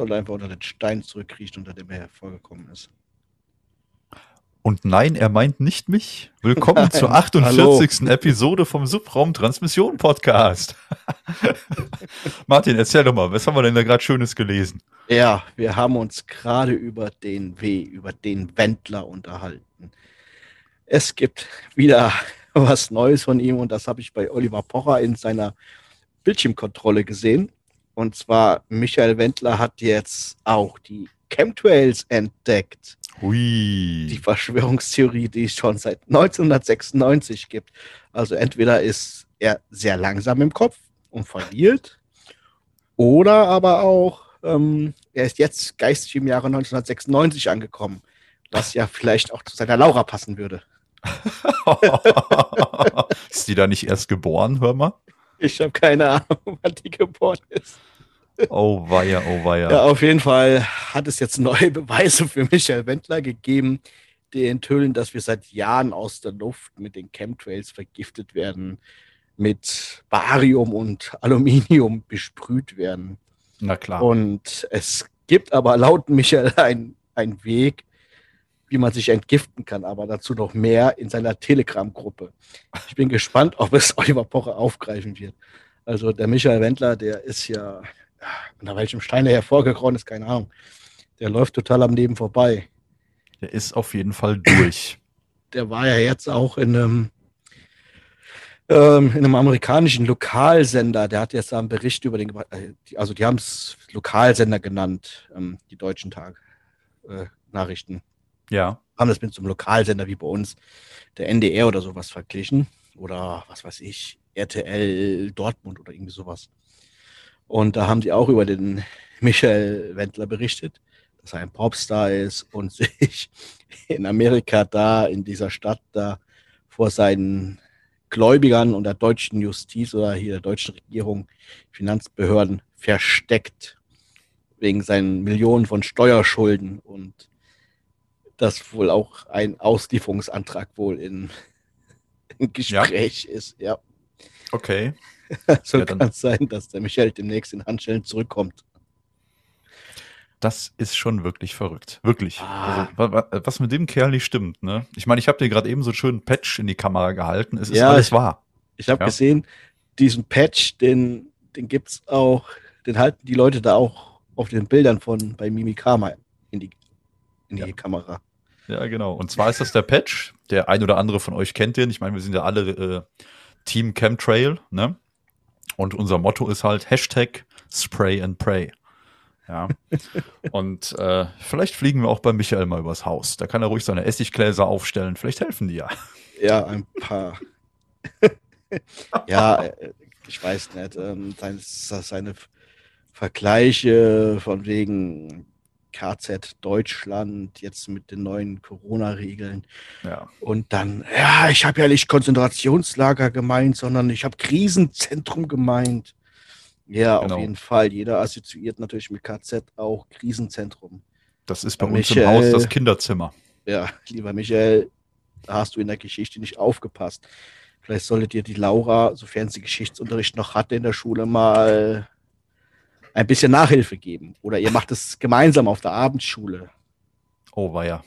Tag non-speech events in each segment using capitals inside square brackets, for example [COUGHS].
Es soll einfach unter den Stein zurückkriechen, unter dem er hervorgekommen ist. Und nein, er meint nicht mich. Willkommen nein, [LAUGHS] zur 48. Hallo. Episode vom Subraum Transmission Podcast. [LAUGHS] Martin, erzähl doch mal, was haben wir denn da gerade Schönes gelesen? Ja, wir haben uns gerade über den W, über den Wendler unterhalten. Es gibt wieder [LAUGHS] was Neues von ihm und das habe ich bei Oliver Pocher in seiner Bildschirmkontrolle gesehen. Und zwar Michael Wendler hat jetzt auch die Chemtrails entdeckt. Hui. Die Verschwörungstheorie, die es schon seit 1996 gibt. Also entweder ist er sehr langsam im Kopf und verliert, oder aber auch, ähm, er ist jetzt geistig im Jahre 1996 angekommen, was ja vielleicht auch zu seiner Laura passen würde. [LAUGHS] ist die da nicht erst geboren, hör mal? Ich habe keine Ahnung, wann die geboren ist. Oh weia, oh weia. Ja, auf jeden Fall hat es jetzt neue [LAUGHS] Beweise für Michael Wendler gegeben, die enthüllen, dass wir seit Jahren aus der Luft mit den Chemtrails vergiftet werden, mit Barium und Aluminium besprüht werden. Na klar. Und es gibt aber laut Michael einen Weg, wie man sich entgiften kann, aber dazu noch mehr in seiner Telegram-Gruppe. Ich bin gespannt, ob es [LAUGHS] Oliver Pocher aufgreifen wird. Also der Michael Wendler, der ist ja unter welchem Stein er hervorgekrochen ist, keine Ahnung. Der läuft total am Leben vorbei. Der ist auf jeden Fall durch. [COUGHS] Der war ja jetzt auch in einem, ähm, in einem amerikanischen Lokalsender. Der hat jetzt einen Bericht über den, äh, also die haben es Lokalsender genannt, ähm, die deutschen Tag äh, Nachrichten. Ja. Haben das mit so einem Lokalsender wie bei uns, der NDR oder sowas verglichen. Oder was weiß ich, RTL Dortmund oder irgendwie sowas. Und da haben sie auch über den Michael Wendler berichtet, dass er ein Popstar ist und [LAUGHS] sich in Amerika da, in dieser Stadt da vor seinen Gläubigern und der deutschen Justiz oder hier der deutschen Regierung, Finanzbehörden versteckt wegen seinen Millionen von Steuerschulden und das wohl auch ein Auslieferungsantrag wohl in, [LAUGHS] in Gespräch ja. ist. Ja. Okay. [LAUGHS] so ja, kann es sein, dass der Michael demnächst in Handschellen zurückkommt. Das ist schon wirklich verrückt. Wirklich. Ah. Also, was mit dem Kerl nicht stimmt, ne? Ich meine, ich habe dir gerade eben so einen schönen Patch in die Kamera gehalten. Es ist ja, alles wahr. Ich habe ja. gesehen, diesen Patch, den, den es auch, den halten die Leute da auch auf den Bildern von bei Mimikama in die, in die ja. Kamera. Ja, genau. Und zwar ist das der Patch. Der ein oder andere von euch kennt den. Ich meine, wir sind ja alle äh, Team Chemtrail, ne? Und unser Motto ist halt Hashtag Spray and Pray. Ja. [LAUGHS] Und äh, vielleicht fliegen wir auch bei Michael mal übers Haus. Da kann er ruhig seine Essiggläser aufstellen. Vielleicht helfen die ja. Ja, ein paar. [LAUGHS] ja, äh, ich weiß nicht. Ähm, seine Vergleiche von wegen KZ Deutschland, jetzt mit den neuen Corona-Regeln. Ja. Und dann, ja, ich habe ja nicht Konzentrationslager gemeint, sondern ich habe Krisenzentrum gemeint. Ja, genau. auf jeden Fall. Jeder assoziiert natürlich mit KZ auch Krisenzentrum. Das ist bei, bei uns Michael, im Haus das Kinderzimmer. Ja, lieber Michael, da hast du in der Geschichte nicht aufgepasst. Vielleicht solltet ihr die Laura, sofern sie Geschichtsunterricht noch hatte in der Schule, mal ein bisschen Nachhilfe geben. Oder ihr macht es gemeinsam auf der Abendschule. Oh, war ja.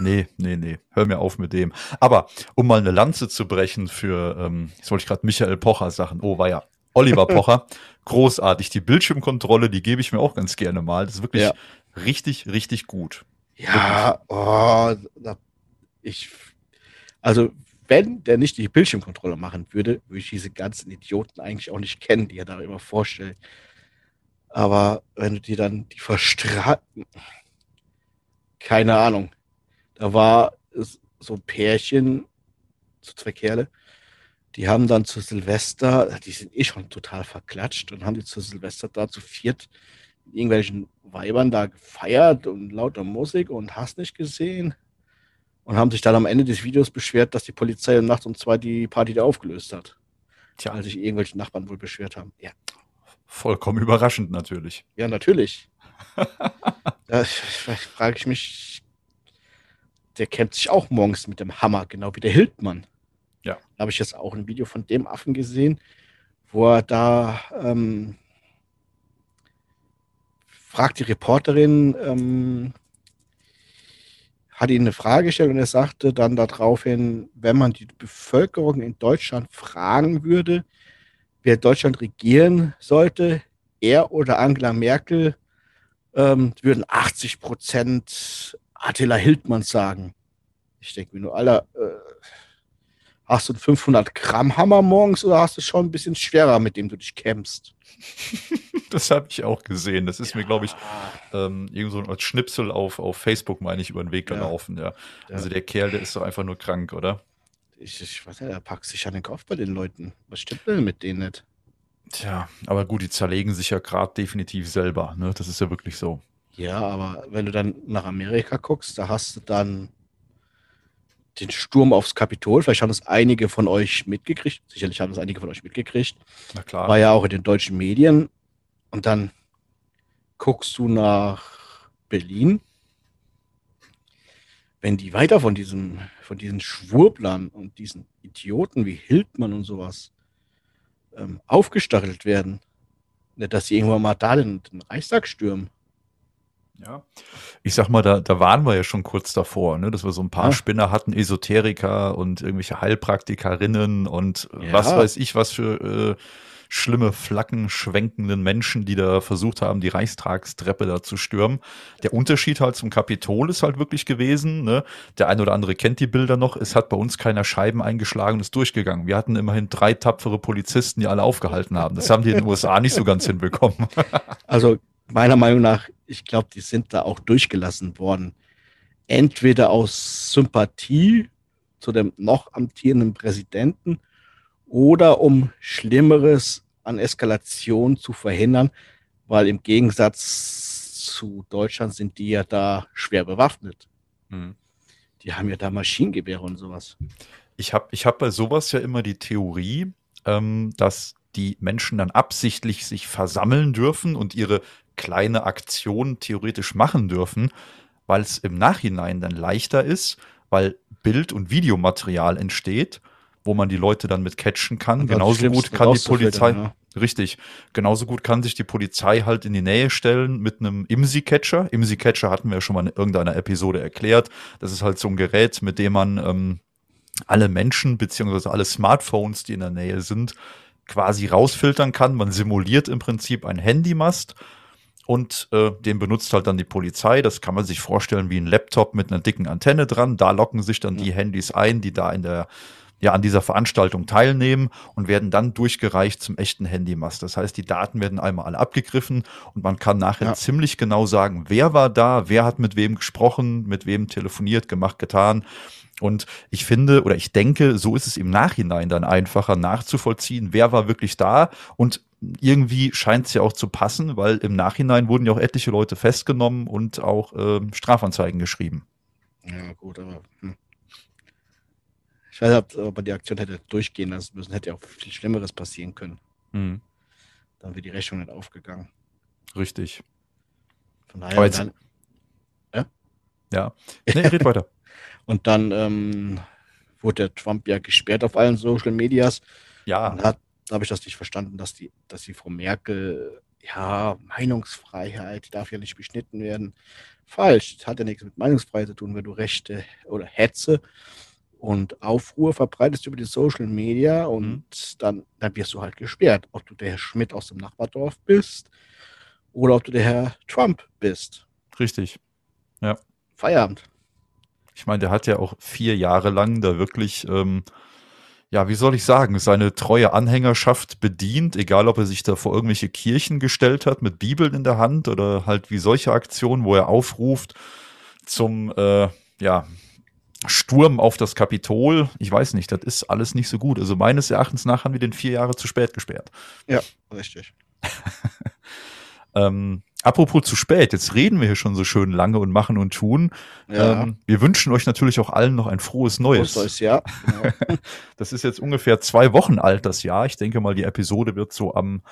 Nee, nee, nee. Hör mir auf mit dem. Aber um mal eine Lanze zu brechen für, ähm, jetzt wollte ich gerade Michael Pocher sagen. Oh, war ja. Oliver [LAUGHS] Pocher. Großartig. Die Bildschirmkontrolle, die gebe ich mir auch ganz gerne mal. Das ist wirklich ja. richtig, richtig gut. Ja, oh, ich, also wenn der nicht die Bildschirmkontrolle machen würde, würde ich diese ganzen Idioten eigentlich auch nicht kennen, die er da immer vorstellt. Aber wenn du dir dann die verstrahlten, keine Ahnung, da war so ein Pärchen, so zwei Kerle, die haben dann zu Silvester, die sind eh schon total verklatscht und haben die zu Silvester da zu viert mit irgendwelchen Weibern da gefeiert und lauter Musik und hast nicht gesehen und haben sich dann am Ende des Videos beschwert, dass die Polizei nachts um zwei die Party da aufgelöst hat. Tja, als sich irgendwelche Nachbarn wohl beschwert haben. Ja. Vollkommen überraschend natürlich. Ja, natürlich. [LAUGHS] da frage ich mich, der kämpft sich auch morgens mit dem Hammer, genau wie der Hildmann. Ja. Da habe ich jetzt auch ein Video von dem Affen gesehen, wo er da, ähm, fragt die Reporterin, ähm, hat ihn eine Frage gestellt und er sagte dann daraufhin, wenn man die Bevölkerung in Deutschland fragen würde, wer Deutschland regieren sollte, er oder Angela Merkel, ähm, würden 80 Prozent Attila Hildmann sagen. Ich denke mir nur, Alter, äh, hast du einen 500 Gramm Hammer morgens oder hast du schon ein bisschen schwerer, mit dem du dich kämpfst? [LAUGHS] das habe ich auch gesehen. Das ist ja. mir, glaube ich, ähm, irgend so ein Schnipsel auf, auf Facebook, meine ich, über den Weg gelaufen. Ja. ja. Also der Kerl, der ist doch einfach nur krank, oder? Ich, ich weiß nicht, er packt sich an den Kopf bei den Leuten. Was stimmt denn mit denen nicht? Tja, aber gut, die zerlegen sich ja gerade definitiv selber. Ne? Das ist ja wirklich so. Ja, aber wenn du dann nach Amerika guckst, da hast du dann den Sturm aufs Kapitol. Vielleicht haben es einige von euch mitgekriegt. Sicherlich haben es einige von euch mitgekriegt. Na klar. War ja auch in den deutschen Medien. Und dann guckst du nach Berlin. Wenn die weiter von diesem, von diesen Schwurblern und diesen Idioten wie Hildmann und sowas ähm, aufgestachelt werden, nicht, dass sie irgendwann mal da den, den Reichstag stürmen. Ja, ich sag mal, da, da waren wir ja schon kurz davor, ne, dass wir so ein paar ja. Spinner hatten, Esoteriker und irgendwelche Heilpraktikerinnen und ja. was weiß ich, was für äh, schlimme, Flaggen schwenkenden Menschen, die da versucht haben, die Reichstagstreppe da zu stürmen. Der Unterschied halt zum Kapitol ist halt wirklich gewesen, ne? der eine oder andere kennt die Bilder noch, es hat bei uns keiner Scheiben eingeschlagen und ist durchgegangen. Wir hatten immerhin drei tapfere Polizisten, die alle aufgehalten haben. Das haben die in den USA nicht so ganz hinbekommen. [LAUGHS] Also meiner Meinung nach, ich glaube, die sind da auch durchgelassen worden. Entweder aus Sympathie zu dem noch amtierenden Präsidenten oder um Schlimmeres an Eskalation zu verhindern, weil im Gegensatz zu Deutschland sind die ja da schwer bewaffnet. Mhm. Die haben ja da Maschinengewehre und sowas. Ich habe ich hab bei sowas ja immer die Theorie, ähm, dass die Menschen dann absichtlich sich versammeln dürfen und ihre kleine Aktion theoretisch machen dürfen, weil es im Nachhinein dann leichter ist, weil Bild- und Videomaterial entsteht wo man die Leute dann mit catchen kann. Genauso gut kann die Polizei, ja. richtig, genauso gut kann sich die Polizei halt in die Nähe stellen mit einem IMSI-Catcher. IMSI-Catcher hatten wir ja schon mal in irgendeiner Episode erklärt. Das ist halt so ein Gerät, mit dem man ähm, alle Menschen beziehungsweise alle Smartphones, die in der Nähe sind, quasi rausfiltern kann. Man simuliert im Prinzip ein Handymast und äh, den benutzt halt dann die Polizei. Das kann man sich vorstellen wie ein Laptop mit einer dicken Antenne dran. Da locken sich dann die Handys ein, die da in der ja an dieser Veranstaltung teilnehmen und werden dann durchgereicht zum echten Handymast. Das heißt, die Daten werden einmal alle abgegriffen und man kann nachher ja. ziemlich genau sagen, wer war da, wer hat mit wem gesprochen, mit wem telefoniert, gemacht, getan. Und ich finde oder ich denke, so ist es im Nachhinein dann einfacher nachzuvollziehen, wer war wirklich da und irgendwie scheint es ja auch zu passen, weil im Nachhinein wurden ja auch etliche Leute festgenommen und auch äh, Strafanzeigen geschrieben. Ja, gut, aber hm. Ich weiß nicht, ob man die Aktion hätte durchgehen lassen müssen, hätte ja auch viel Schlimmeres passieren können. Mhm. Dann wäre die Rechnung nicht aufgegangen. Richtig. Von daher. Aber jetzt, dann, ja? Ja. Nee, red weiter. [LAUGHS] Und dann ähm, wurde der Trump ja gesperrt auf allen Social Medias. Ja. Und da habe ich das nicht verstanden, dass die, dass die Frau Merkel, ja, Meinungsfreiheit, die darf ja nicht beschnitten werden. Falsch. Das hat ja nichts mit Meinungsfreiheit zu tun, wenn du Rechte oder Hetze und Aufruhr verbreitest über die Social Media und mhm. dann, dann wirst du halt gesperrt, ob du der Herr Schmidt aus dem Nachbardorf bist oder ob du der Herr Trump bist. Richtig. Ja. Feierabend. Ich meine, der hat ja auch vier Jahre lang da wirklich, ähm, ja, wie soll ich sagen, seine treue Anhängerschaft bedient, egal ob er sich da vor irgendwelche Kirchen gestellt hat mit Bibeln in der Hand oder halt wie solche Aktionen, wo er aufruft zum, äh, ja, Sturm auf das Kapitol, ich weiß nicht, das ist alles nicht so gut. Also meines Erachtens nach haben wir den vier Jahre zu spät gesperrt. Ja, richtig. [LAUGHS] ähm, apropos zu spät, jetzt reden wir hier schon so schön lange und machen und tun. Ja. Ähm, wir wünschen euch natürlich auch allen noch ein frohes Neues. Frohes neues Jahr. [LAUGHS] Genau. das ist jetzt ungefähr zwei Wochen alt, das Jahr. Ich denke mal, die Episode wird so am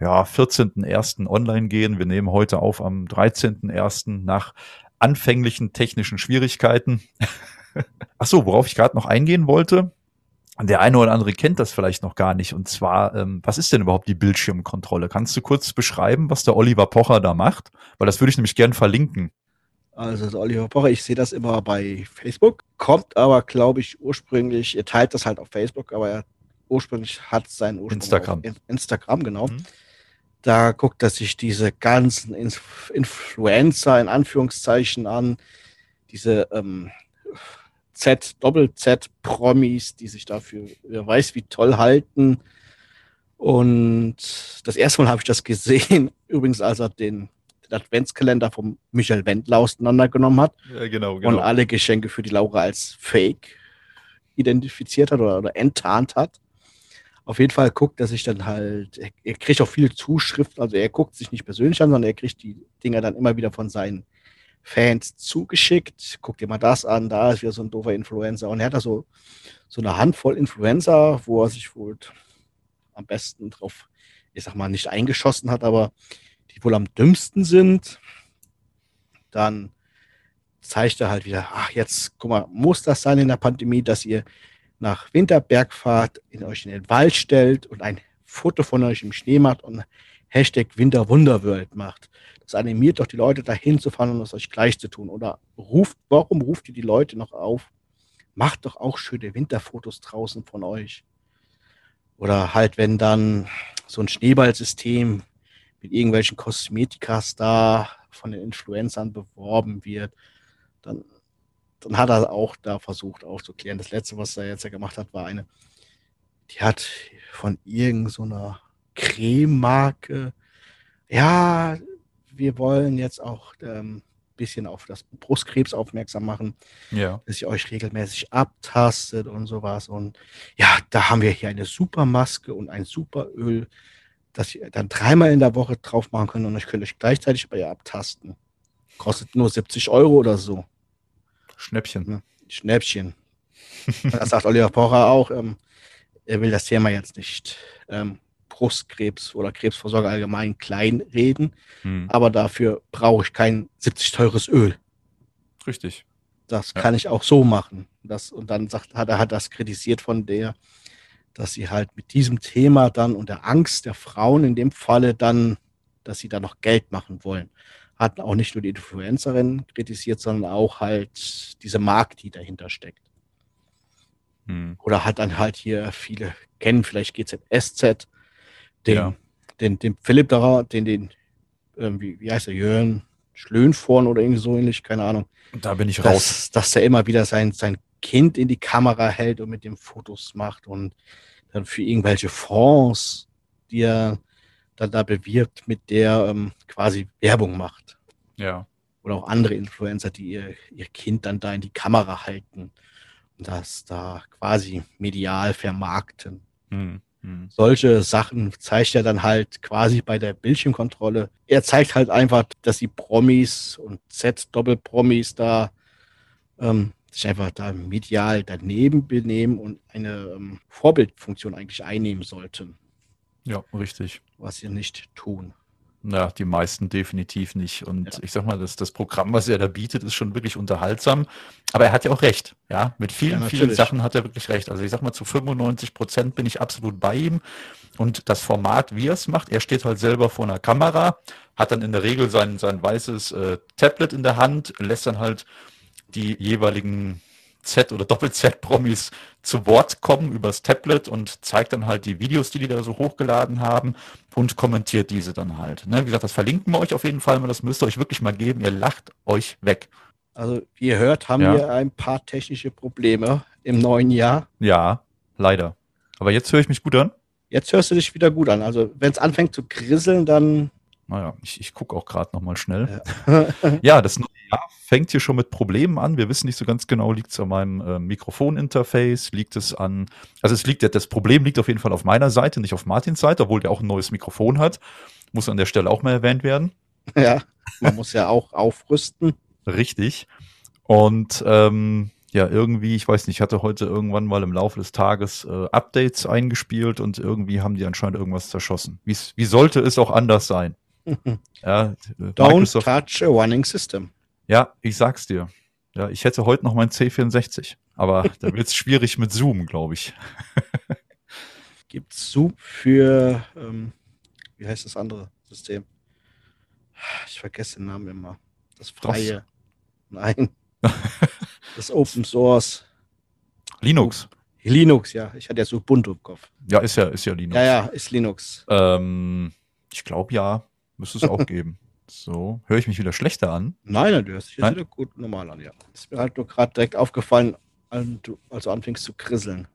ja, 14.01. online gehen. Wir nehmen heute auf am 13.01. nach anfänglichen technischen Schwierigkeiten. Ach so, worauf ich gerade noch eingehen wollte. der eine oder andere kennt das vielleicht noch gar nicht. Und zwar, ähm, was ist denn überhaupt die Bildschirmkontrolle? Kannst du kurz beschreiben, was der Oliver Pocher da macht? Weil das würde ich nämlich gern verlinken. Also der Oliver Pocher, ich sehe das immer bei Facebook, kommt aber, glaube ich, ursprünglich, er teilt das halt auf Facebook, aber er ursprünglich hat sein Ursprung Instagram. Instagram, genau. Mhm. Da guckt er sich diese ganzen Inf Influencer in Anführungszeichen an, diese ähm, Z, Doppel-Z-Promis, die sich dafür, wer weiß wie toll halten. Und das erste Mal habe ich das gesehen, [LAUGHS] übrigens, als er den, den Adventskalender vom Michael Wendler auseinandergenommen hat Ja, genau, und alle Geschenke für die Laura als Fake identifiziert hat oder, oder enttarnt hat. Auf jeden Fall guckt er sich dann halt, er, er kriegt auch viele Zuschriften, also er guckt sich nicht persönlich an, sondern er kriegt die Dinger dann immer wieder von seinen Fans zugeschickt. Guck dir mal das an, da ist wieder so ein doofer Influencer. Und er hat da so, so eine Handvoll Influencer, wo er sich wohl am besten drauf, ich sag mal, nicht eingeschossen hat, aber die wohl am dümmsten sind. Dann zeigt er halt wieder, ach, jetzt, guck mal, muss das sein in der Pandemie, dass ihr nach Winterberg fahrt, in euch in den Wald stellt und ein Foto von euch im Schnee macht und Hashtag Winterwunderworld macht. Das animiert doch die Leute, dahin zu fahren und es euch gleich zu tun. Oder ruft, warum ruft ihr die Leute noch auf? Macht doch auch schöne Winterfotos draußen von euch. Oder halt, wenn dann so ein Schneeballsystem mit irgendwelchen Kosmetikas da von den Influencern beworben wird, dann, dann hat er auch da versucht aufzuklären. Das letzte, was er jetzt ja gemacht hat, war eine, die hat von irgendeiner Crememarke, ja, wir wollen jetzt auch ähm, bisschen auf das Brustkrebs aufmerksam machen, Ja. dass ihr euch regelmäßig abtastet und sowas. Und ja, da haben wir hier eine super Maske und ein super Öl, das ihr dann dreimal in der Woche drauf machen könnt und euch könnt euch gleichzeitig bei ihr abtasten. Kostet nur 70 Euro oder so. Schnäppchen. Schnäppchen. [LAUGHS] Das sagt Oliver Pocher auch. Ähm, er will das Thema jetzt nicht ähm, Brustkrebs oder Krebsvorsorge allgemein kleinreden, Hm. aber dafür brauche ich kein 70 teures Öl. Richtig. Das Ja. kann ich auch so machen. Das, und dann sagt, hat er hat das kritisiert von der, dass sie halt mit diesem Thema dann und der Angst der Frauen in dem Falle dann, dass sie da noch Geld machen wollen. Hat auch nicht nur die Influencerin kritisiert, sondern auch halt diese Marke, die dahinter steckt. Hm. Oder hat dann halt hier viele kennen, vielleicht GZSZ, den, Ja. den, den Philipp da, den, den, wie, wie heißt er, Jörn Schlönvorn oder irgendwie so ähnlich, keine Ahnung Da bin ich raus. dass, dass er immer wieder sein, sein Kind in die Kamera hält und mit dem Fotos macht und dann für irgendwelche Fonds, die er dann da bewirbt, mit der ähm, quasi Werbung macht. Ja. Oder auch andere Influencer, die ihr, ihr Kind dann da in die Kamera halten und das da quasi medial vermarkten. Hm. Hm. Solche Sachen zeigt er dann halt quasi bei der Bildschirmkontrolle. Er zeigt halt einfach, dass die Promis und Z-Doppel-Promis da ähm, sich einfach da medial daneben benehmen und eine ähm, Vorbildfunktion eigentlich einnehmen sollten, Ja, richtig. was sie nicht tun. Ja, die meisten definitiv nicht. Und Ja. ich sag mal, das, das Programm, was er da bietet, ist schon wirklich unterhaltsam. Aber er hat ja auch recht. Ja, mit vielen, Ja, vielen. Sachen hat er wirklich recht. Also ich sag mal, zu 95 Prozent bin ich absolut bei ihm. Und das Format, wie er es macht, er steht halt selber vor einer Kamera, hat dann in der Regel sein, sein weißes äh, Tablet in der Hand, lässt dann halt die jeweiligen Z- oder Doppel-Z-Promis zu Wort kommen übers Tablet und zeigt dann halt die Videos, die die da so hochgeladen haben und kommentiert diese dann halt. Ne? Wie gesagt, das verlinken wir euch auf jeden Fall mal, das müsst ihr euch wirklich mal geben, ihr lacht euch weg. Also, wie ihr hört, haben Ja. wir ein paar technische Probleme im neuen Jahr. Ja, leider. Aber jetzt höre ich mich gut an. Jetzt hörst du dich wieder gut an. Also, wenn es anfängt zu krisseln, dann Naja, ich, ich gucke auch gerade nochmal schnell. Ja. [LAUGHS] Ja, das neue Jahr fängt hier schon mit Problemen an. Wir wissen nicht so ganz genau, liegt es an meinem äh, Mikrofoninterface, liegt es an, also es liegt, das Problem liegt auf jeden Fall auf meiner Seite, nicht auf Martins Seite, obwohl der auch ein neues Mikrofon hat. Muss an der Stelle auch mal erwähnt werden. ja, man muss ja auch aufrüsten. Richtig. Und ähm, ja, irgendwie, ich weiß nicht, ich hatte heute irgendwann mal im Laufe des Tages äh, Updates eingespielt und irgendwie haben die anscheinend irgendwas zerschossen. Wie's, wie sollte es auch anders sein? [LAUGHS] Ja, Don't Microsoft, touch a running system. ja, ich sag's dir. Ja, ich hätte heute noch mein C64, aber da [LAUGHS] wird es schwierig mit Zoom, glaube ich. [LAUGHS] Gibt es Zoom für, ähm, wie heißt das andere System? Ich vergesse den Namen immer. Das freie. Nein. das Open Source. Linux. Linux, ja. Ich hatte ja so Ubuntu im Kopf. Ja, ist ja, ist ja Linux. Ja, ja, ist Linux. Ähm, ich glaube ja, müsste es auch geben. So, höre ich mich wieder schlechter an? Nein, nein, du hörst dich jetzt Nein? wieder gut normal an, ja. Ist mir halt nur gerade direkt aufgefallen, als du also anfingst zu krisseln.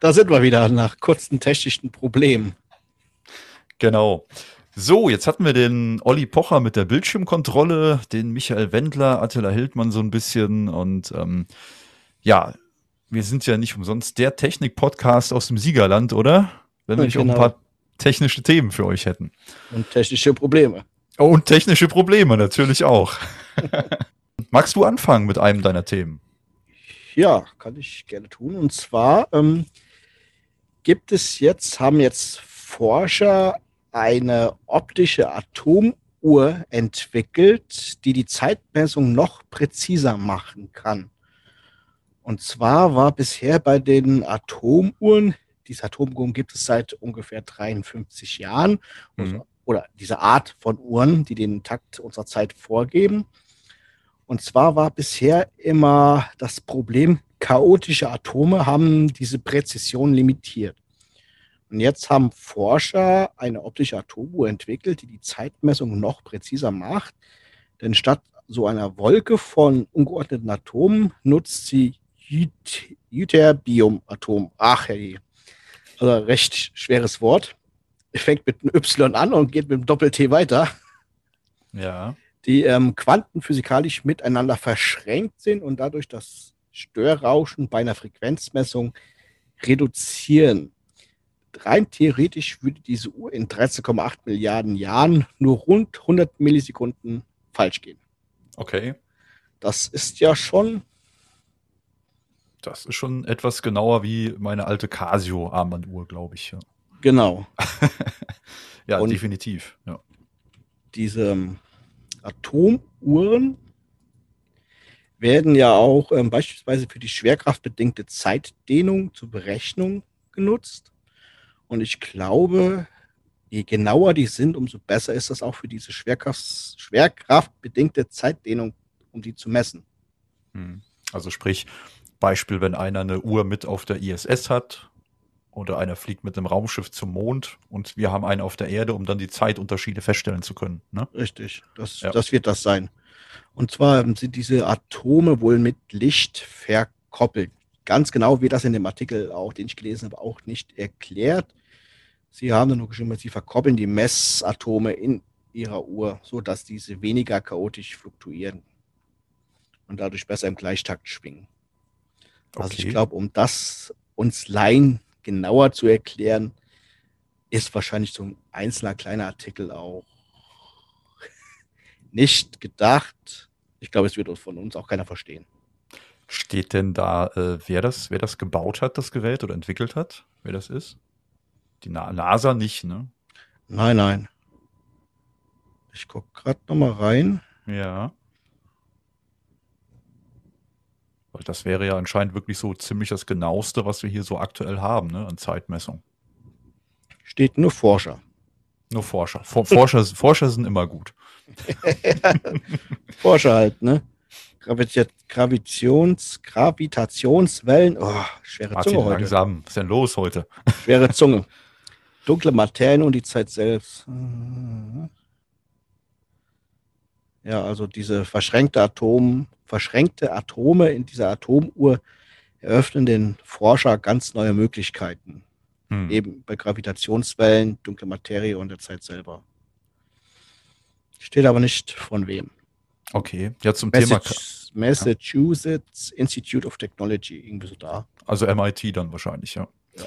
Da sind wir wieder nach kurzen technischen Problemen. Genau. So, jetzt hatten wir den Olli Pocher mit der Bildschirmkontrolle, den Michael Wendler, Attila Hildmann so ein bisschen und ähm, ja, wir sind ja nicht umsonst der Technik-Podcast aus dem Siegerland, oder? Wenn wir nicht auch ein genau. paar technische Themen für euch hätten. Und technische Probleme. Oh, und technische Probleme natürlich auch. [LAUGHS] Magst du anfangen mit einem deiner Themen? Ja, kann ich gerne tun. Und zwar ähm, gibt es jetzt, haben jetzt Forscher eine optische Atomuhr entwickelt, die die Zeitmessung noch präziser machen kann. Und zwar war bisher bei den Atomuhren, diese Atomuhren gibt es seit ungefähr 53 Jahren, Mhm. oder diese Art von Uhren, die den Takt unserer Zeit vorgeben. Und zwar war bisher immer das Problem, chaotische Atome haben diese Präzision limitiert. Und jetzt haben Forscher eine optische Atomuhr entwickelt, die die Zeitmessung noch präziser macht. Denn statt so einer Wolke von ungeordneten Atomen nutzt sie Ytterbium-Atom. Ach, hey. Also recht schweres Wort. Fängt mit einem Y an und geht mit einem Doppel-T weiter Ja. die ähm, quantenphysikalisch miteinander verschränkt sind und dadurch das Störrauschen bei einer Frequenzmessung reduzieren. Rein theoretisch würde diese Uhr in 13,8 Milliarden Jahren nur rund 100 Millisekunden falsch gehen. Okay. Das ist ja schon, Das ist schon etwas genauer wie meine alte Casio-Armbanduhr, glaube ich. Ja, genau, [LAUGHS] ja Und- definitiv. Ja. diese ähm, Atomuhren werden ja auch ähm, beispielsweise für die schwerkraftbedingte Zeitdehnung zur Berechnung genutzt. Und ich glaube, je genauer die sind, umso besser ist das auch für diese Schwerkraft, schwerkraftbedingte Zeitdehnung, um die zu messen. Hm. Also sprich, Beispiel, wenn einer eine Uhr mit auf der ISS hat oder einer fliegt mit einem Raumschiff zum Mond und wir haben einen auf der Erde, um dann die Zeitunterschiede feststellen zu können. Ne? Richtig, das, Ja. das wird das sein. Und zwar sind diese Atome wohl mit Licht verkoppelt. Ganz genau wird das in dem Artikel auch, den ich gelesen habe, auch nicht erklärt. Sie haben dann nur geschrieben, sie verkoppeln die Messatome in ihrer Uhr, sodass diese weniger chaotisch fluktuieren und dadurch besser im Gleichtakt schwingen. Also ich glaube, um das uns Laien genauer zu erklären, ist wahrscheinlich so ein einzelner kleiner Artikel auch [LAUGHS] nicht gedacht. Ich glaube, es wird von uns auch keiner verstehen. Steht denn da, äh, wer, das, wer das gebaut hat, das Gerät oder entwickelt hat? Wer das ist? Die Na NASA nicht, ne? Nein, nein. Ich gucke gerade nochmal rein. Ja. Weil das wäre ja anscheinend wirklich so ziemlich das genaueste, was wir hier so aktuell haben, ne, an Zeitmessung. Steht nur Forscher. Nur Forscher. For Forscher, [LAUGHS] Forscher sind immer gut. [LAUGHS] Forscher halt, ne? Gravita Gravitations Gravitationswellen. Oh, schwere Martin, Zunge heute. langsam. Was ist denn los heute? Schwere Zunge. [LAUGHS] Dunkle Materien und die Zeit selbst. Ja, also diese verschränkte Atom, verschränkte Atome in dieser Atomuhr eröffnen den Forscher ganz neue Möglichkeiten. Hm. Eben bei Gravitationswellen, dunkle Materie und der Zeit selber. Steht aber nicht von wem. Okay. Ja, zum Thema, Massach Massachusetts Institute of Technology, irgendwie so da. also MIT dann wahrscheinlich, ja. Ja.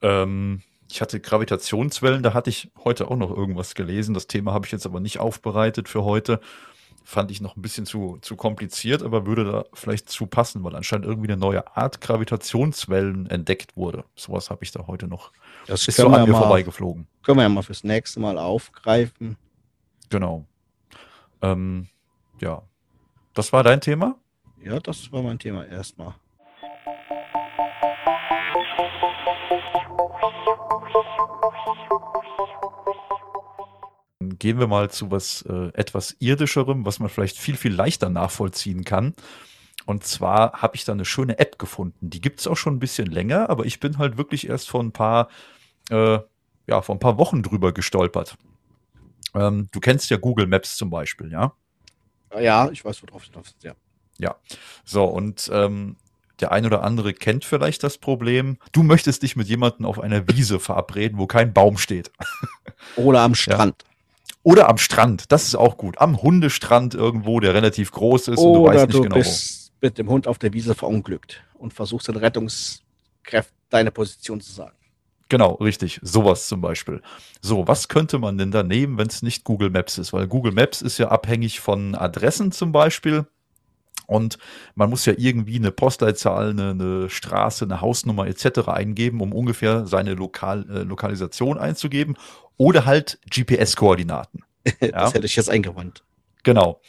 Ähm, ich hatte Gravitationswellen, da hatte ich heute auch noch irgendwas gelesen. Das Thema habe ich jetzt aber nicht aufbereitet für heute. fand ich noch ein bisschen zu, zu kompliziert, aber würde da vielleicht zu passen, weil anscheinend irgendwie eine neue Art Gravitationswellen entdeckt wurde. Sowas habe ich da heute noch. Das Ist so an mir mal, vorbeigeflogen. können wir ja mal fürs nächste Mal aufgreifen. Genau. Ähm, ja. Das war dein Thema? Ja, das war mein Thema erstmal. Gehen wir mal zu was äh, etwas irdischerem, was man vielleicht viel, viel leichter nachvollziehen kann. Und zwar habe ich da eine schöne App gefunden. Die gibt es auch schon ein bisschen länger, aber ich bin halt wirklich erst vor ein paar, äh, ja, vor ein paar Wochen drüber gestolpert. Ähm, du kennst ja Google Maps zum Beispiel, ja? Ja, ich weiß, worauf du drauf ja. So, und ähm, der ein oder andere kennt vielleicht das Problem. Du möchtest dich mit jemandem auf einer Wiese verabreden, wo kein Baum steht. [LAUGHS] Oder am Strand. Oder am Strand, das ist auch gut. Am Hundestrand irgendwo, der relativ groß ist und du Oder weißt du, nicht genau wo. bist mit dem Hund auf der Wiese verunglückt und versuchst den Rettungskräften deine Position zu sagen. Genau, richtig. Sowas zum Beispiel. So, was könnte man denn da nehmen, wenn es nicht Google Maps ist? Weil Google Maps ist ja abhängig von Adressen zum Beispiel. Und man muss ja irgendwie eine Postleitzahl, eine, eine Straße, eine Hausnummer etc. eingeben, um ungefähr seine Lokal, äh, Lokalisation einzugeben. Oder halt GPS-Koordinaten. [LAUGHS] Ja. Das hätte ich jetzt eingewandt. Genau.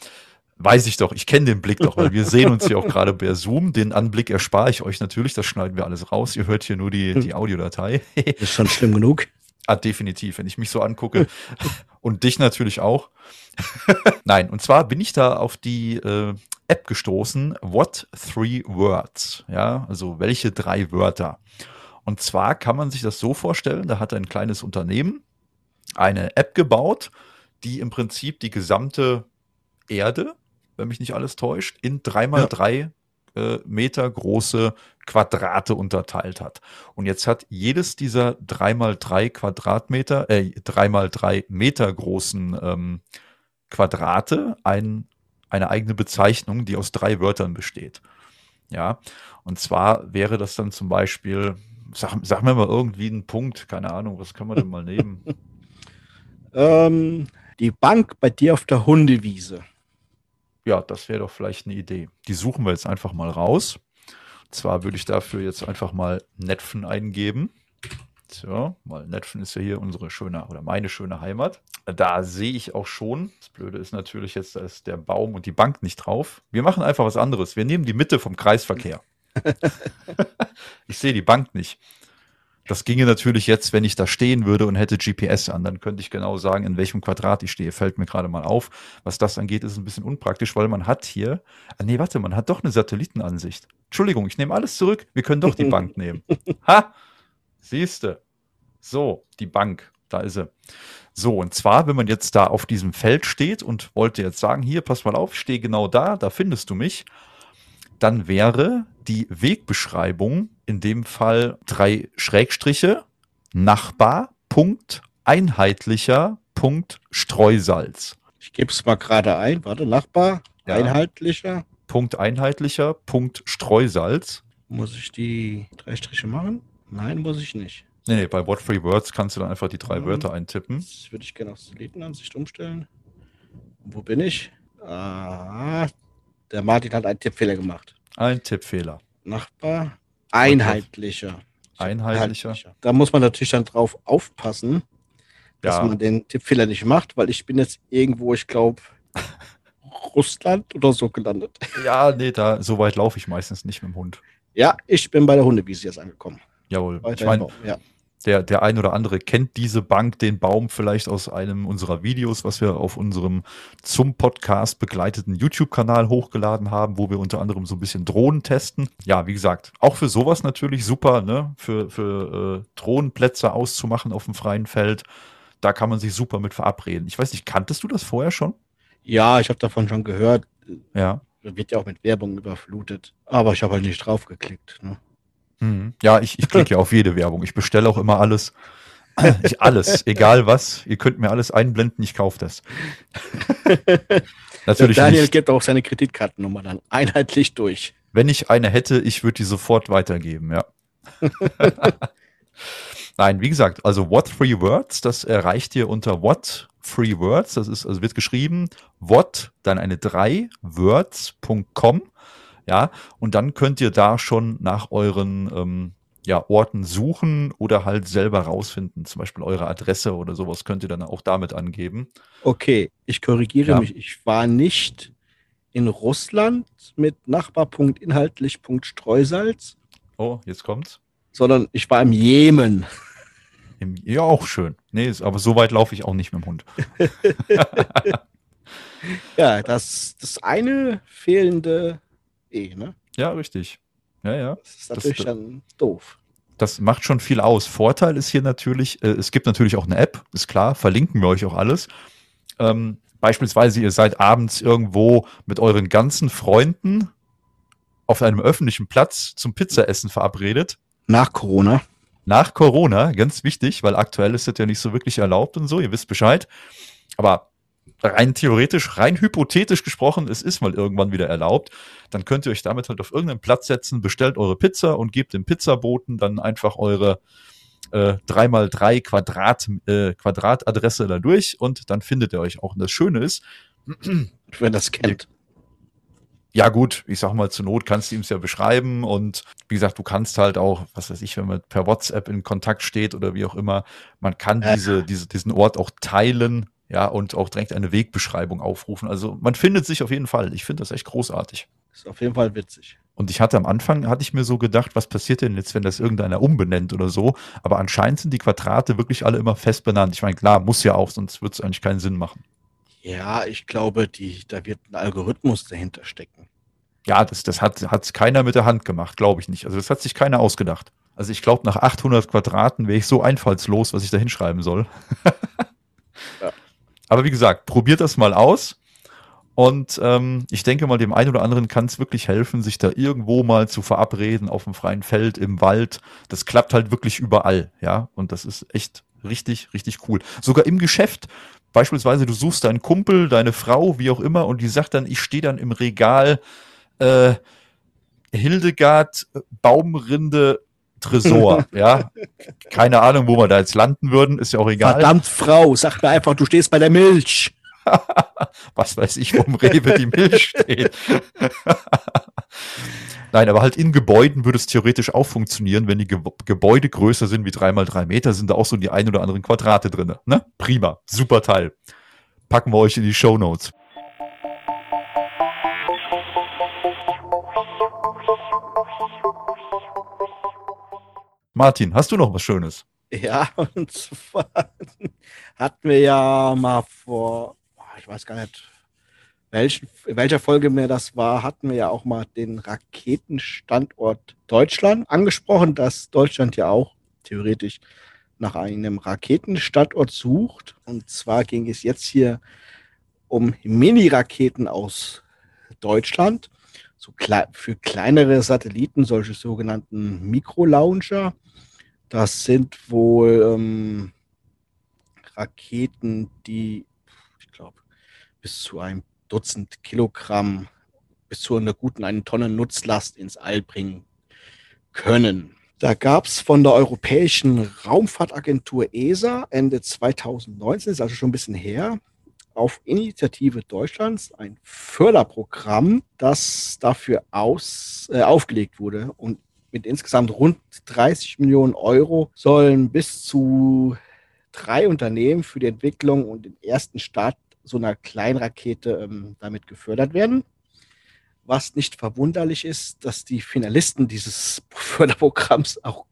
Weiß ich doch, ich kenne den Blick doch, weil wir sehen uns hier auch [LAUGHS] gerade per Zoom. Den Anblick erspare ich euch natürlich, das schneiden wir alles raus. Ihr hört hier nur die, die Audiodatei. Das ist schon schlimm genug. [LAUGHS] Ah, definitiv, wenn ich mich so angucke. und dich natürlich auch. Nein, und zwar bin ich da auf die äh, App gestoßen, What Three Words? Ja, also welche drei Wörter? Und zwar kann man sich das so vorstellen, da hat ein kleines Unternehmen eine App gebaut, die im Prinzip die gesamte Erde, wenn mich nicht alles täuscht, in drei mal Ja. drei äh, Meter große Quadrate unterteilt hat. Und jetzt hat jedes dieser drei mal drei Quadratmeter, äh, drei mal drei Meter großen ähm, Quadrate ein, eine eigene Bezeichnung, die aus drei Wörtern besteht. Ja, und zwar wäre das dann zum Beispiel, sag, sag mir mal irgendwie einen Punkt, keine Ahnung, was kann man denn mal nehmen? [LAUGHS] Ähm, die Bank bei dir auf der Hundewiese. Ja, das wäre doch vielleicht eine Idee. Die suchen wir jetzt einfach mal raus. Und zwar würde ich dafür jetzt einfach mal Netfen eingeben. So, weil Netfen ist ja hier unsere schöne oder meine schöne Heimat. Da sehe ich auch schon. Das Blöde ist natürlich jetzt, da ist der Baum und die Bank nicht drauf. Wir machen einfach was anderes. Wir nehmen die Mitte vom Kreisverkehr. [LAUGHS] ich sehe die Bank nicht. Das ginge natürlich jetzt, wenn ich da stehen würde und hätte GPS an. Dann könnte ich genau sagen, in welchem Quadrat ich stehe. Fällt mir gerade mal auf. Was das angeht, ist ein bisschen unpraktisch, weil man hat hier. Ah, nee, warte, man hat doch eine Satellitenansicht. Entschuldigung, ich nehme alles zurück. Wir können doch die Bank nehmen. Ha! Siehste. So, die Bank. Da ist sie. So, und zwar, wenn man jetzt da auf diesem Feld steht und wollte jetzt sagen, hier, pass mal auf, ich stehe genau da, da findest du mich, dann wäre die Wegbeschreibung in dem Fall drei Schrägstriche, Nachbar, Punkt, einheitlicher, Punkt, Streusalz. Ich gebe es mal gerade ein. Warte, Nachbar, Ja. einheitlicher. Punkt einheitlicher, Punkt Streusalz. Muss ich die drei Striche machen? Nein, muss ich nicht. Nee, bei What Three Words kannst du dann einfach die drei Mhm. Wörter eintippen. Das würde ich gerne auf Satellitenansicht umstellen. Wo bin ich? Ah, der Martin hat einen Tippfehler gemacht. Ein Tippfehler. Nachbar, einheitlicher. Einheitlicher. Da muss man natürlich dann drauf aufpassen, dass Ja. man den Tippfehler nicht macht, weil ich bin jetzt irgendwo, ich glaube, [LAUGHS] Russland oder so gelandet. Ja, nee, da, so weit laufe ich meistens nicht mit dem Hund. Ja, ich bin bei der Hundewiese jetzt angekommen. Jawohl. Ich Weiter meine, ja. der, der ein oder andere kennt diese Bank, den Baum vielleicht aus einem unserer Videos, was wir auf unserem zum Podcast begleiteten YouTube-Kanal hochgeladen haben, wo wir unter anderem so ein bisschen Drohnen testen. Ja, wie gesagt, auch für sowas natürlich super, ne? Für, für äh, Drohnenplätze auszumachen auf dem freien Feld. Da kann man sich super mit verabreden. Ich weiß nicht, kanntest du das vorher schon? Ja, ich habe davon schon gehört. Ja. Wird ja auch mit Werbung überflutet. Aber ich habe halt nicht drauf geklickt. Ne? Mhm. Ja, ich, ich klicke ja auf jede Werbung. Ich bestelle auch immer alles. [LAUGHS] Ich, alles, egal was. Ihr könnt mir alles einblenden, ich kaufe das. [LAUGHS] Natürlich Der Daniel nicht. gibt auch seine Kreditkartennummer dann einheitlich durch. Wenn ich eine hätte, ich würde die sofort weitergeben, ja. [LAUGHS] Nein, wie gesagt, also What Three Words, das erreicht ihr unter What Three Words, das ist, also wird geschrieben, what, dann eine 3, words.com, ja, und dann könnt ihr da schon nach euren ähm, ja, Orten suchen oder halt selber rausfinden, zum Beispiel eure Adresse oder sowas könnt ihr dann auch damit angeben. Okay, ich korrigiere ja. mich. Ich war nicht in Russland mit Nachbar.inhaltlich.streusalz. Oh, jetzt kommt's. Sondern ich war im Jemen. Im, ja, auch schön. Nee, aber so weit laufe ich auch nicht mit dem Hund. [LAUGHS] ja, das, das eine fehlende E, ne? Ja, richtig. Ja, ja. Das ist natürlich das, dann doof. Das macht schon viel aus. Vorteil ist hier natürlich, äh, es gibt natürlich auch eine App, ist klar, verlinken wir euch auch alles. Ähm, beispielsweise, ihr seid abends irgendwo mit euren ganzen Freunden auf einem öffentlichen Platz zum Pizzaessen verabredet. Nach Corona. Nach Corona, ganz wichtig, weil aktuell ist das ja nicht so wirklich erlaubt und so, ihr wisst Bescheid. Aber rein theoretisch, rein hypothetisch gesprochen, es ist mal irgendwann wieder erlaubt, dann könnt ihr euch damit halt auf irgendeinen Platz setzen, bestellt eure Pizza und gebt dem Pizzaboten dann einfach eure äh, 3x3 Quadrat, äh, Quadratadresse da durch und dann findet ihr euch auch. Und das Schöne ist, [CLEARS THROAT] wenn das kennt. Ja gut, ich sag mal, zur Not kannst du ihm es ja beschreiben und wie gesagt, du kannst halt auch, was weiß ich, wenn man per WhatsApp in Kontakt steht oder wie auch immer, man kann diese, diese, diesen Ort auch teilen ja, und auch direkt eine Wegbeschreibung aufrufen. Also man findet sich auf jeden Fall. Ich finde das echt großartig. Ist auf jeden Fall witzig. Und ich hatte am Anfang, hatte ich mir so gedacht, was passiert denn jetzt, wenn das irgendeiner umbenennt oder so? Aber anscheinend sind die Quadrate wirklich alle immer fest benannt. Ich meine, klar, muss ja auch, sonst wird es eigentlich keinen Sinn machen. Ja, ich glaube, die, da wird ein Algorithmus dahinter stecken. Ja, das, das hat, hat keiner mit der Hand gemacht, glaube ich nicht. Also das hat sich keiner ausgedacht. Also ich glaube, nach 800 Quadraten wäre ich so einfallslos, was ich da hinschreiben soll. ja. Aber wie gesagt, probiert das mal aus. Und ähm, ich denke mal, dem einen oder anderen kann es wirklich helfen, sich da irgendwo mal zu verabreden, auf dem freien Feld, im Wald. Das klappt halt wirklich überall, ja. Und das ist echt richtig, richtig cool. Sogar im Geschäft. Beispielsweise, du suchst deinen Kumpel, deine Frau, wie auch immer, und die sagt dann, ich stehe dann im Regal äh, Hildegard Baumrinde Tresor, [LAUGHS] ja. Keine Ahnung, wo wir da jetzt landen würden, ist ja auch egal. Verdammt, Frau, sag mir einfach, du stehst bei der Milch. [LAUGHS] Was weiß ich, wo im Rewe die Milch steht. [LAUGHS] Nein, aber halt in Gebäuden würde es theoretisch auch funktionieren, wenn die Ge Gebäude größer sind wie drei mal drei Meter, sind da auch so die ein oder anderen Quadrate drin. Ne? Prima, super Teil. Packen wir euch in die Show Notes. Martin, hast du noch was Schönes? Ja, [LAUGHS] und zwar hatten wir ja mal vor, ich weiß gar nicht, in welcher Folge mir das war, hatten wir ja auch mal den Raketenstandort Deutschland angesprochen, dass Deutschland ja auch theoretisch nach einem Raketenstandort sucht. Und zwar ging es jetzt hier um Mini-Raketen aus Deutschland, so kle für kleinere Satelliten, solche sogenannten Mikrolauncher. Das sind wohl ähm, Raketen, die, ich glaube, bis zu einem Dutzend Kilogramm, bis zu einer guten eine Tonne Nutzlast ins All bringen können. Da gab es von der Europäischen Raumfahrtagentur ESA Ende 2019, ist also schon ein bisschen her, auf Initiative Deutschlands ein Förderprogramm, das dafür aus, äh, aufgelegt wurde. Und mit insgesamt rund 30 Millionen Euro sollen bis zu drei Unternehmen für die Entwicklung und den ersten Start so einer Kleinrakete ähm, damit gefördert werden. Was nicht verwunderlich ist, dass die Finalisten dieses [LAUGHS] Förderprogramms auch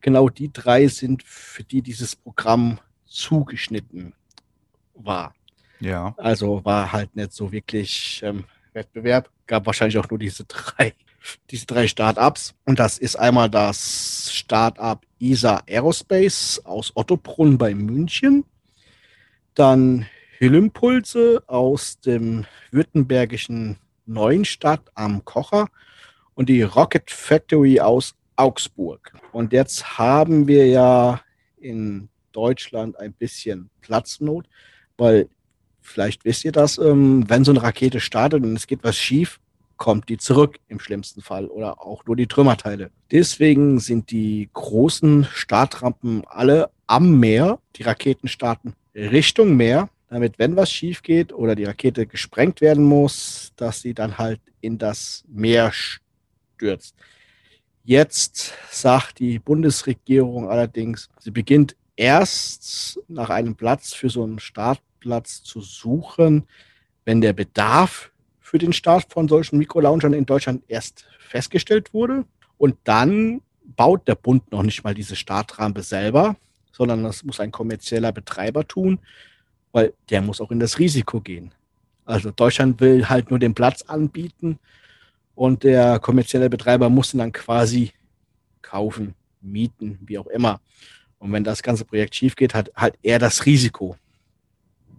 genau die drei sind, für die dieses Programm zugeschnitten war. Ja. Also war halt nicht so wirklich ähm, Wettbewerb. Gab wahrscheinlich auch nur diese drei [LAUGHS] diese drei Startups. Und das ist einmal das Startup ISA Aerospace aus Ottobrunn bei München. Dann Hillimpulse aus dem württembergischen Neuenstadt am Kocher und die Rocket Factory aus Augsburg. Und jetzt haben wir ja in Deutschland ein bisschen Platznot, weil vielleicht wisst ihr das, ähm, wenn so eine Rakete startet und es geht was schief, kommt die zurück im schlimmsten Fall oder auch nur die Trümmerteile. Deswegen sind die großen Startrampen alle am Meer. Die Raketen starten Richtung Meer damit, wenn was schief geht oder die Rakete gesprengt werden muss, dass sie dann halt in das Meer stürzt. Jetzt sagt die Bundesregierung allerdings, sie beginnt erst nach einem Platz für so einen Startplatz zu suchen, wenn der Bedarf für den Start von solchen Mikrolaunchern in Deutschland erst festgestellt wurde. Und dann baut der Bund noch nicht mal diese Startrampe selber, sondern das muss ein kommerzieller Betreiber tun, weil der muss auch in das Risiko gehen. Also Deutschland will halt nur den Platz anbieten und der kommerzielle Betreiber muss ihn dann quasi kaufen, mieten, wie auch immer. Und wenn das ganze Projekt schief geht, hat halt er das Risiko.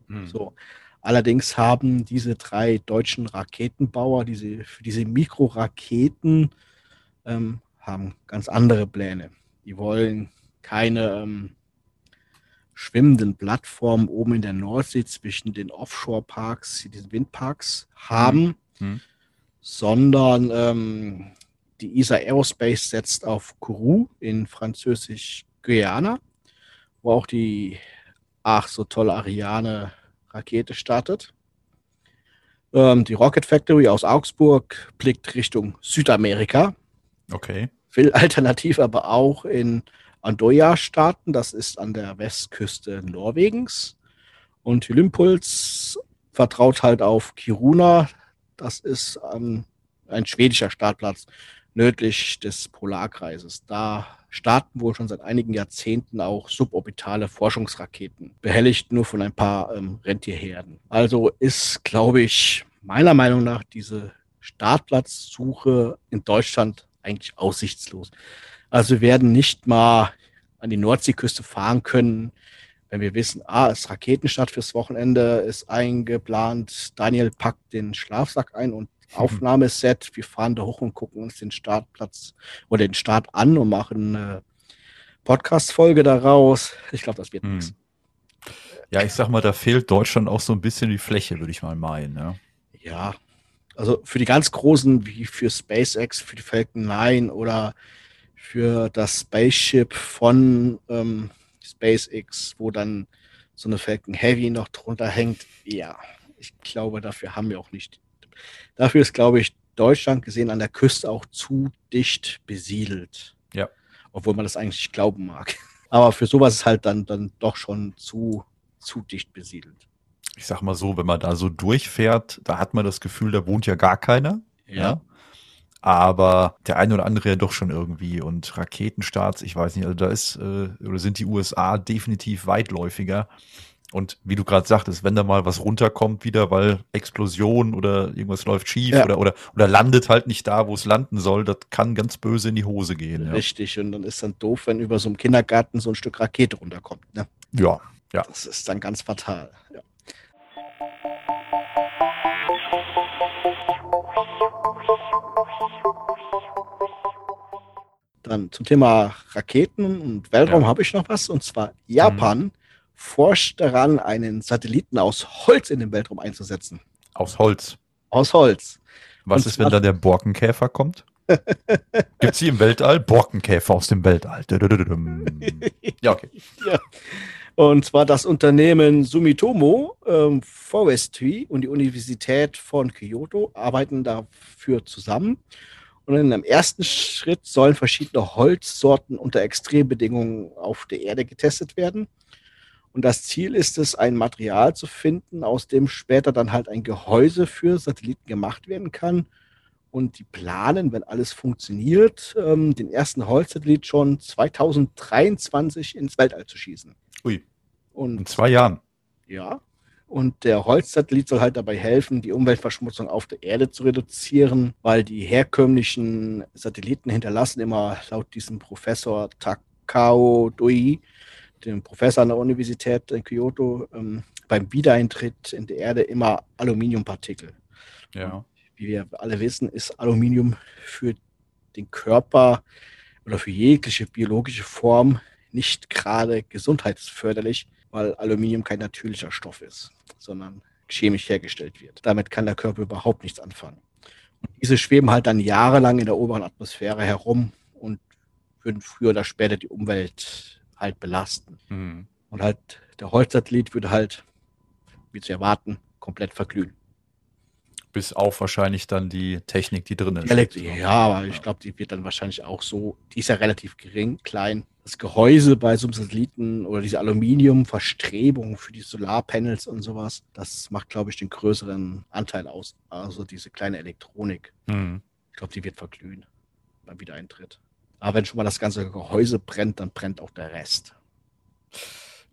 Hm. So. Allerdings haben diese drei deutschen Raketenbauer, diese, für diese Mikroraketen, ähm, haben ganz andere Pläne. Die wollen keine ähm, schwimmenden Plattformen oben in der Nordsee zwischen den Offshore-Parks, diesen Windparks haben, hm. sondern ähm, die ESA Aerospace setzt auf Kourou in Französisch-Guyana, wo auch die ach so tolle Ariane Rakete startet. Ähm, die Rocket Factory aus Augsburg blickt Richtung Südamerika. Okay. Will alternativ aber auch in Andoya starten. Das ist an der Westküste Norwegens. Und Olympuls vertraut halt auf Kiruna. Das ist ähm, ein schwedischer Startplatz nördlich des Polarkreises. Da starten wohl schon seit einigen Jahrzehnten auch suborbitale Forschungsraketen, behelligt nur von ein paar ähm, Rentierherden. Also ist, glaube ich, meiner Meinung nach diese Startplatzsuche in Deutschland eigentlich aussichtslos. Also wir werden nicht mal an die Nordseeküste fahren können, wenn wir wissen, ah, es ist Raketenstart fürs Wochenende, ist eingeplant, Daniel packt den Schlafsack ein und [LAUGHS] Aufnahmeset. Wir fahren da hoch und gucken uns den Startplatz oder den Start an und machen eine Podcast-Folge daraus. Ich glaube, das wird hm. nichts. Ja, ich sag mal, da fehlt Deutschland auch so ein bisschen die Fläche, würde ich mal meinen. Ja. ja, also für die ganz großen, wie für SpaceX, für die Falcon 9 oder für das Spaceship von ähm, SpaceX, wo dann so eine Falcon Heavy noch drunter hängt. Ja, ich glaube, dafür haben wir auch nicht Dafür ist, glaube ich, Deutschland gesehen an der Küste auch zu dicht besiedelt. Ja. Obwohl man das eigentlich glauben mag. Aber für sowas ist halt dann, dann doch schon zu, zu dicht besiedelt. Ich sag mal so, wenn man da so durchfährt, da hat man das Gefühl, da wohnt ja gar keiner. Ja. ja. Aber der eine oder andere ja doch schon irgendwie. Und Raketenstarts, ich weiß nicht, also da ist, äh, oder sind die USA definitiv weitläufiger. Und wie du gerade sagtest, wenn da mal was runterkommt wieder, weil Explosion oder irgendwas läuft schief ja. oder, oder, oder landet halt nicht da, wo es landen soll, das kann ganz böse in die Hose gehen. Ja. Richtig, und dann ist dann doof, wenn über so einem Kindergarten so ein Stück Rakete runterkommt. Ne? Ja, ja. Das ist dann ganz fatal. Ja. Dann zum Thema Raketen und Weltraum ja. habe ich noch was, und zwar Japan. Mhm forscht daran, einen Satelliten aus Holz in den Weltraum einzusetzen. Aus Holz. Aus Holz. Was Und ist, wenn da der Borkenkäfer kommt? [LAUGHS] Gibt es hier im Weltall Borkenkäfer aus dem Weltall? ja, okay. [LAUGHS] Ja. Und zwar das Unternehmen Sumitomo ähm, Forestry und die Universität von Kyoto arbeiten dafür zusammen. Und in einem ersten Schritt sollen verschiedene Holzsorten unter Extrembedingungen auf der Erde getestet werden. Und das Ziel ist es, ein Material zu finden, aus dem später dann halt ein Gehäuse für Satelliten gemacht werden kann. Und die planen, wenn alles funktioniert, ähm, den ersten Holzsatellit schon 2023 ins Weltall zu schießen. Ui. Und In zwei Jahren. Ja. Und der Holzsatellit soll halt dabei helfen, die Umweltverschmutzung auf der Erde zu reduzieren, weil die herkömmlichen Satelliten hinterlassen immer laut diesem Professor Takao Doi dem Professor an der Universität in Kyoto ähm, beim Wiedereintritt in die Erde immer Aluminiumpartikel. Ja. Wie wir alle wissen, ist Aluminium für den Körper oder für jegliche biologische Form nicht gerade gesundheitsförderlich, weil Aluminium kein natürlicher Stoff ist, sondern chemisch hergestellt wird. Damit kann der Körper überhaupt nichts anfangen. Und diese schweben halt dann jahrelang in der oberen Atmosphäre herum und würden früher oder später die Umwelt halt belasten. Mhm. Und halt der Holzsatellit würde halt wie zu erwarten, komplett verglühen. Bis auf wahrscheinlich dann die Technik, die drin ist. Elekt ja, aber ich glaube, die wird dann wahrscheinlich auch so, die ist ja relativ gering, klein. Das Gehäuse bei so einem Satelliten oder diese Aluminiumverstrebung für die Solarpanels und sowas, das macht, glaube ich, den größeren Anteil aus. Also diese kleine Elektronik. Mhm. Ich glaube, die wird verglühen beim Wiedereintritt. Aber wenn schon mal das ganze Gehäuse brennt, dann brennt auch der Rest.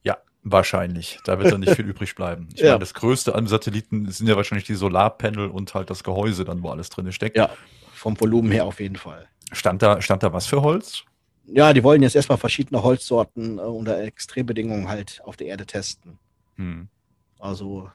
Ja, wahrscheinlich. Da wird dann nicht viel [LAUGHS] übrig bleiben. Ich Ja. meine, das Größte an Satelliten sind ja wahrscheinlich die Solarpanel und halt das Gehäuse dann, wo alles drin steckt. Ja, vom Volumen her auf jeden Fall. Stand da, stand da was für Holz? Ja, die wollen jetzt erstmal verschiedene Holzsorten äh, unter Extrembedingungen halt auf der Erde testen. Hm. Also,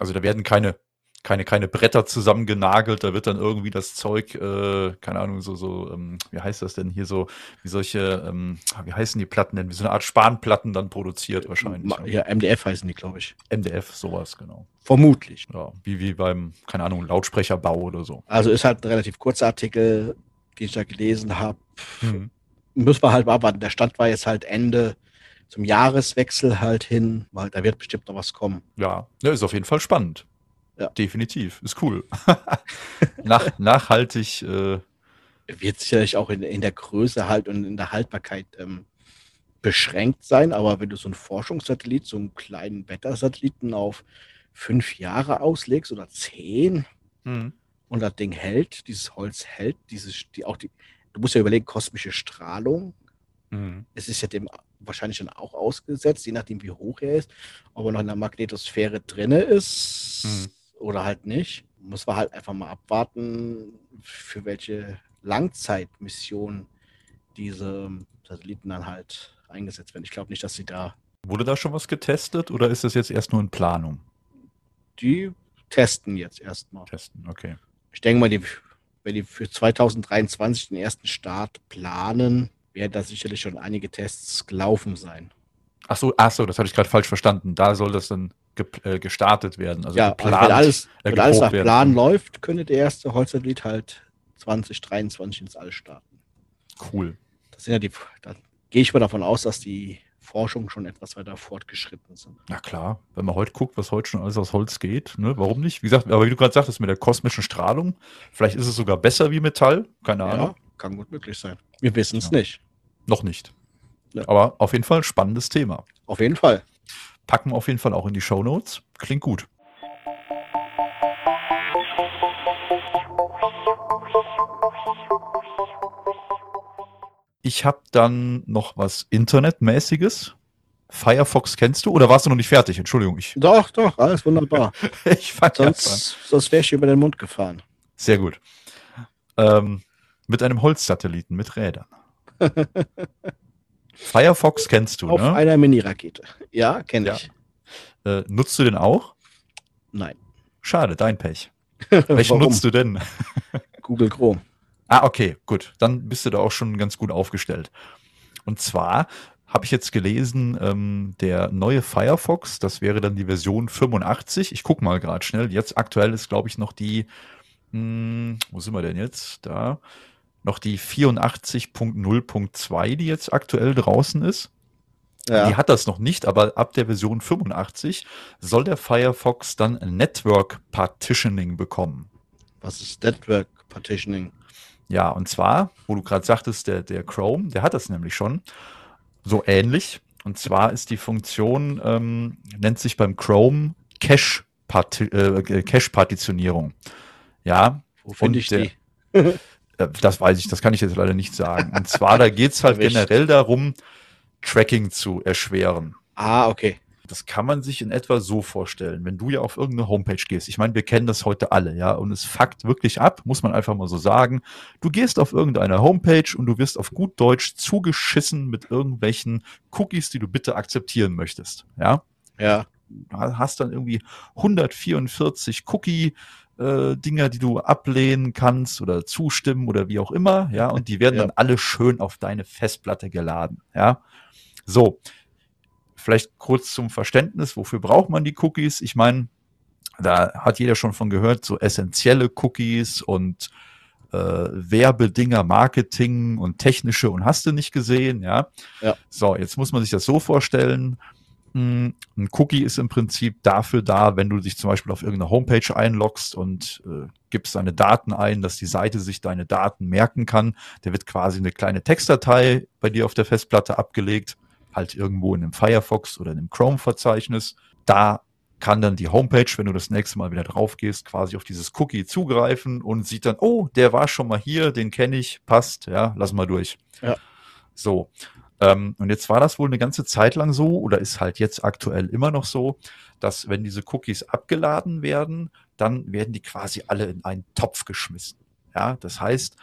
Also da werden keine, keine, keine Bretter zusammengenagelt, da wird dann irgendwie das Zeug, äh, keine Ahnung, so, so, ähm, wie heißt das denn hier so, wie solche, ähm, wie heißen die Platten denn, wie so eine Art Spanplatten dann produziert wahrscheinlich. ne? ja, MDF heißen die, glaube ich. MDF, sowas, genau. Vermutlich. Ja, wie, wie beim, keine Ahnung, Lautsprecherbau oder so. Also ist halt ein relativ kurzer Artikel, den ich da gelesen habe. Hm. Müssen wir halt mal abwarten. Der Stand war jetzt halt Ende zum Jahreswechsel halt hin, weil da wird bestimmt noch was kommen. Ja, ja, ist auf jeden Fall spannend. Ja. Definitiv, ist cool. [LAUGHS] Nach, nachhaltig, äh, Wird sicherlich auch in, in der Größe halt und in der Haltbarkeit ähm, beschränkt sein, aber wenn du so einen Forschungssatellit, so einen kleinen Wettersatelliten auf fünf Jahre auslegst oder zehn hm. und das Ding hält, dieses Holz hält, dieses, die auch die, du musst ja überlegen, kosmische Strahlung, Hm. es ist ja dem wahrscheinlich dann auch ausgesetzt, je nachdem wie hoch er ist, ob er noch in der Magnetosphäre drinne ist Mhm. Oder halt nicht. Muss man halt einfach mal abwarten, für welche Langzeitmission diese Satelliten dann halt eingesetzt werden. Ich glaube nicht, dass sie da Wurde da schon was getestet oder ist das jetzt erst nur in Planung? die testen jetzt erstmal. Testen, okay. Ich denke mal, die, wenn die für 2023 den ersten Start planen, werden da sicherlich schon einige Tests gelaufen sein. Ach so, ach so, das hatte ich gerade falsch verstanden. Da soll das dann äh, gestartet werden. Also ja, also geplant, wenn alles, äh, wenn alles nach werden. Plan läuft, könnte der erste Holzsatellit halt 2023 ins All starten. Cool. Das sind ja die, da gehe ich mal davon aus, dass die Forschung schon etwas weiter fortgeschritten sind. Na klar, wenn man heute guckt, was heute schon alles aus Holz geht, ne, warum nicht? Wie gesagt, aber wie du gerade sagtest, mit der kosmischen Strahlung, vielleicht ist es sogar besser wie Metall, keine Ahnung. Ja, kann gut möglich sein. Wir wissen es Ja. nicht. Noch nicht. Ja. Aber auf jeden Fall ein spannendes Thema. Auf jeden Fall. Packen wir auf jeden Fall auch in die Show Notes. Klingt gut. Ich habe dann noch was Internetmäßiges. Firefox kennst du oder warst du noch nicht fertig? Entschuldigung, ich, Doch, doch, alles wunderbar. [LAUGHS] ich sonst sonst wäre ich über den Mund gefahren. Sehr gut. Ähm, mit einem Holzsatelliten mit Rädern. [LAUGHS] Firefox kennst du, Auf ne? einer Mini-Rakete. Ja, kenne Ja. ich. Äh, nutzt du den auch? Nein. Schade, dein Pech. [LAUGHS] Welchen nutzt du denn? [LAUGHS] Google Chrome. Ah, okay, gut. Dann bist du da auch schon ganz gut aufgestellt. Und zwar habe ich jetzt gelesen, ähm, der neue Firefox, das wäre dann die Version 85. Ich gucke mal gerade schnell. Jetzt aktuell ist, glaube ich, noch die, hm, wo sind wir denn jetzt? Da. Noch die 84.0.2, die jetzt aktuell draußen ist. Ja. Die hat das noch nicht, aber ab der Version 85 soll der Firefox dann Network Partitioning bekommen. Was ist Network Partitioning? Ja, und zwar, wo du gerade sagtest, der, der Chrome, der hat das nämlich schon so ähnlich. Und zwar ist die Funktion, ähm, nennt sich beim Chrome Cache-Parti äh, Cache-Partitionierung. Ja, Wo finde ich der- die? [LAUGHS] äh, das weiß ich, das kann ich jetzt leider nicht sagen. Und zwar, da geht's halt Erwischt. generell darum, Tracking zu erschweren. Ah, okay. Das kann man sich in etwa so vorstellen, wenn du ja auf irgendeine Homepage gehst. Ich meine, wir kennen das heute alle, ja, und es fuckt wirklich ab, muss man einfach mal so sagen. Du gehst auf irgendeine Homepage und du wirst auf gut Deutsch zugeschissen mit irgendwelchen Cookies, die du bitte akzeptieren möchtest, ja. Ja. Hast dann irgendwie 144 Cookie äh, Dinger, die du ablehnen kannst oder zustimmen oder wie auch immer, ja, und die werden Ja. dann alle schön auf deine Festplatte geladen, ja. So, vielleicht kurz zum Verständnis, wofür braucht man die Cookies? Ich meine, da hat jeder schon von gehört, so essentielle Cookies und äh, Werbedinger, Marketing und technische und hast du nicht gesehen, ja. Ja. So, jetzt muss man sich das so vorstellen, Ein Cookie ist im Prinzip dafür da, wenn du dich zum Beispiel auf irgendeine Homepage einloggst und äh, gibst deine Daten ein, dass die Seite sich deine Daten merken kann. Der wird quasi eine kleine Textdatei bei dir auf der Festplatte abgelegt, halt irgendwo in einem Firefox oder in einem Chrome-Verzeichnis. Da kann dann die Homepage, wenn du das nächste Mal wieder drauf gehst, quasi auf dieses Cookie zugreifen und sieht dann, oh, der war schon mal hier, den kenne ich, passt, ja, lass mal durch. Ja. So. Ähm, und jetzt war das wohl eine ganze Zeit lang so oder ist halt jetzt aktuell immer noch so, dass wenn diese Cookies abgeladen werden, dann werden die quasi alle in einen Topf geschmissen. Ja, das heißt,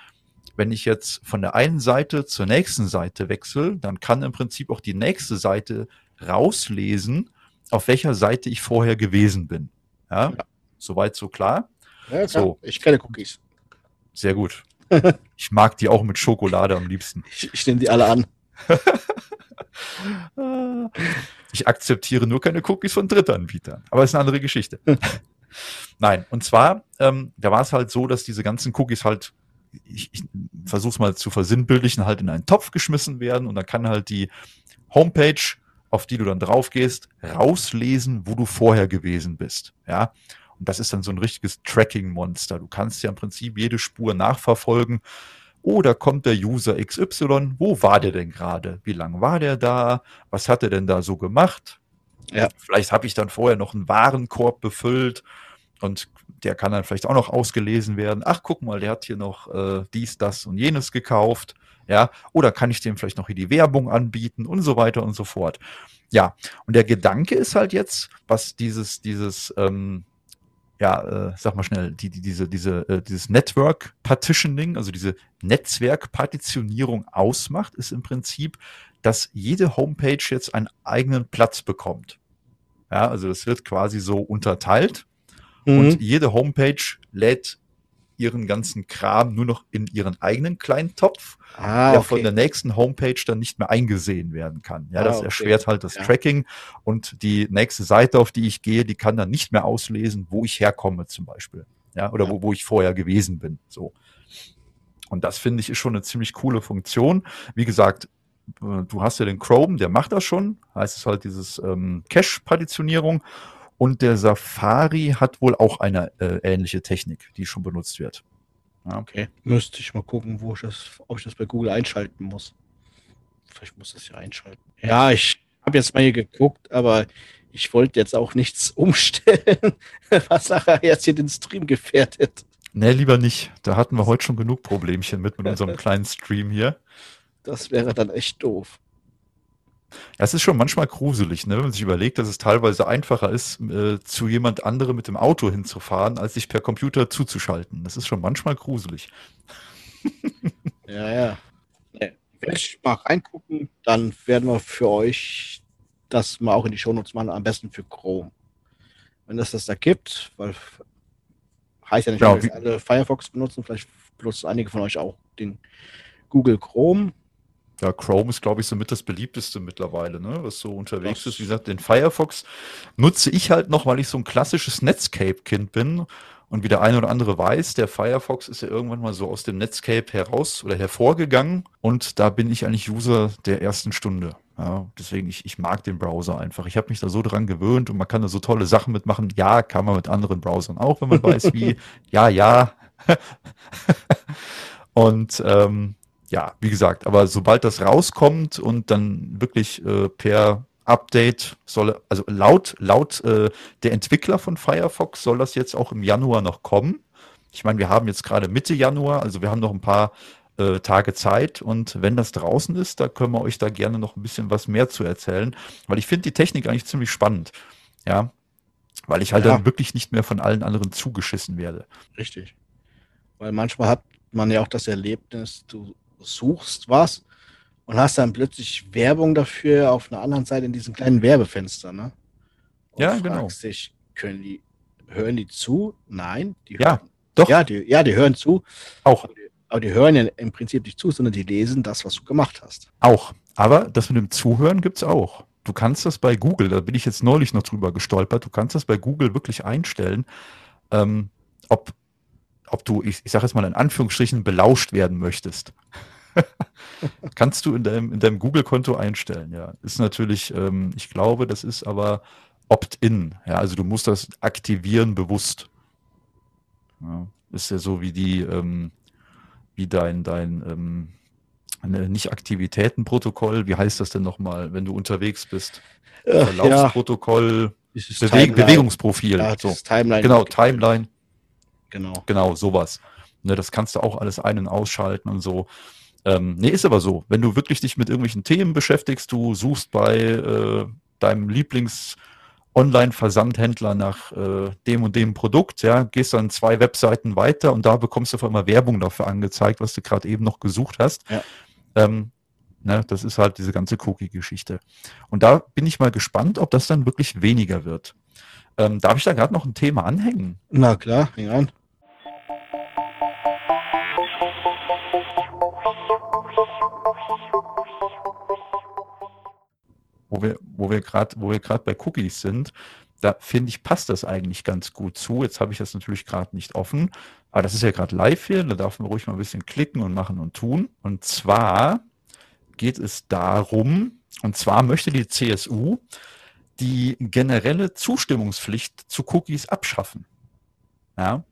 wenn ich jetzt von der einen Seite zur nächsten Seite wechsle, dann kann im Prinzip auch die nächste Seite rauslesen, auf welcher Seite ich vorher gewesen bin. Ja, ja. soweit so klar. Ja, klar. So. Ich kenne Cookies. Sehr gut. [LAUGHS] ich mag die auch mit Schokolade am liebsten. Ich, ich nehme die alle an. Ich akzeptiere nur keine Cookies von Drittanbietern. Aber ist eine andere Geschichte. [LAUGHS] Nein, und zwar, ähm, da war es halt so, dass diese ganzen Cookies halt, ich, ich versuche es mal zu versinnbildlichen, halt in einen Topf geschmissen werden und dann kann halt die Homepage, auf die du dann drauf gehst, rauslesen, wo du vorher gewesen bist. Ja. Und das ist dann so ein richtiges Tracking-Monster. Du kannst ja im Prinzip jede Spur nachverfolgen oh, da kommt der User XY, wo war der denn gerade? Wie lange war der da? Was hat er denn da so gemacht? Ja. Vielleicht habe ich dann vorher noch einen Warenkorb befüllt und der kann dann vielleicht auch noch ausgelesen werden. Ach, guck mal, der hat hier noch äh, dies, das und jenes gekauft. Ja, oder kann ich dem vielleicht noch hier die Werbung anbieten und so weiter und so fort. Ja, und der Gedanke ist halt jetzt, was dieses, dieses ähm, ja, äh, sag mal schnell, die, die, diese, diese, äh, dieses Network Partitioning, also diese Netzwerkpartitionierung ausmacht, ist im Prinzip, dass jede Homepage jetzt einen eigenen Platz bekommt. Ja, also das wird quasi so unterteilt mhm. und jede Homepage lädt ihren ganzen Kram nur noch in ihren eigenen kleinen Topf, ah, der okay. von der nächsten Homepage dann nicht mehr eingesehen werden kann. Ja, ah, das okay. erschwert halt das ja. Tracking und die nächste Seite, auf die ich gehe, die kann dann nicht mehr auslesen, wo ich herkomme zum Beispiel. Ja, oder ja. Wo, wo ich vorher gewesen bin. So. Und das finde ich ist schon eine ziemlich coole Funktion. Wie gesagt, äh, du hast ja den Chrome, der macht das schon. Heißt es halt dieses ähm, Cache-Partitionierung. Und der Safari hat wohl auch eine äh, ähnliche Technik, die schon benutzt wird. Ja. Okay. Müsste ich mal gucken, wo ich das, ob ich das bei Google einschalten muss. Vielleicht muss ich das ja einschalten. Ja, ich habe jetzt mal hier geguckt, aber ich wollte jetzt auch nichts [LAUGHS] umstellen, was nachher jetzt hier den Stream gefährdet. Nee, lieber nicht. Da hatten wir heute schon genug Problemchen mit, mit unserem [LAUGHS] kleinen Stream hier. Das wäre dann echt doof. Ja, es ist schon manchmal gruselig, ne? wenn man sich überlegt, dass es teilweise einfacher ist, äh, zu jemand anderem mit dem Auto hinzufahren, als sich per Computer zuzuschalten. Das ist schon manchmal gruselig. ja, ja. Werde ich mal reingucken, dann werden wir für euch das mal auch in die Shownotes machen, am besten für Chrome. Wenn es das da gibt, weil heißt ja nicht, ja, dass alle Firefox benutzen, vielleicht benutzt einige von euch auch den Google Chrome. Ja, Chrome ist, glaube ich, somit das beliebteste mittlerweile, ne? was so unterwegs das ist. Wie gesagt, den Firefox nutze ich halt noch, weil ich so ein klassisches Netscape-Kind bin. Und wie der eine oder andere weiß, der Firefox ist ja irgendwann mal so aus dem Netscape heraus oder hervorgegangen. Und da bin ich eigentlich User der ersten Stunde. Ja, deswegen, ich, ich mag den Browser einfach. Ich habe mich da so dran gewöhnt und man kann da so tolle Sachen mitmachen. Ja, kann man mit anderen Browsern auch, wenn man weiß, wie. [LAUGHS] Ja, ja. [LAUGHS] und ähm, ja, wie gesagt, aber sobald das rauskommt und dann wirklich äh, per Update soll, also laut, laut äh, der Entwickler von Firefox soll das jetzt auch im Januar noch kommen. Ich meine, wir haben jetzt gerade Mitte Januar, also wir haben noch ein paar äh, Tage Zeit und wenn das draußen ist, da können wir euch da gerne noch ein bisschen was mehr zu erzählen, weil ich finde die Technik eigentlich ziemlich spannend. Ja, weil ich halt ja. dann wirklich nicht mehr von allen anderen zugeschissen werde. Richtig. Weil manchmal hat man ja auch das Erlebnis, du suchst was und hast dann plötzlich Werbung dafür auf einer anderen Seite in diesem kleinen Werbefenster, ne? Und ja, genau. Dich, können die, hören die zu? Nein, die ja, hören. Doch. Ja, die, ja, die hören zu. Auch. Aber die, aber die hören ja im Prinzip nicht zu, sondern die lesen das, was du gemacht hast. Auch. Aber das mit dem Zuhören gibt es auch. Du kannst das bei Google, da bin ich jetzt neulich noch drüber gestolpert, du kannst das bei Google wirklich einstellen, ähm, ob, ob du, ich, ich sage jetzt mal in Anführungsstrichen, belauscht werden möchtest. [LAUGHS] Kannst du in deinem, in deinem Google-Konto einstellen, ja. Ist natürlich, ähm, ich glaube, das ist aber Opt-in. Ja, also du musst das aktivieren bewusst. Ja, ist ja so wie die, ähm, wie dein, dein ähm, Nicht-Aktivitäten-Protokoll, wie heißt das denn nochmal, wenn du unterwegs bist? Verlaufsprotokoll, ja. Bewe Bewegungsprofil. Ja, so. Timeline. Genau, Timeline. Genau. Genau, sowas. Ne, das kannst du auch alles ein- und ausschalten und so. Ähm, nee, ist aber so. Wenn du wirklich dich mit irgendwelchen Themen beschäftigst, du suchst bei äh, deinem Lieblings- Online-Versandhändler nach äh, dem und dem Produkt, ja, gehst dann zwei Webseiten weiter und da bekommst du auf einmal Werbung dafür angezeigt, was du gerade eben noch gesucht hast. Ja. Ähm, ne, das ist halt diese ganze Cookie-Geschichte. Und da bin ich mal gespannt, ob das dann wirklich weniger wird. Ähm, darf ich da gerade noch ein Thema anhängen? Na klar, häng an. wo wir, wo wir gerade, wo wir gerade bei Cookies sind, da finde ich, passt das eigentlich ganz gut zu. Jetzt habe ich das natürlich gerade nicht offen, aber das ist ja gerade live hier, da darf man ruhig mal ein bisschen klicken und machen und tun. Und zwar geht es darum, und zwar möchte die CSU die generelle Zustimmungspflicht zu Cookies abschaffen. Ja,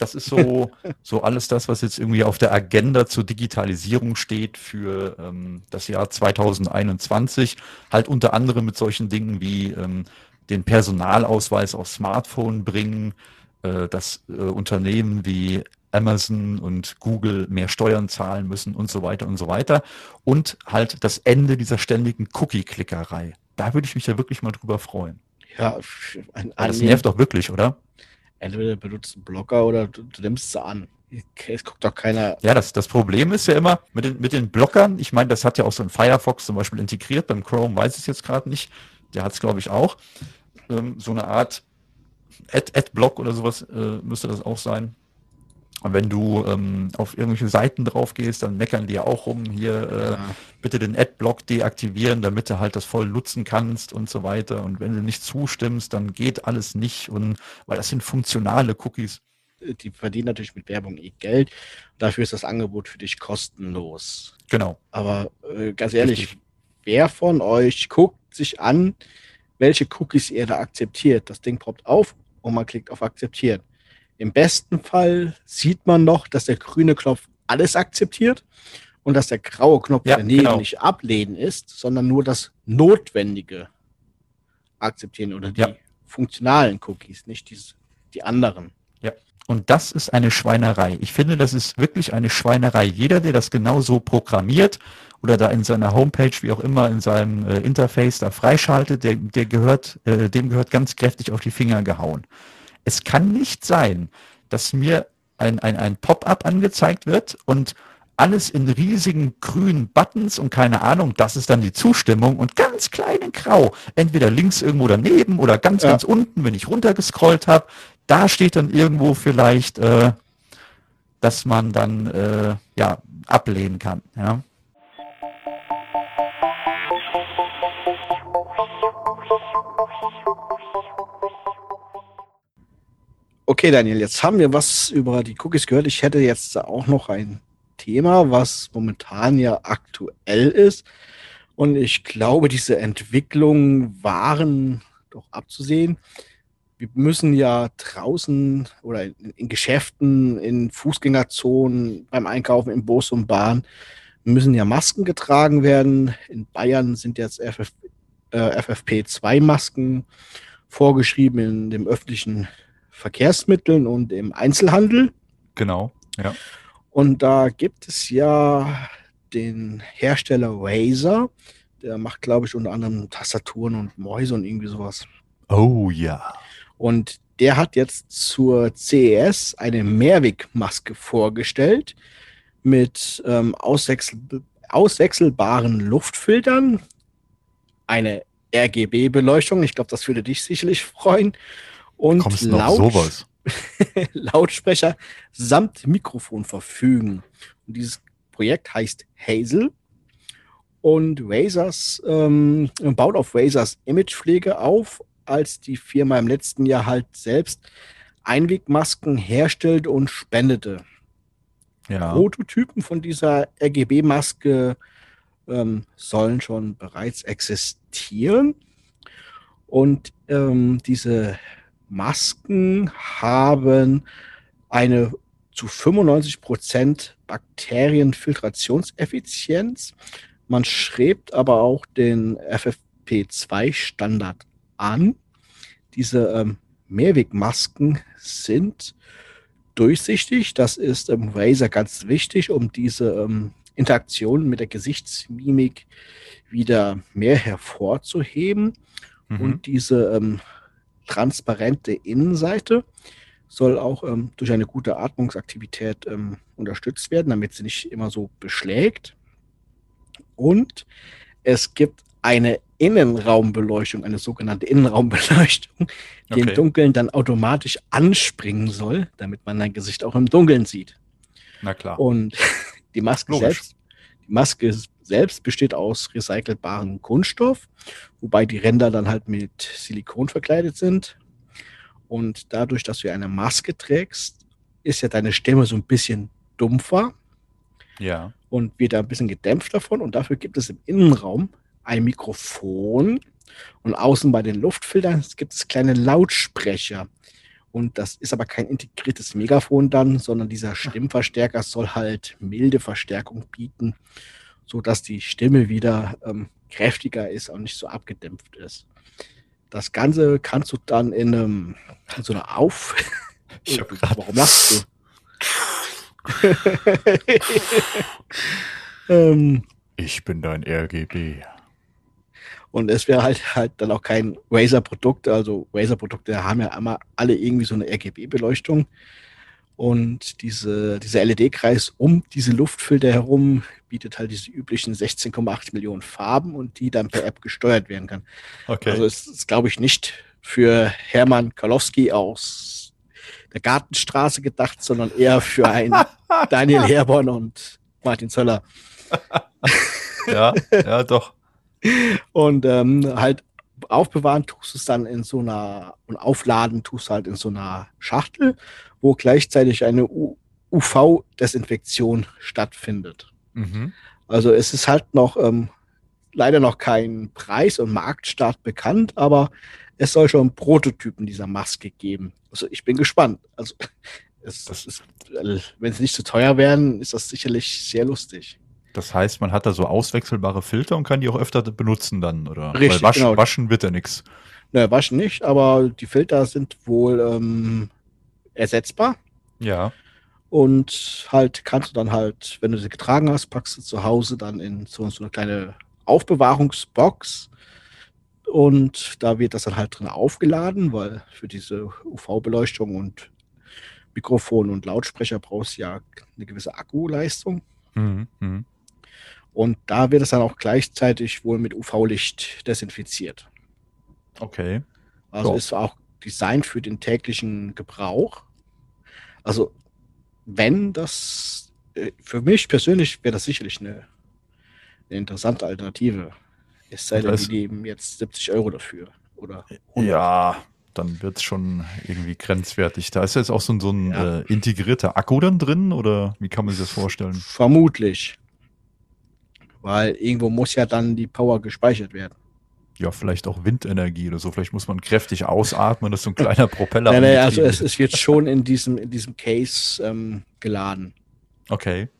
das ist so, [LAUGHS] so alles das, was jetzt irgendwie auf der Agenda zur Digitalisierung steht für ähm, das Jahr 2021. Halt unter anderem mit solchen Dingen wie ähm, den Personalausweis aufs Smartphone bringen, äh, dass äh, Unternehmen wie Amazon und Google mehr Steuern zahlen müssen und so weiter und so weiter. Und halt das Ende dieser ständigen Cookie-Klickerei. Da würde ich mich ja wirklich mal drüber freuen. Ja, ein, Weil das nervt doch wirklich, oder? Entweder benutzt einen Blocker oder du, du nimmst sie an. Es guckt doch keiner. Ja, das, das Problem ist ja immer mit den, mit den Blockern. Ich meine, das hat ja auch so ein Firefox zum Beispiel integriert. Beim Chrome weiß ich es jetzt gerade nicht. Der hat es, glaube ich, auch. Ähm, so eine Art Ad- Ad-Block oder sowas äh, müsste das auch sein. Und wenn du ähm, auf irgendwelche Seiten drauf gehst, dann meckern die ja auch rum, hier äh, Ja. bitte den Adblock deaktivieren, damit du halt das voll nutzen kannst und so weiter. Und wenn du nicht zustimmst, dann geht alles nicht. Und weil das sind funktionale Cookies. Die verdienen natürlich mit Werbung eh Geld. Dafür ist das Angebot für dich kostenlos. Genau. Aber äh, ganz ehrlich, Richtig. wer von euch guckt sich an, welche Cookies ihr da akzeptiert? Das Ding poppt auf und man klickt auf Akzeptieren. Im besten Fall sieht man noch, dass der grüne Knopf alles akzeptiert und dass der graue Knopf Ja, daneben genau. nicht ablehnen ist, sondern nur das Notwendige akzeptieren oder die Ja. funktionalen Cookies, nicht diese, die anderen. Und das ist eine Schweinerei. Ich finde, das ist wirklich eine Schweinerei. Jeder, der das genau so programmiert oder da in seiner Homepage, wie auch immer, in seinem äh, Interface da freischaltet, der, der gehört, äh, dem gehört ganz kräftig auf die Finger gehauen. Es kann nicht sein, dass mir ein, ein, ein Pop-up angezeigt wird und alles in riesigen grünen Buttons und keine Ahnung, das ist dann die Zustimmung und ganz klein in grau, entweder links irgendwo daneben oder ganz, Ja. ganz unten, wenn ich runtergescrollt habe, da steht dann irgendwo vielleicht, äh, dass man dann äh, ja ablehnen kann. Ja. Okay, Daniel, jetzt haben wir was über die Cookies gehört. Ich hätte jetzt auch noch ein Thema, was momentan ja aktuell ist. Und ich glaube, diese Entwicklungen waren doch abzusehen. Wir müssen ja draußen oder in, in Geschäften, in Fußgängerzonen, beim Einkaufen, im Bus und Bahn, müssen ja Masken getragen werden. In Bayern sind jetzt FF, äh, FFP2-Masken vorgeschrieben in dem öffentlichen Verkehrsmitteln und im Einzelhandel. Genau. Ja. Und da gibt es ja den Hersteller Razer, der macht, glaube ich, unter anderem Tastaturen und Mäuse und irgendwie sowas. Oh ja. Und der hat jetzt zur CES eine Mehrwegmaske vorgestellt mit ähm, auswechsel auswechselbaren Luftfiltern, eine RGB-Beleuchtung, ich glaube, das würde dich sicherlich [LAUGHS] freuen, und Kommst du auf Laut- sowas? [LAUGHS] Lautsprecher samt Mikrofon verfügen. Und dieses Projekt heißt Hazel und Razers ähm, baut auf Razers Imagepflege auf, als die Firma im letzten Jahr halt selbst Einwegmasken herstellt und spendete. ja. Prototypen von dieser RGB-Maske ähm, sollen schon bereits existieren. Und ähm, diese Masken haben eine zu 95 Prozent Bakterienfiltrationseffizienz. Man schreibt aber auch den FFP2-Standard an. Diese ähm, Mehrwegmasken sind durchsichtig. Das ist im Razer ganz wichtig, um diese ähm, Interaktion mit der Gesichtsmimik wieder mehr hervorzuheben. Mhm. Und diese ähm, transparente Innenseite soll auch ähm, durch eine gute Atmungsaktivität ähm, unterstützt werden, damit sie nicht immer so beschlägt. Und es gibt eine Innenraumbeleuchtung, eine sogenannte Innenraumbeleuchtung, die okay. im Dunkeln dann automatisch anspringen soll, damit man dein Gesicht auch im Dunkeln sieht. Na klar. Und [LAUGHS] die Maske selbst, die Maske selbst besteht aus recycelbarem Kunststoff, wobei die Ränder dann halt mit Silikon verkleidet sind. Und dadurch, dass du eine Maske trägst, ist ja deine Stimme so ein bisschen dumpfer. Ja. Und wird da ein bisschen gedämpft davon. Und dafür gibt es im Innenraum ein Mikrofon. Und außen bei den Luftfiltern gibt es kleine Lautsprecher. Und das ist aber kein integriertes Megafon dann, sondern dieser Stimmverstärker soll halt milde Verstärkung bieten, sodass die Stimme wieder ähm, kräftiger ist und nicht so abgedämpft ist. Das Ganze kannst du dann in, einem, in so einer Auf. [LAUGHS] Ich Warum lachst du? [LAUGHS] ähm, ich bin dein RGB. Und es wäre halt halt dann auch kein Razer-Produkt. Also Razer-Produkte haben ja immer alle irgendwie so eine RGB-Beleuchtung. Und diese, dieser LED-Kreis um diese Luftfilter herum bietet halt diese üblichen 16,8 Millionen Farben und die dann per App gesteuert werden kann. Okay. Also es ist, glaube ich, nicht für Hermann Kalowski aus der Gartenstraße gedacht, sondern eher für einen [LAUGHS] Daniel Herborn und Martin Zöller. [LAUGHS] ja, ja, doch. Und ähm, halt aufbewahren tust du es dann in so einer und aufladen tust du halt in so einer Schachtel, wo gleichzeitig eine UV-Desinfektion stattfindet. Mhm. Also es ist halt noch ähm, leider noch kein Preis und Marktstart bekannt, aber es soll schon Prototypen dieser Maske geben. Also ich bin gespannt. Also [LAUGHS] es, das ist, wenn sie nicht zu teuer wären, ist das sicherlich sehr lustig. Das heißt, man hat da so auswechselbare Filter und kann die auch öfter benutzen dann, oder? Richtig, Weil waschen, genau. waschen wird ja nichts. Ne, waschen nicht, aber die Filter sind wohl ähm, ersetzbar. Ja. Und halt kannst du dann halt, wenn du sie getragen hast, packst du zu Hause dann in so, so eine kleine Aufbewahrungsbox. Und da wird das dann halt drin aufgeladen, weil für diese UV-Beleuchtung und Mikrofon und Lautsprecher brauchst du ja eine gewisse Akkuleistung. Mhm, mh. Und da wird es dann auch gleichzeitig wohl mit UV-Licht desinfiziert. Okay. Also so. ist auch Design für den täglichen Gebrauch. Also wenn das, äh, für mich persönlich wäre das sicherlich eine, eine interessante Alternative. Es sei denn, die geben jetzt 70 Euro dafür. Oder 100. Ja, dann wird es schon irgendwie grenzwertig. Da ist jetzt auch so ein, so ein ja. äh, integrierter Akku dann drin oder wie kann man sich das vorstellen? Vermutlich. Weil irgendwo muss ja dann die Power gespeichert werden. Ja, vielleicht auch Windenergie oder so. Vielleicht muss man kräftig ausatmen, dass so ein kleiner Propeller. [LAUGHS] nein, nein, also es, es, wird schon in diesem, in diesem Case ähm, geladen. Okay.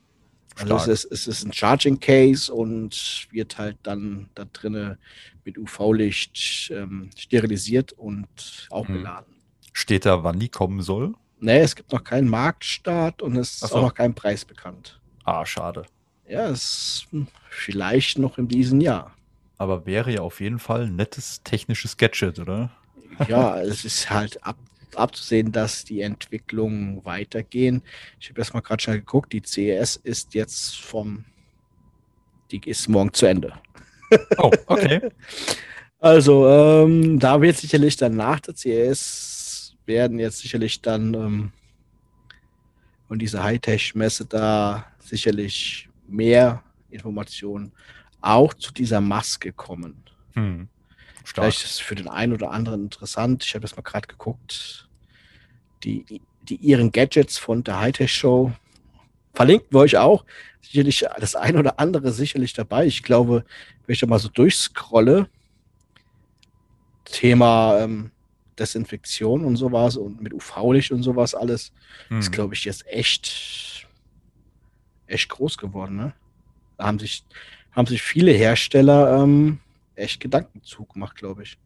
Stark. Also es ist, es ist ein Charging Case und wird halt dann da drinnen mit UV-Licht ähm, sterilisiert und auch hm. geladen. Steht da, wann die kommen soll? Nee, es gibt noch keinen Marktstart und es ist so. auch noch kein Preis bekannt. Ah, schade. Ja, es ist vielleicht noch in diesem Jahr. Aber wäre ja auf jeden Fall ein nettes technisches Gadget, oder? Ja, [LAUGHS] es ist halt ab, abzusehen, dass die Entwicklungen weitergehen. Ich habe erst mal gerade schnell geguckt, die CES ist jetzt vom, die ist morgen zu Ende. Oh, okay. [LAUGHS] Also, ähm, da wird sicherlich dann nach der CES werden jetzt sicherlich dann ähm, und diese Hightech-Messe da sicherlich mehr Informationen auch zu dieser Maske kommen. Hm. Vielleicht ist es für den einen oder anderen interessant. Ich habe jetzt mal gerade geguckt, die, die ihren Gadgets von der Hightech Show verlinken wir euch auch. Sicherlich das ein oder andere sicherlich dabei. Ich glaube, wenn ich da mal so durchscrolle, Thema ähm, Desinfektion und sowas und mit UV-Licht und sowas alles, hm. ist, glaube ich, jetzt echt, echt groß geworden. Ne? Da haben sich, haben sich viele Hersteller ähm, echt Gedanken zugemacht, glaube ich.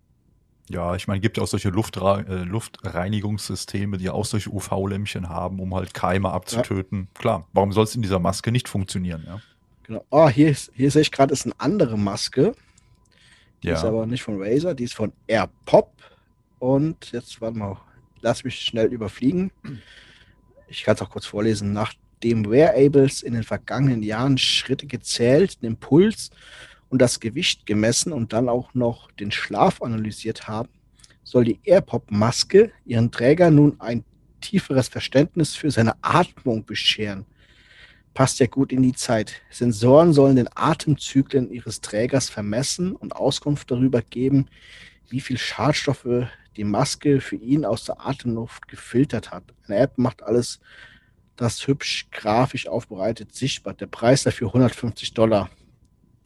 Ja, ich meine, gibt ja auch solche Luftre äh, Luftreinigungssysteme, die auch solche UV-Lämpchen haben, um halt Keime abzutöten. Ja. Klar, warum soll es in dieser Maske nicht funktionieren? Ja? Genau. Oh, hier, ist, hier sehe ich gerade, ist eine andere Maske. Die ja. ist aber nicht von Razer, die ist von AirPop. Und jetzt, warte mal, lass mich schnell überfliegen. Ich kann es auch kurz vorlesen. Nachdem Wearables in den vergangenen Jahren Schritte gezählt, den Puls und das Gewicht gemessen und dann auch noch den Schlaf analysiert haben, soll die AirPop-Maske ihren Träger nun ein tieferes Verständnis für seine Atmung bescheren. Passt ja gut in die Zeit. Sensoren sollen den Atemzyklen ihres Trägers vermessen und Auskunft darüber geben, wie viel Schadstoffe die Maske für ihn aus der Atemluft gefiltert hat. Eine App macht alles das hübsch grafisch aufbereitet sichtbar. Der Preis dafür 150 Dollar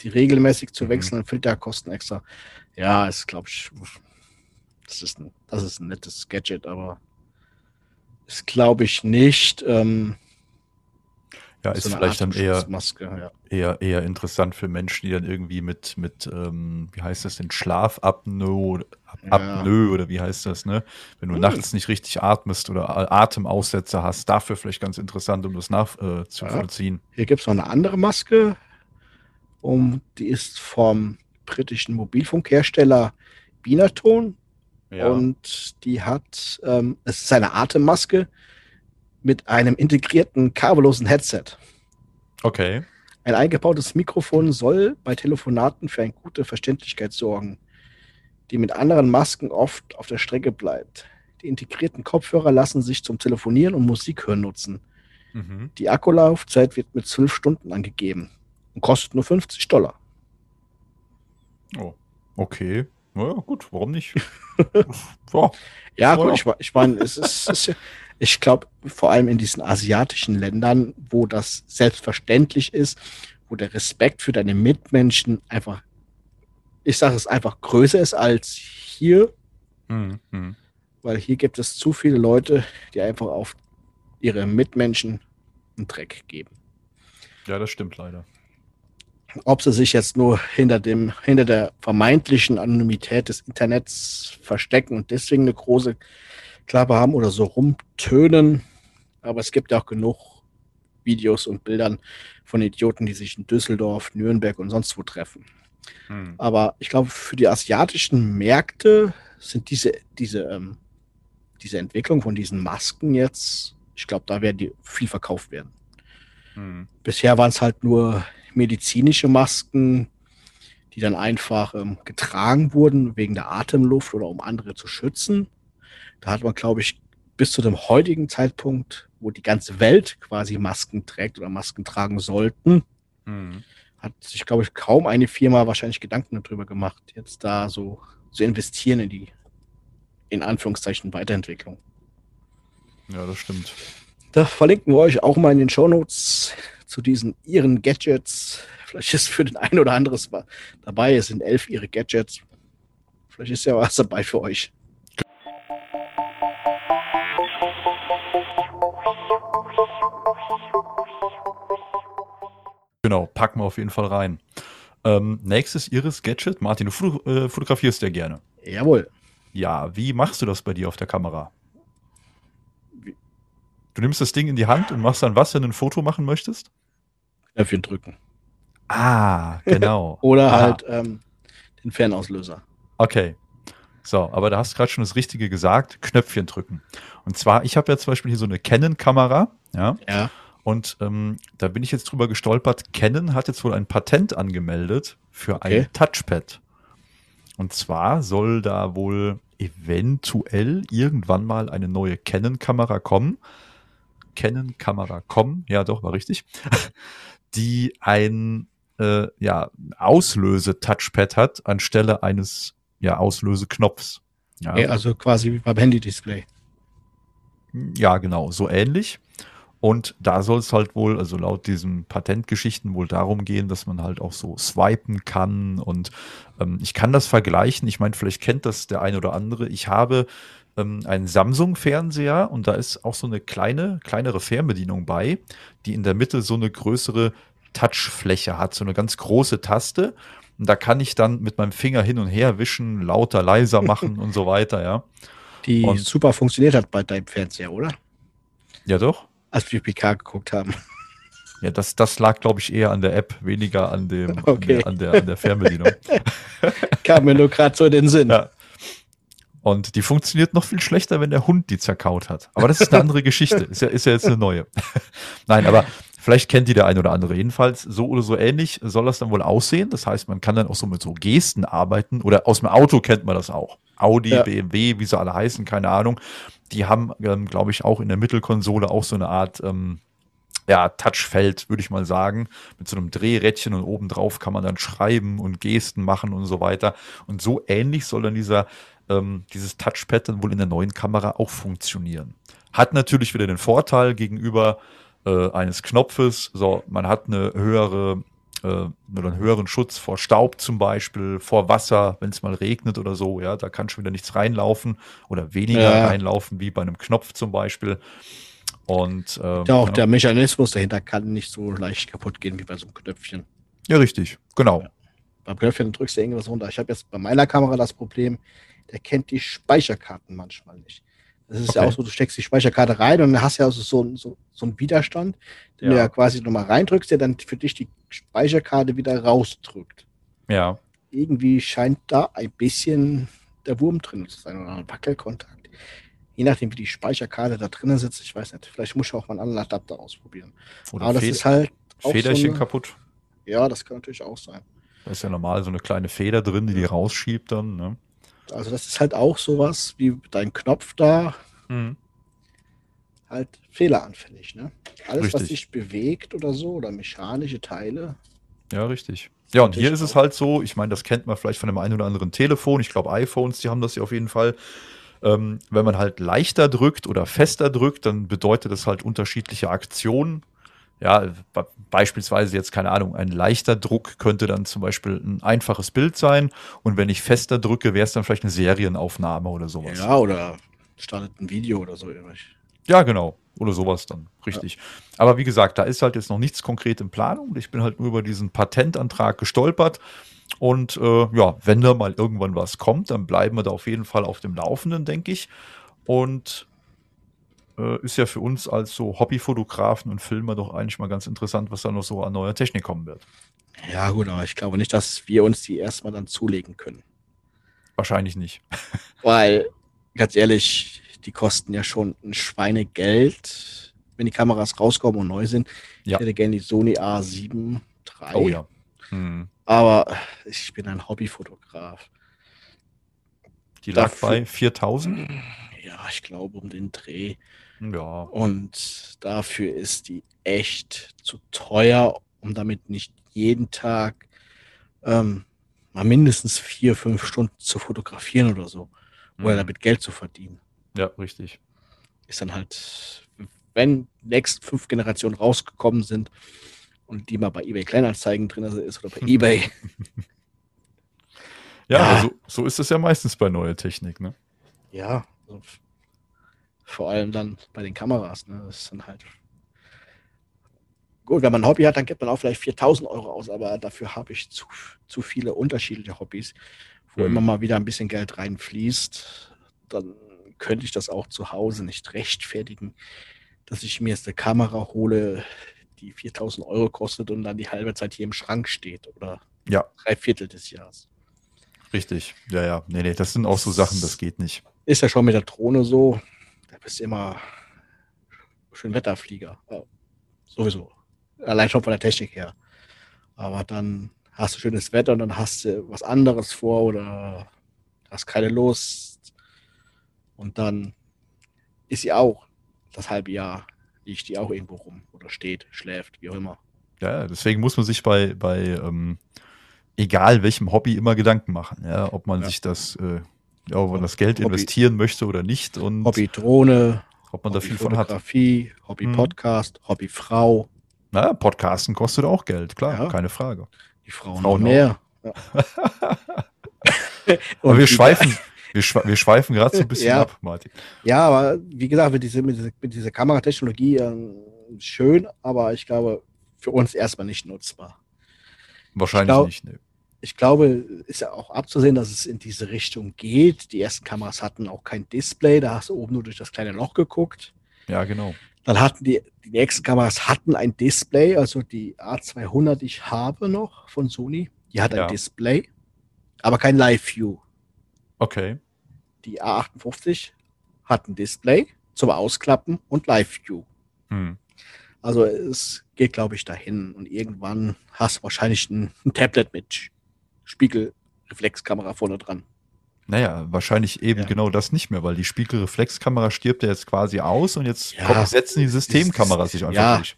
die regelmäßig zu mhm. wechselnden Filter kosten extra. Ja, ist, glaube ich, das ist, ein, das ist ein nettes Gadget, aber ist, glaube ich, nicht. Ähm, ja, ist so vielleicht dann eher, ja. eher, eher interessant für Menschen, die dann irgendwie mit, mit ähm, wie heißt das denn, Schlafapnoe Apnoe ja. oder wie heißt das, ne? Wenn du hm. nachts nicht richtig atmest oder Atemaussetzer hast, dafür vielleicht ganz interessant, um das nachzuvollziehen. Äh, ja. Hier gibt es noch eine andere Maske, um, die ist vom britischen Mobilfunkhersteller Binaton. Ja. Und die hat, ähm, es ist eine Atemmaske mit einem integrierten kabellosen Headset. Okay. Ein eingebautes Mikrofon soll bei Telefonaten für eine gute Verständlichkeit sorgen, die mit anderen Masken oft auf der Strecke bleibt. Die integrierten Kopfhörer lassen sich zum Telefonieren und Musik hören nutzen. Mhm. Die Akkulaufzeit wird mit zwölf Stunden angegeben und kostet nur 50 Dollar. Oh, okay. Ja, gut, warum nicht? [LAUGHS] Ja, gut, ich, ich meine, es ist, ist ich glaube, vor allem in diesen asiatischen Ländern, wo das selbstverständlich ist, wo der Respekt für deine Mitmenschen einfach, ich sage es einfach, größer ist als hier. Mhm. Weil hier gibt es zu viele Leute, die einfach auf ihre Mitmenschen einen Dreck geben. Ja, das stimmt leider ob sie sich jetzt nur hinter dem, hinter der vermeintlichen Anonymität des Internets verstecken und deswegen eine große Klappe haben oder so rumtönen. Aber es gibt ja auch genug Videos und Bildern von Idioten, die sich in Düsseldorf, Nürnberg und sonst wo treffen. Hm. Aber ich glaube, für die asiatischen Märkte sind diese, diese, ähm, diese Entwicklung von diesen Masken jetzt, ich glaube, da werden die viel verkauft werden. Hm. Bisher waren es halt nur medizinische Masken, die dann einfach ähm, getragen wurden wegen der Atemluft oder um andere zu schützen. Da hat man, glaube ich, bis zu dem heutigen Zeitpunkt, wo die ganze Welt quasi Masken trägt oder Masken tragen sollten, mhm. hat sich, glaube ich, kaum eine Firma wahrscheinlich Gedanken darüber gemacht, jetzt da so zu investieren in die, in Anführungszeichen, Weiterentwicklung. Ja, das stimmt. Da verlinken wir euch auch mal in den Show Notes zu diesen ihren Gadgets. Vielleicht ist für den einen oder anderen dabei. Es sind elf ihre Gadgets. Vielleicht ist ja was dabei für euch. Genau, packen wir auf jeden Fall rein. Ähm, nächstes Iris Gadget. Martin, du foto äh, fotografierst ja gerne. Jawohl. Ja, wie machst du das bei dir auf der Kamera? Du nimmst das Ding in die Hand und machst dann was, wenn du ein Foto machen möchtest? Knöpfchen drücken. Ah, genau. [LAUGHS] Oder ah. halt ähm, den Fernauslöser. Okay. So, aber da hast du gerade schon das Richtige gesagt, Knöpfchen drücken. Und zwar, ich habe ja zum Beispiel hier so eine Canon-Kamera, ja. Ja. Und ähm, da bin ich jetzt drüber gestolpert. Canon hat jetzt wohl ein Patent angemeldet für okay. ein Touchpad. Und zwar soll da wohl eventuell irgendwann mal eine neue Canon-Kamera kommen, Canon-Kamera kommen, ja doch, war richtig, [LAUGHS] die ein äh, ja, Auslöse-Touchpad hat anstelle eines ja, Auslöseknopfs. Ja. Okay, also quasi wie beim Handy-Display. Ja, genau, so ähnlich. Und da soll es halt wohl, also laut diesen Patentgeschichten wohl darum gehen, dass man halt auch so swipen kann. Und ähm, ich kann das vergleichen. Ich meine, vielleicht kennt das der eine oder andere. Ich habe ähm, einen Samsung-Fernseher und da ist auch so eine kleine, kleinere Fernbedienung bei, die in der Mitte so eine größere Touchfläche hat, so eine ganz große Taste. Und da kann ich dann mit meinem Finger hin und her wischen, lauter, leiser machen [LAUGHS] und so weiter, ja. Die Und- super funktioniert hat bei deinem Fernseher, oder? Ja, doch. Als wir PK geguckt haben. Ja, das, das lag, glaube ich, eher an der App, weniger an dem, Okay. an, der, an, der, an der Fernbedienung. [LAUGHS] Kam mir nur gerade so in den Sinn. Ja. Und die funktioniert noch viel schlechter, wenn der Hund die zerkaut hat. Aber das ist eine andere Geschichte. Ist ja, ist ja jetzt eine neue. [LAUGHS] Nein, aber vielleicht kennt die der ein oder andere. Jedenfalls so oder so ähnlich soll das dann wohl aussehen. Das heißt, man kann dann auch so mit so Gesten arbeiten. Oder aus dem Auto kennt man das auch. Audi, Ja. BMW, wie sie alle heißen, keine Ahnung. Die haben, ähm, glaube ich, auch in der Mittelkonsole auch so eine Art ähm, ja, Touchfeld, würde ich mal sagen, mit so einem Drehrädchen und obendrauf kann man dann schreiben und Gesten machen und so weiter. Und so ähnlich soll dann dieser, ähm, dieses Touchpad dann wohl in der neuen Kamera auch funktionieren. Hat natürlich wieder den Vorteil gegenüber äh, eines Knopfes, so, man hat eine höhere oder einen höheren Schutz vor Staub zum Beispiel, vor Wasser, wenn es mal regnet oder so, ja, da kann schon wieder nichts reinlaufen oder weniger Ja. reinlaufen, wie bei einem Knopf zum Beispiel. Und ähm, Ja, auch ja. der Mechanismus dahinter kann nicht so leicht kaputt gehen wie bei so einem Knöpfchen. Ja, richtig, genau. Beim Knöpfchen drückst du irgendwas runter. Ich habe jetzt bei meiner Kamera das Problem, der kennt die Speicherkarten manchmal nicht. Das ist ja Okay. auch so, du steckst die Speicherkarte rein und dann hast du ja also so, so, so einen Widerstand, den du Ja. ja quasi nochmal reindrückst, der dann für dich die Speicherkarte wieder rausdrückt. Ja, Irgendwie scheint da ein bisschen der Wurm drin zu sein oder ein Wackelkontakt. Je nachdem, wie die Speicherkarte da drinnen sitzt, ich weiß nicht, vielleicht muss ich auch mal einen anderen Adapter ausprobieren. oder Aber das Fed- ist halt auch Federchen so eine, kaputt. Ja, das kann natürlich auch sein. Da ist ja normal so eine kleine Feder drin, die die rausschiebt dann. Ne? Also das ist halt auch sowas wie dein Knopf da, halt fehleranfällig. Ne? Alles, was Richtig. sich bewegt oder so, oder mechanische Teile. Ja, richtig. Ja, und hier ist es halt so, ich meine, das kennt man vielleicht von dem einen oder anderen Telefon. Ich glaube, iPhones, die haben das ja auf jeden Fall. Ähm, wenn man halt leichter drückt oder fester drückt, dann bedeutet das halt unterschiedliche Aktionen. Ja, be- beispielsweise jetzt, keine Ahnung, ein leichter Druck könnte dann zum Beispiel ein einfaches Bild sein. Und wenn ich fester drücke, wäre es dann vielleicht eine Serienaufnahme oder sowas. Ja, oder startet ein Video oder so. Ja, genau. Oder sowas dann. Richtig. Aber wie gesagt, da ist halt jetzt noch nichts konkret in Planung. Ich bin halt nur über diesen Patentantrag gestolpert. Und äh, ja, wenn da mal irgendwann was kommt, dann bleiben wir da auf jeden Fall auf dem Laufenden, denke ich. Und äh, ist ja für uns als so Hobbyfotografen und Filmer doch eigentlich mal ganz interessant, was da noch so an neuer Technik kommen wird. Ja, gut, aber ich glaube nicht, dass wir uns die erstmal dann zulegen können. Wahrscheinlich nicht. [LAUGHS] Weil, ganz ehrlich, die kosten ja schon ein Schweinegeld, wenn die Kameras rauskommen und neu sind. Ja. Ich hätte gerne die Sony A7 III. Oh ja. Hm. Aber ich bin ein Hobbyfotograf. Die lag Dafür- bei 4000. Ja, ich glaube um den Dreh. Ja. Und dafür ist die echt zu teuer, um damit nicht jeden Tag ähm, mal mindestens vier, fünf Stunden zu fotografieren oder so. Oder Hm. damit Geld zu verdienen. Ja, richtig. Ist dann halt, wenn die nächsten fünf Generationen rausgekommen sind und die mal bei eBay Kleinanzeigen drin ist oder bei [LAUGHS] eBay, Ja, Ja. so, so ist es ja meistens bei neuer Technik, ne? ja, also vor allem dann bei den Kameras, ne, das ist dann halt gut, wenn man ein Hobby hat, dann gibt man auch vielleicht 4000 Euro aus, aber dafür habe ich zu, zu viele unterschiedliche Hobbys, wo Mhm. immer mal wieder ein bisschen Geld reinfließt, dann könnte ich das auch zu Hause nicht rechtfertigen, dass ich mir jetzt eine Kamera hole, die 4000 Euro kostet und dann die halbe Zeit hier im Schrank steht oder Ja. drei Viertel des Jahres. Richtig. Ja, ja. Nee, nee, das sind auch so Sachen, das geht nicht. Ist ja schon mit der Drohne so, da bist du immer schön Wetterflieger. Sowieso. Allein schon von der Technik her. Aber dann hast du schönes Wetter und dann hast du was anderes vor oder hast keine Lust. Und dann ist sie auch das halbe Jahr, liegt die auch irgendwo rum oder steht, schläft, wie auch immer. Ja, deswegen muss man sich bei, bei ähm, egal welchem Hobby immer Gedanken machen, ja, ob man Ja. sich das, äh, ob man das Geld Hobby. investieren möchte oder nicht. Und Hobby Drohne, ob man da viel von hat. Hobby Hobby-Podcast, hm. Hobbyfrau. Na, Podcasten kostet auch Geld, klar, ja. keine Frage. Die Frauen, Frauen noch mehr. Ja. [LAUGHS] Aber wir schweifen, wir, schwe wir schweifen gerade so ein bisschen ja. ab, Martin. Ja, aber wie gesagt, mit dieser, mit mit dieser Kameratechnologie äh, schön, aber ich glaube, für uns erstmal nicht nutzbar. Wahrscheinlich glaub, nicht, ne. Ich glaube, ist ja auch abzusehen, dass es in diese Richtung geht. Die ersten Kameras hatten auch kein Display, da hast du oben nur durch das kleine Loch geguckt. Ja, genau. Dann hatten die, die nächsten Kameras hatten ein Display, also die A200, die ich habe noch von Sony, die hat ein ja. Display, aber kein Live-View. Okay. Die A58 hat ein Display zum Ausklappen und Live-View. Hm. Also es geht, glaube ich, dahin. Und irgendwann hast du wahrscheinlich ein, ein Tablet mit Spiegelreflexkamera vorne dran. Naja, wahrscheinlich eben ja. genau das nicht mehr, weil die Spiegelreflexkamera stirbt ja jetzt quasi aus und jetzt ja, kommt, setzen die Systemkameras sich einfach ja, durch.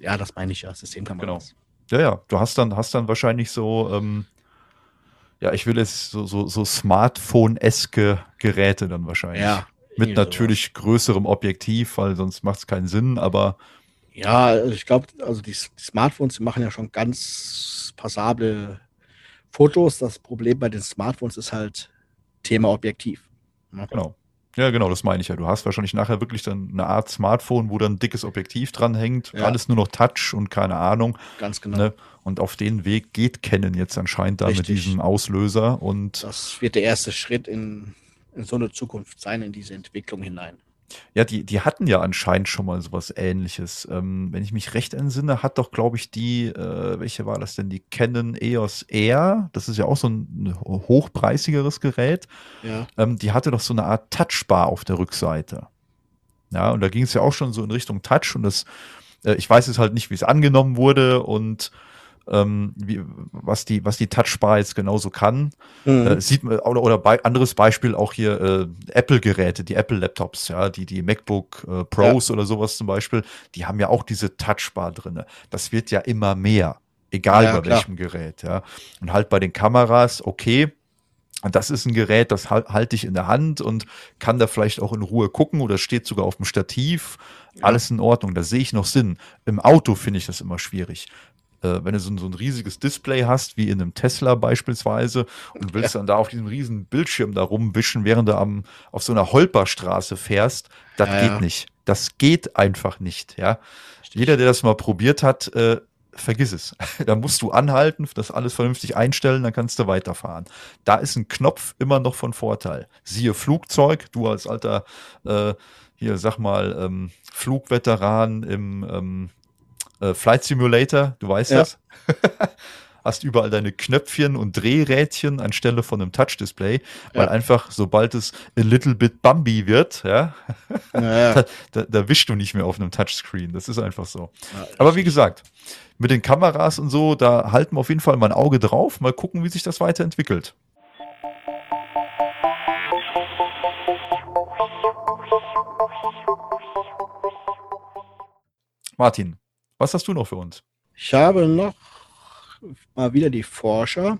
Ja, das meine ich ja, Systemkameras. Genau. Ja, ja, du hast dann, hast dann wahrscheinlich so, ähm, ja, ich will jetzt so, so, so Smartphone-eske Geräte dann wahrscheinlich. Ja. Mit natürlich sowas. größerem Objektiv, weil sonst macht es keinen Sinn, aber. Ja, also ich glaube, also die, die Smartphones die machen ja schon ganz passable Fotos. Das Problem bei den Smartphones ist halt, Thema Objektiv. Ne? Genau. Ja, genau, das meine ich ja. Du hast wahrscheinlich nachher wirklich dann eine Art Smartphone, wo dann ein dickes Objektiv dran hängt, ja. alles nur noch Touch und keine Ahnung. Ganz genau. Ne? Und auf den Weg geht Canon jetzt anscheinend da Richtig. mit diesem Auslöser. Und das wird der erste Schritt in, in so eine Zukunft sein, in diese Entwicklung hinein. Ja, die, die hatten ja anscheinend schon mal sowas ähnliches. Ähm, wenn ich mich recht entsinne, hat doch, glaube ich, die, äh, welche war das denn? Die Canon EOS R, das ist ja auch so ein hochpreisigeres Gerät. Ja. Ähm, die hatte doch so eine Art Touchbar auf der Rückseite. Ja, und da ging es ja auch schon so in Richtung Touch und das, äh, ich weiß jetzt halt nicht, wie es angenommen wurde und ähm, wie, was die, was die Touchbar jetzt genauso kann. Mhm. Äh, sieht man, oder, oder bei, anderes Beispiel auch hier äh, Apple-Geräte, die Apple-Laptops, ja, die, die MacBook äh, Pros ja. oder sowas zum Beispiel, die haben ja auch diese Touchbar drinne. Das wird ja immer mehr, egal ja, bei klar. welchem Gerät, ja. Und halt bei den Kameras, okay, das ist ein Gerät, das halte ich in der Hand und kann da vielleicht auch in Ruhe gucken oder steht sogar auf dem Stativ. Ja. Alles in Ordnung, da sehe ich noch Sinn. Im Auto finde ich das immer schwierig äh, wenn du so, so, ein riesiges Display hast, wie in einem Tesla beispielsweise, und willst ja. dann da auf diesem riesen Bildschirm da rumwischen, während du am, auf so einer Holperstraße fährst, das ja, geht ja. nicht. Das geht einfach nicht, ja. Jeder, der das mal probiert hat, äh, vergiss es. [LAUGHS] da musst du anhalten, das alles vernünftig einstellen, dann kannst du weiterfahren. Da ist ein Knopf immer noch von Vorteil. Siehe Flugzeug, du als alter, äh, hier sag mal, ähm, Flugveteran im ähm, äh, Flight Simulator, du weißt ja. das. [LAUGHS] Hast überall deine Knöpfchen und Drehrädchen anstelle von einem Touch-Display, weil ja. einfach, sobald es a little bit Bambi wird, [LAUGHS] ja, da, da, da, wischst du nicht mehr auf einem Touchscreen. Das ist einfach so. Aber wie gesagt, mit den Kameras und so, da halten wir auf jeden Fall mal ein Auge drauf, mal gucken, wie sich das weiterentwickelt. Martin, was hast du noch für uns? Ich habe noch mal wieder die Forscher.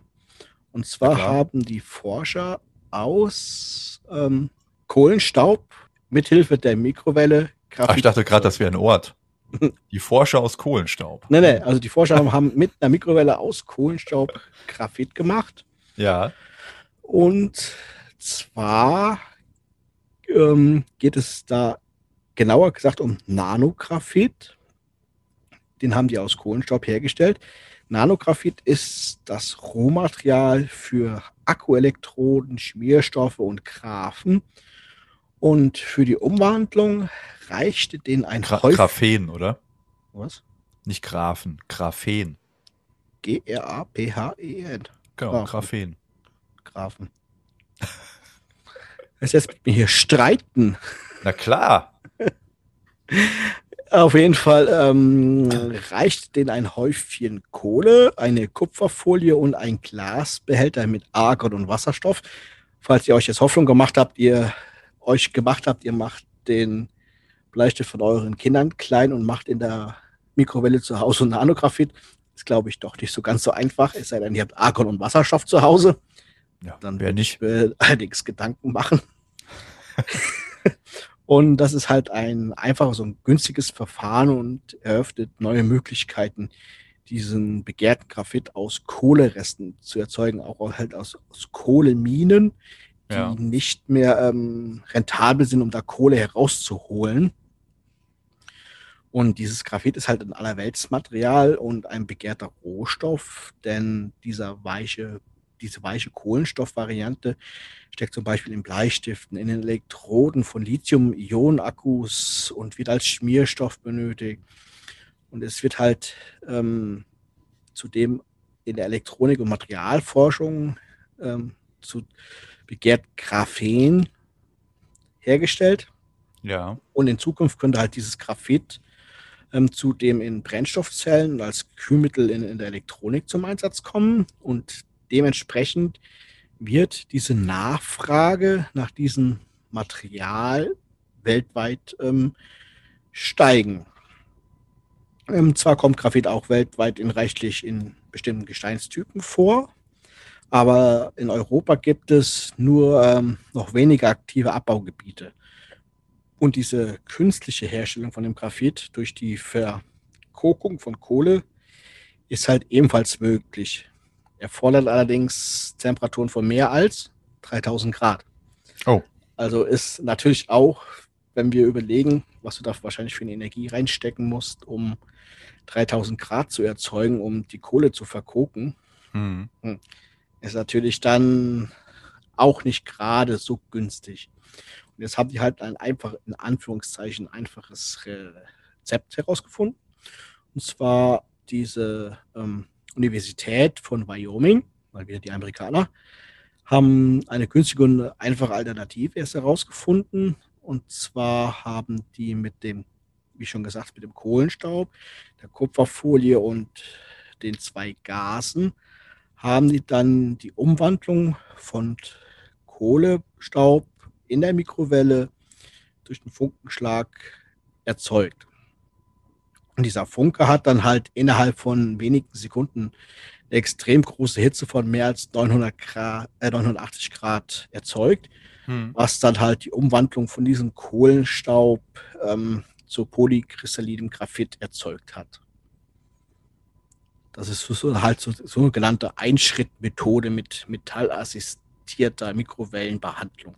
Und zwar ja, haben die Forscher aus ähm, Kohlenstaub mithilfe der Mikrowelle Graphit. Ach, ich dachte gerade, das wäre ein Ort. [LAUGHS] Die Forscher aus Kohlenstaub. Nee, nee, also die Forscher haben mit einer Mikrowelle aus Kohlenstaub Graphit gemacht. Ja. Und zwar ähm, geht es da genauer gesagt um Nanographit. Den haben die aus Kohlenstaub hergestellt. Nanographit ist das Rohmaterial für Akkuelektroden, Schmierstoffe und Graphen. Und für die Umwandlung reichte denen ein Gra Häuf Graphen, oder? Was? Nicht Graphen, Graphen. G-R-A-P-H-E-N. Genau, Graphen. Graphen. [LAUGHS] Es jetzt mit mir hier streiten. Na klar. [LAUGHS] Auf jeden Fall ähm, reicht denen ein Häufchen Kohle, eine Kupferfolie und ein Glasbehälter mit Argon und Wasserstoff. Falls ihr euch jetzt Hoffnung gemacht habt, ihr euch gemacht habt, ihr macht den Bleistift von euren Kindern klein und macht in der Mikrowelle zu Hause Nanographit. Ist, glaube ich, doch nicht so ganz so einfach. Es sei denn, ihr habt Argon und Wasserstoff zu Hause. Ja, dann wäre nicht. [LAUGHS] allerdings Gedanken machen. [LAUGHS] Und das ist halt ein einfaches und günstiges Verfahren und eröffnet neue Möglichkeiten, diesen begehrten Graphit aus Kohleresten zu erzeugen, auch halt aus, aus Kohleminen, die Ja. nicht mehr ähm, rentabel sind, um da Kohle herauszuholen. Und dieses Graphit ist halt ein Allerweltsmaterial und ein begehrter Rohstoff, denn dieser weiche, diese weiche Kohlenstoffvariante steckt zum Beispiel in Bleistiften, in den Elektroden von Lithium-Ionen-Akkus und wird als Schmierstoff benötigt. Und es wird halt ähm, zudem in der Elektronik- und Materialforschung ähm, zu begehrt Graphen hergestellt. Ja. Und in Zukunft könnte halt dieses Graphit ähm, zudem in Brennstoffzellen und als Kühlmittel in, in der Elektronik zum Einsatz kommen. Und dementsprechend wird diese Nachfrage nach diesem Material weltweit ähm, steigen. Ähm, zwar kommt Graphit auch weltweit in reichlich in bestimmten Gesteinstypen vor, aber in Europa gibt es nur ähm, noch wenige aktive Abbaugebiete. Und diese künstliche Herstellung von dem Graphit durch die Verkokung von Kohle ist halt ebenfalls möglich. Erfordert allerdings Temperaturen von mehr als 3000 Grad. Oh. Also ist natürlich auch, wenn wir überlegen, was du da wahrscheinlich für eine Energie reinstecken musst, um 3000 Grad zu erzeugen, um die Kohle zu verkoken, Hm. ist natürlich dann auch nicht gerade so günstig. Und jetzt haben die halt ein einfach, in Anführungszeichen, einfaches Rezept herausgefunden. Und zwar diese ähm, Universität von Wyoming, mal wieder die Amerikaner, haben eine günstige und einfache Alternative erst herausgefunden. Und zwar haben die mit dem, wie schon gesagt, mit dem Kohlenstaub, der Kupferfolie und den zwei Gasen, haben die dann die Umwandlung von Kohlestaub in der Mikrowelle durch einen Funkenschlag erzeugt. Und dieser Funke hat dann halt innerhalb von wenigen Sekunden eine extrem große Hitze von mehr als 900 Grad, äh, 980 Grad erzeugt, Hm. was dann halt die Umwandlung von diesem Kohlenstaub ähm, zu polykristallinem Graphit erzeugt hat. Das ist so, halt so, so eine genannte Einschrittmethode mit metallassistierter Mikrowellenbehandlung,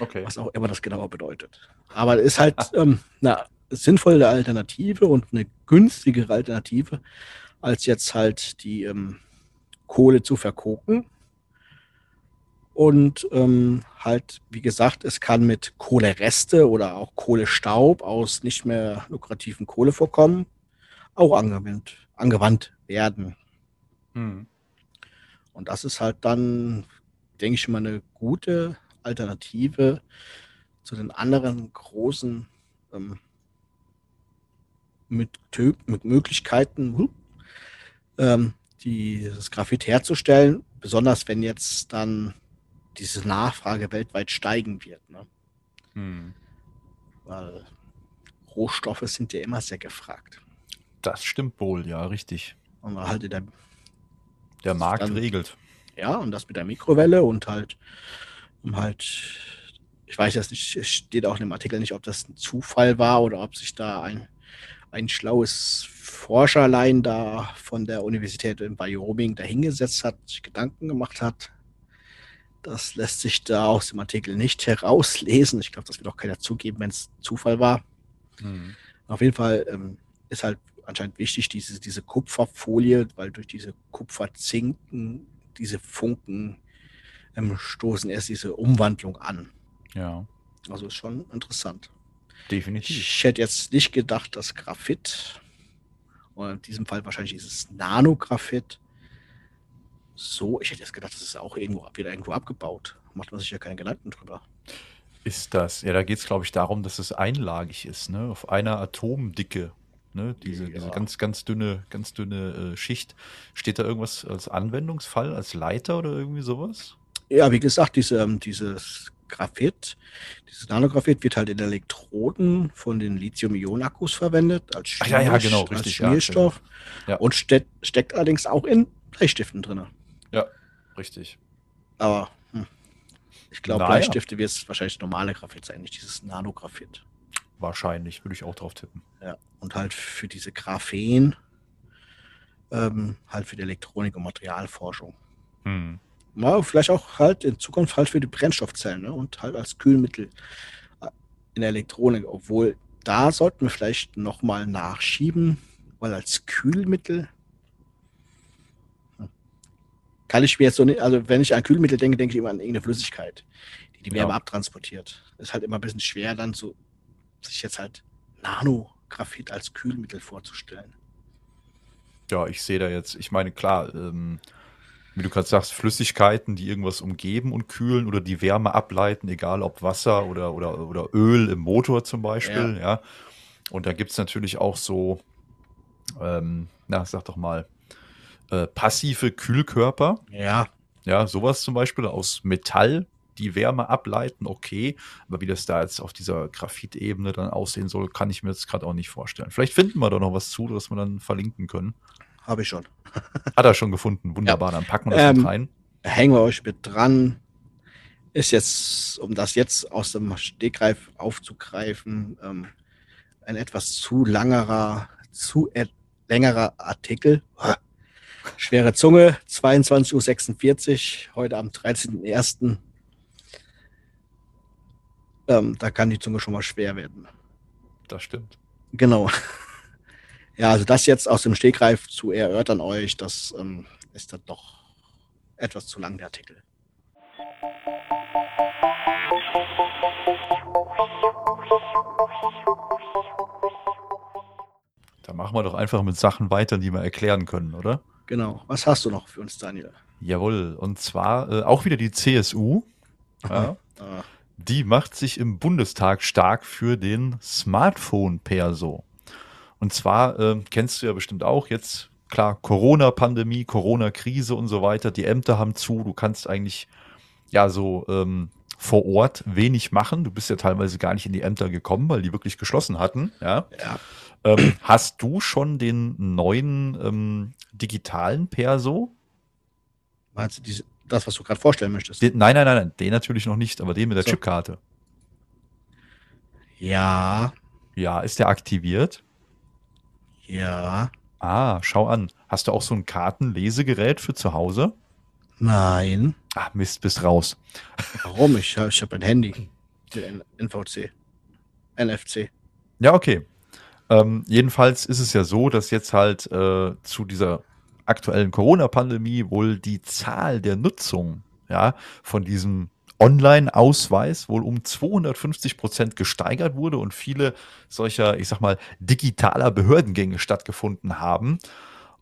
Okay. was auch immer das genauer bedeutet. Aber es ist halt [LAUGHS] ähm, eine sinnvolle Alternative und eine günstigere Alternative, als jetzt halt die ähm, Kohle zu verkoken. Und ähm, halt, wie gesagt, es kann mit Kohlereste oder auch Kohlestaub aus nicht mehr lukrativen Kohlevorkommen auch angewandt, angewandt werden. Hm. Und das ist halt dann, denke ich mal, eine gute Alternative zu den anderen großen ähm, mit, mit Möglichkeiten, huh, ähm, dieses Graphit herzustellen, besonders wenn jetzt dann diese Nachfrage weltweit steigen wird. Ne? Hm. Weil Rohstoffe sind ja immer sehr gefragt. Das stimmt wohl, ja, richtig. Und halt in der Der Markt Dann- regelt. Ja, und das mit der Mikrowelle und halt, um halt, ich weiß jetzt nicht, es steht auch in dem Artikel nicht, ob das ein Zufall war oder ob sich da ein, ein schlaues Forscherlein da von der Universität in Wyoming dahingesetzt hat, sich Gedanken gemacht hat. Das lässt sich da aus dem Artikel nicht herauslesen. Ich glaube, das wird auch keiner zugeben, wenn es Zufall war. Hm. Auf jeden Fall ähm, ist halt anscheinend wichtig, diese, diese Kupferfolie, weil durch diese Kupferzinken, diese Funken ähm, stoßen erst diese Umwandlung an. Ja, Also ist schon interessant. Definitiv. Ich hätte jetzt nicht gedacht, dass Graphit, oder in diesem Fall wahrscheinlich dieses Nanographit, so, ich hätte jetzt gedacht, das ist auch irgendwo wieder irgendwo abgebaut. Macht man sich ja keine Gedanken drüber. Ist das? Ja, da geht es, glaube ich, darum, dass es einlagig ist, ne? Auf einer Atomdicke. Ne? Diese, Ja. diese ganz, ganz dünne, ganz dünne äh, Schicht. Steht da irgendwas als Anwendungsfall, als Leiter oder irgendwie sowas? Ja, wie gesagt, diese, ähm, dieses Graphit, dieses Nanographit wird halt in Elektroden von den Lithium-Ionen-Akkus verwendet, als, Ach ja, ja, Schmier- genau, richtig, Schmierstoff Ja. und steck, steckt allerdings auch in Bleistiften drin. Ja, richtig. Aber hm, Ich glaube. Bleistifte wird es wahrscheinlich normale Graphit sein, nicht dieses Nanographit. Wahrscheinlich, würde ich auch drauf tippen. Ja. Und halt für diese Graphen, ähm, halt für die Elektronik und Materialforschung. Hm. Ja, vielleicht auch halt in Zukunft halt für die Brennstoffzellen ne? und halt als Kühlmittel äh, in der Elektronik. Obwohl, da sollten wir vielleicht nochmal nachschieben, weil als Kühlmittel hm, kann ich mir jetzt so nicht, also wenn ich an Kühlmittel denke, denke ich immer an irgendeine Flüssigkeit, die die Wärme Ja. abtransportiert. Ist halt immer ein bisschen schwer dann so, sich jetzt halt Nanographit als Kühlmittel vorzustellen. Ja, ich sehe da jetzt, ich meine, klar, ähm, wie du gerade sagst, Flüssigkeiten, die irgendwas umgeben und kühlen oder die Wärme ableiten, egal ob Wasser oder, oder, oder Öl im Motor zum Beispiel, ja. Und da gibt es natürlich auch so, ähm, na, sag doch mal, äh, passive Kühlkörper, Ja, ja, sowas zum Beispiel aus Metall, die Wärme ableiten, okay. Aber wie das da jetzt auf dieser Graphitebene dann aussehen soll, kann ich mir jetzt gerade auch nicht vorstellen. Vielleicht finden wir da noch was zu, das wir dann verlinken können. Habe ich schon. [LAUGHS] Hat er schon gefunden. Wunderbar, dann packen wir das Ähm, mit rein. hängen wir euch mit dran. Ist jetzt, um das jetzt aus dem Stegreif aufzugreifen, ähm, ein etwas zu langerer, zu äh, längerer Artikel. Schwere Zunge, 22.46 Uhr, heute am 13.01. Ähm, da kann die Zunge schon mal schwer werden. Das stimmt. Genau. Ja, also das jetzt aus dem Stegreif zu erörtern euch, das ähm, ist dann doch etwas zu lang, der Artikel. Da machen wir doch einfach mit Sachen weiter, die wir erklären können, oder? Genau. Was hast du noch für uns, Daniel? Jawohl. Und zwar äh, auch wieder die CSU. [LAUGHS] Ja, Äh, die macht sich im Bundestag stark für den Smartphone-Perso. Und zwar äh, kennst du ja bestimmt auch jetzt, klar, Corona-Pandemie, Corona-Krise und so weiter. Die Ämter haben zu. Du kannst eigentlich ja so ähm, vor Ort wenig machen. Du bist ja teilweise gar nicht in die Ämter gekommen, weil die wirklich geschlossen hatten. Ja. ja. Ähm, hast du schon den neuen ähm, digitalen Perso? Meinst du diese, das, was du gerade vorstellen möchtest? Den, nein, nein, nein, nein, den natürlich noch nicht, aber den mit der So. Chipkarte. Ja, Ja, ist der aktiviert? Ja, Ah, schau an. Hast du auch so ein Kartenlesegerät für zu Hause? nein. Ah, Mist, bist raus. Warum? Ich, ich habe ein Handy. Den NVC. NFC. Ja, okay. Ähm, jedenfalls ist es ja so, dass jetzt halt äh, zu dieser aktuellen Corona-Pandemie wohl die Zahl der Nutzung ja, von diesem Online-Ausweis wohl um 250 Prozent gesteigert wurde und viele solcher, ich sag mal, digitaler Behördengänge stattgefunden haben.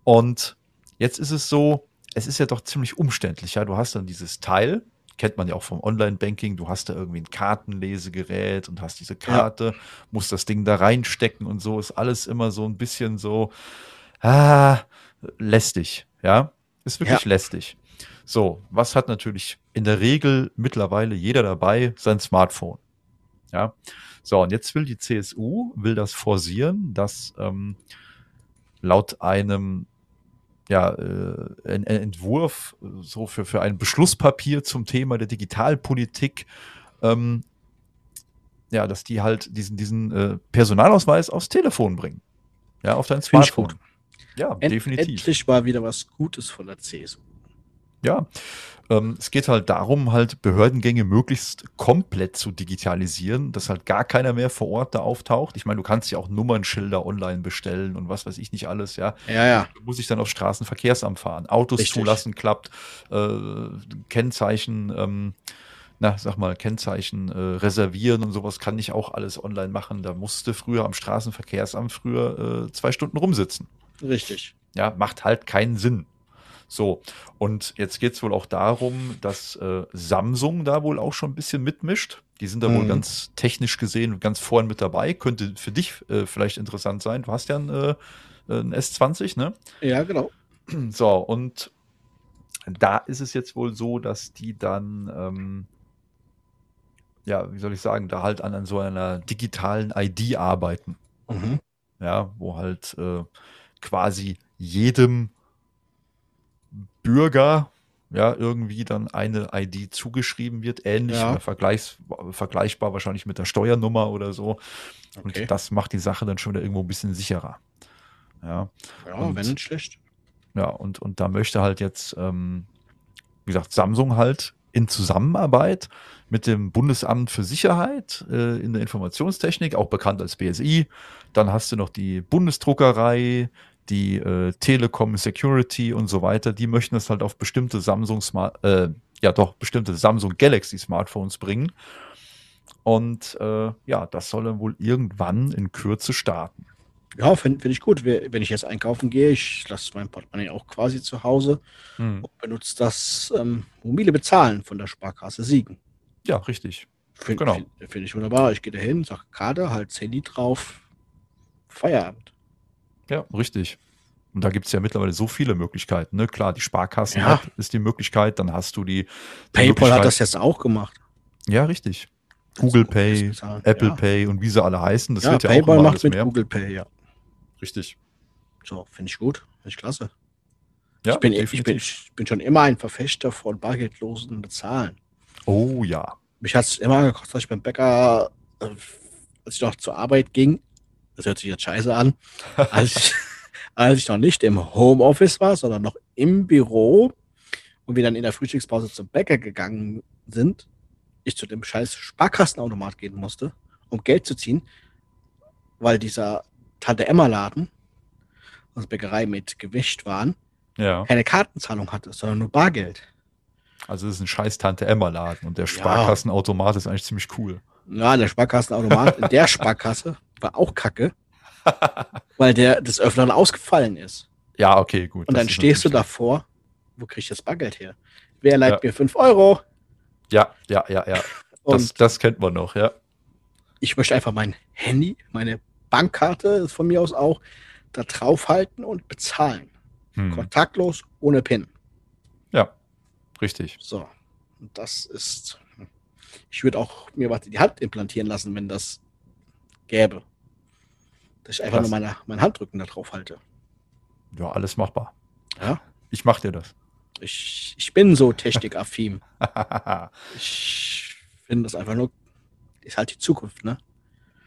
Und jetzt ist es so, es ist ja doch ziemlich umständlich. Ja? Du hast dann dieses Teil, kennt man ja auch vom Online-Banking, du hast da irgendwie ein Kartenlesegerät und hast diese Karte, musst das Ding da reinstecken und so, ist alles immer so ein bisschen so, ah, lästig, ja. Ist wirklich lästig. So, was hat natürlich in der Regel mittlerweile jeder dabei? Sein Smartphone. Ja. So, und jetzt will die CSU, will das forcieren, dass ähm, laut einem ja, äh, ein, ein Entwurf so für, für ein Beschlusspapier zum Thema der Digitalpolitik, ähm, ja, dass die halt diesen, diesen äh, Personalausweis aufs Telefon bringen. Ja, auf dein Smartphone. Ja, End, definitiv. Endlich mal wieder was Gutes von der CSU. Ja, ähm, es geht halt darum, halt Behördengänge möglichst komplett zu digitalisieren, dass halt gar keiner mehr vor Ort da auftaucht. Ich meine, du kannst ja auch Nummernschilder online bestellen und was weiß ich nicht alles, ja. Ja, ja. Du musst dich dann aufs Straßenverkehrsamt fahren, Autos Richtig. zulassen klappt, äh, Kennzeichen, ähm, na, sag mal, Kennzeichen äh, reservieren und sowas kann ich auch alles online machen. Da musste früher am Straßenverkehrsamt früher äh, zwei Stunden rumsitzen. Richtig. Ja, macht halt keinen Sinn. So, und jetzt geht es wohl auch darum, dass äh, Samsung da wohl auch schon ein bisschen mitmischt. Die sind da wohl Mhm. ganz technisch gesehen ganz vorn mit dabei. Könnte für dich äh, vielleicht interessant sein. Du hast ja ein, äh, ein S20, ne? Ja, genau. So, und da ist es jetzt wohl so, dass die dann, ähm, ja, wie soll ich sagen, da halt an, an so einer digitalen ID arbeiten Mhm. ja, wo halt äh, quasi jedem Bürger ja, irgendwie dann eine ID zugeschrieben wird, ähnlich, Ja. vergleichs vergleichbar wahrscheinlich mit der Steuernummer oder so. Okay. Und das macht die Sache dann schon wieder irgendwo ein bisschen sicherer. Ja, Ja, und- wenn nicht schlecht. ja, und, und da möchte halt jetzt, ähm, wie gesagt, Samsung halt in Zusammenarbeit mit dem Bundesamt für Sicherheit äh, in der Informationstechnik, auch bekannt als BSI. Dann hast du noch die Bundesdruckerei, die äh, Telekom Security und so weiter. Die möchten das halt auf bestimmte Samsung Smart, äh, ja doch, bestimmte Samsung Galaxy Smartphones bringen. Und äh, ja, das soll dann wohl irgendwann in Kürze starten. Ja, finde find ich gut. We- Wenn ich jetzt einkaufen gehe, ich lasse mein Portemonnaie auch quasi zu Hause Hm. und benutze das ähm, mobile Bezahlen von der Sparkasse Siegen. Ja, richtig. Finde Genau. find, find ich wunderbar. Ich gehe da hin, sage Karte, halt Handy drauf, Feierabend. Ja, richtig. Und da gibt es ja mittlerweile so viele Möglichkeiten. Ne? Klar, die Sparkassen Ja. ist die Möglichkeit, dann hast du die, PayPal hat das jetzt auch gemacht. Ja, richtig. Google Pay. Apple ja. Pay und wie sie alle heißen. Das ja, wird ja PayPal auch immer macht mit mehr. Google Pay, ja. Richtig. So, finde ich gut. Finde ich klasse. Ja, ich, bin, ich, bin, ich bin schon immer ein Verfechter von bargeldlosen Bezahlen. Oh ja. Mich hat es immer angekostet, dass ich beim Bäcker, äh, als ich noch zur Arbeit ging, das hört sich jetzt scheiße an, als ich, [LAUGHS] als ich noch nicht im Homeoffice war, sondern noch im Büro und wir dann in der Frühstückspause zum Bäcker gegangen sind, ich zu dem scheiß Sparkassenautomat gehen musste, um Geld zu ziehen, weil dieser Tante Emma Laden, also Bäckerei mit Gewicht waren, Ja. keine Kartenzahlung hatte, sondern nur Bargeld. Also es ist ein scheiß Tante Emma Laden und der Sparkassenautomat ist eigentlich ziemlich cool. Ja, der Sparkassenautomat in der [LAUGHS] Sparkasse war auch kacke, [LAUGHS] weil der des Öfteren ausgefallen ist. Ja, okay, gut. Und dann stehst du davor, wo krieg ich das Bargeld her? Wer leiht Ja. mir 5 Euro? Ja, ja, ja, ja. [LAUGHS] Und Das, das kennt man noch, ja. ich möchte einfach mein Handy, meine Bankkarte, ist von mir aus auch, da draufhalten und bezahlen. Hm. Kontaktlos, ohne PIN. Ja, richtig. So. Und das ist. Ich würde auch mir was in die Hand implantieren lassen, wenn das gäbe. Dass ich einfach Krass. nur meine, meinen Handrücken da drauf halte. Ja, alles machbar. Ja. Ich mach dir das. Ich, ich bin so technikaffin. [LAUGHS] Ich finde das einfach nur, ist halt die Zukunft, ne?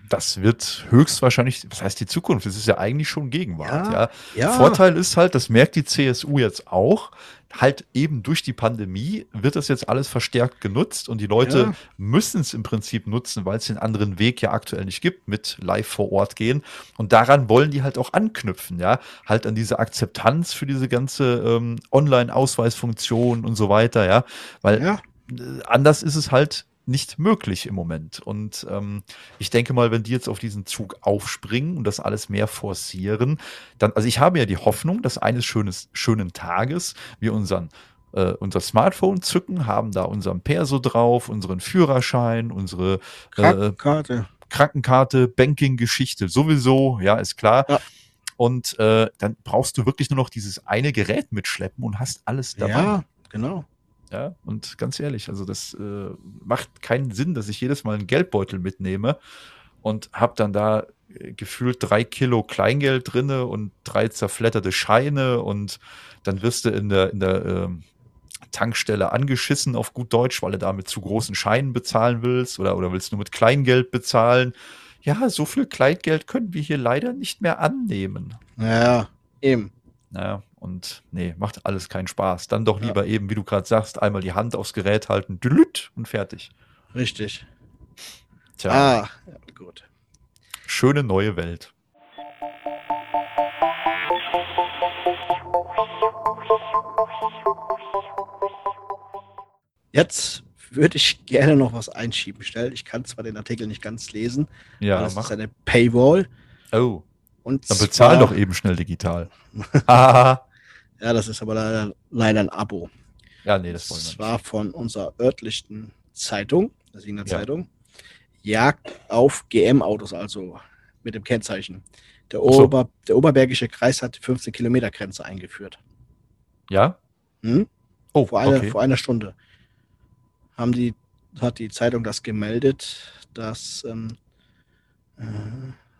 Das wird höchstwahrscheinlich, was heißt die Zukunft? Es ist ja eigentlich schon Gegenwart, ja. Ja. Vorteil ist halt, das merkt die CSU jetzt auch, halt eben durch die Pandemie wird das jetzt alles verstärkt genutzt und die Leute Ja. müssen es im Prinzip nutzen, weil es den anderen Weg ja aktuell nicht gibt, mit live vor Ort gehen. Und daran wollen die halt auch anknüpfen, ja, halt an diese Akzeptanz für diese ganze ähm, Online-Ausweisfunktion und so weiter, ja, weil Ja. anders ist es halt nicht möglich im Moment. Und ähm, ich denke mal, wenn die jetzt auf diesen Zug aufspringen und das alles mehr forcieren, dann, also ich habe ja die Hoffnung, dass eines schönes, schönen Tages wir unseren äh, unser Smartphone zücken, haben da unseren Perso drauf, unseren Führerschein, unsere äh, Krankenkarte. Krankenkarte, Banking-Geschichte sowieso, ja, ist klar. Ja. Und äh, dann brauchst du wirklich nur noch dieses eine Gerät mitschleppen und hast alles dabei. Ja, genau. Ja, und ganz ehrlich, also das äh, macht keinen Sinn, dass ich jedes Mal einen Geldbeutel mitnehme und habe dann da äh, gefühlt drei Kilo Kleingeld drinne und drei zerfletterte Scheine und dann wirst du in der, in der ähm, Tankstelle angeschissen auf gut Deutsch, weil du da mit zu großen Scheinen bezahlen willst oder, oder willst nur mit Kleingeld bezahlen. Ja, so viel Kleingeld können wir hier leider nicht mehr annehmen. Ja, eben. Ja, und nee, macht alles keinen Spaß. Dann doch Ja. lieber eben, wie du gerade sagst, einmal die Hand aufs Gerät halten, dülüt und fertig. Richtig. Tja, Ah, ja, gut. schöne neue Welt. Jetzt würde ich gerne noch was einschieben. Schnell, ich kann zwar den Artikel nicht ganz lesen, aber Ja, das mach. ist eine Paywall. Oh, Und dann bezahl zwar- doch eben schnell digital. [LAUGHS] Ja, das ist aber leider, leider ein Abo. ja, nee, das wollen wir nicht. war von unserer örtlichen Zeitung, der Siegener Ja. Zeitung. Jagd auf GM-Autos, also mit dem Kennzeichen. Der, so. Ober, der Oberbergische Kreis hat die 15 Kilometer Grenze eingeführt. Ja? Hm? Oh, Vor, einer, okay. vor einer Stunde haben die, hat die Zeitung das gemeldet, dass, ähm, äh,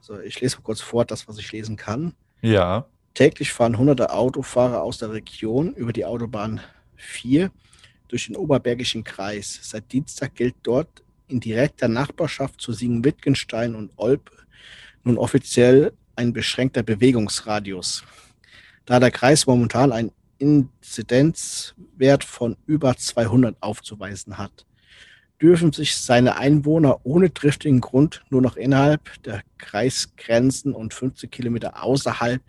so, ich lese mal kurz vor, das, was ich lesen kann. Ja, Täglich fahren hunderte Autofahrer aus der Region über die Autobahn 4 durch den Oberbergischen Kreis. Seit Dienstag gilt dort in direkter Nachbarschaft zu Siegen-Wittgenstein und Olpe nun offiziell ein beschränkter Bewegungsradius. Da der Kreis momentan einen Inzidenzwert von über 200 aufzuweisen hat, dürfen sich seine Einwohner ohne triftigen Grund nur noch innerhalb der Kreisgrenzen und 50 Kilometer außerhalb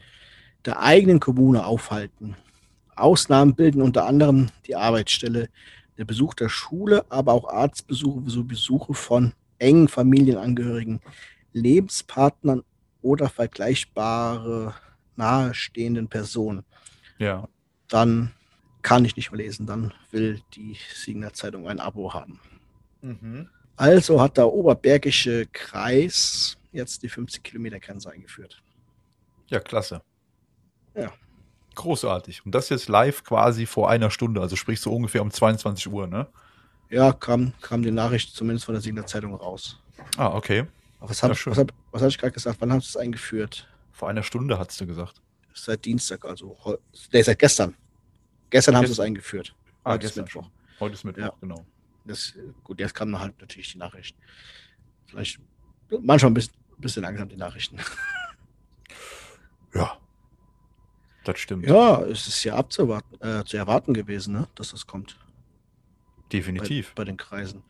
der eigenen Kommune aufhalten. Ausnahmen bilden unter anderem die Arbeitsstelle, der Besuch der Schule, aber auch Arztbesuche sowie Besuche von engen Familienangehörigen, Lebenspartnern oder vergleichbare nahestehenden Personen. Ja. Dann kann ich nicht mehr lesen, dann will die Siegener Zeitung ein Abo haben. Mhm. Also hat der Oberbergische Kreis jetzt die 50 Kilometer Grenze eingeführt. Ja, klasse. Ja. Großartig. Und das jetzt live quasi vor einer Stunde, also sprich so ungefähr um 22 Uhr, ne? Ja, kam, kam die Nachricht zumindest von der Siegener Zeitung raus. Ah, okay. Was habe Ja, was hab, was hab ich gerade gesagt? Wann haben sie es eingeführt? Vor einer Stunde hast du gesagt. Seit Dienstag, also nee, seit gestern. Gestern haben sie es eingeführt. Ah, Heute ist gestern Mittwoch. schon. Heute ist Mittwoch, Ja. genau. Das, gut, jetzt kam halt natürlich die Nachricht. Vielleicht manchmal ein bisschen, bisschen langsam die Nachrichten. [LAUGHS] Ja. Das stimmt. Ja, es ist ja abzuwarten, äh, zu erwarten gewesen, ne, dass das kommt bei, Definitiv. bei den Kreisen.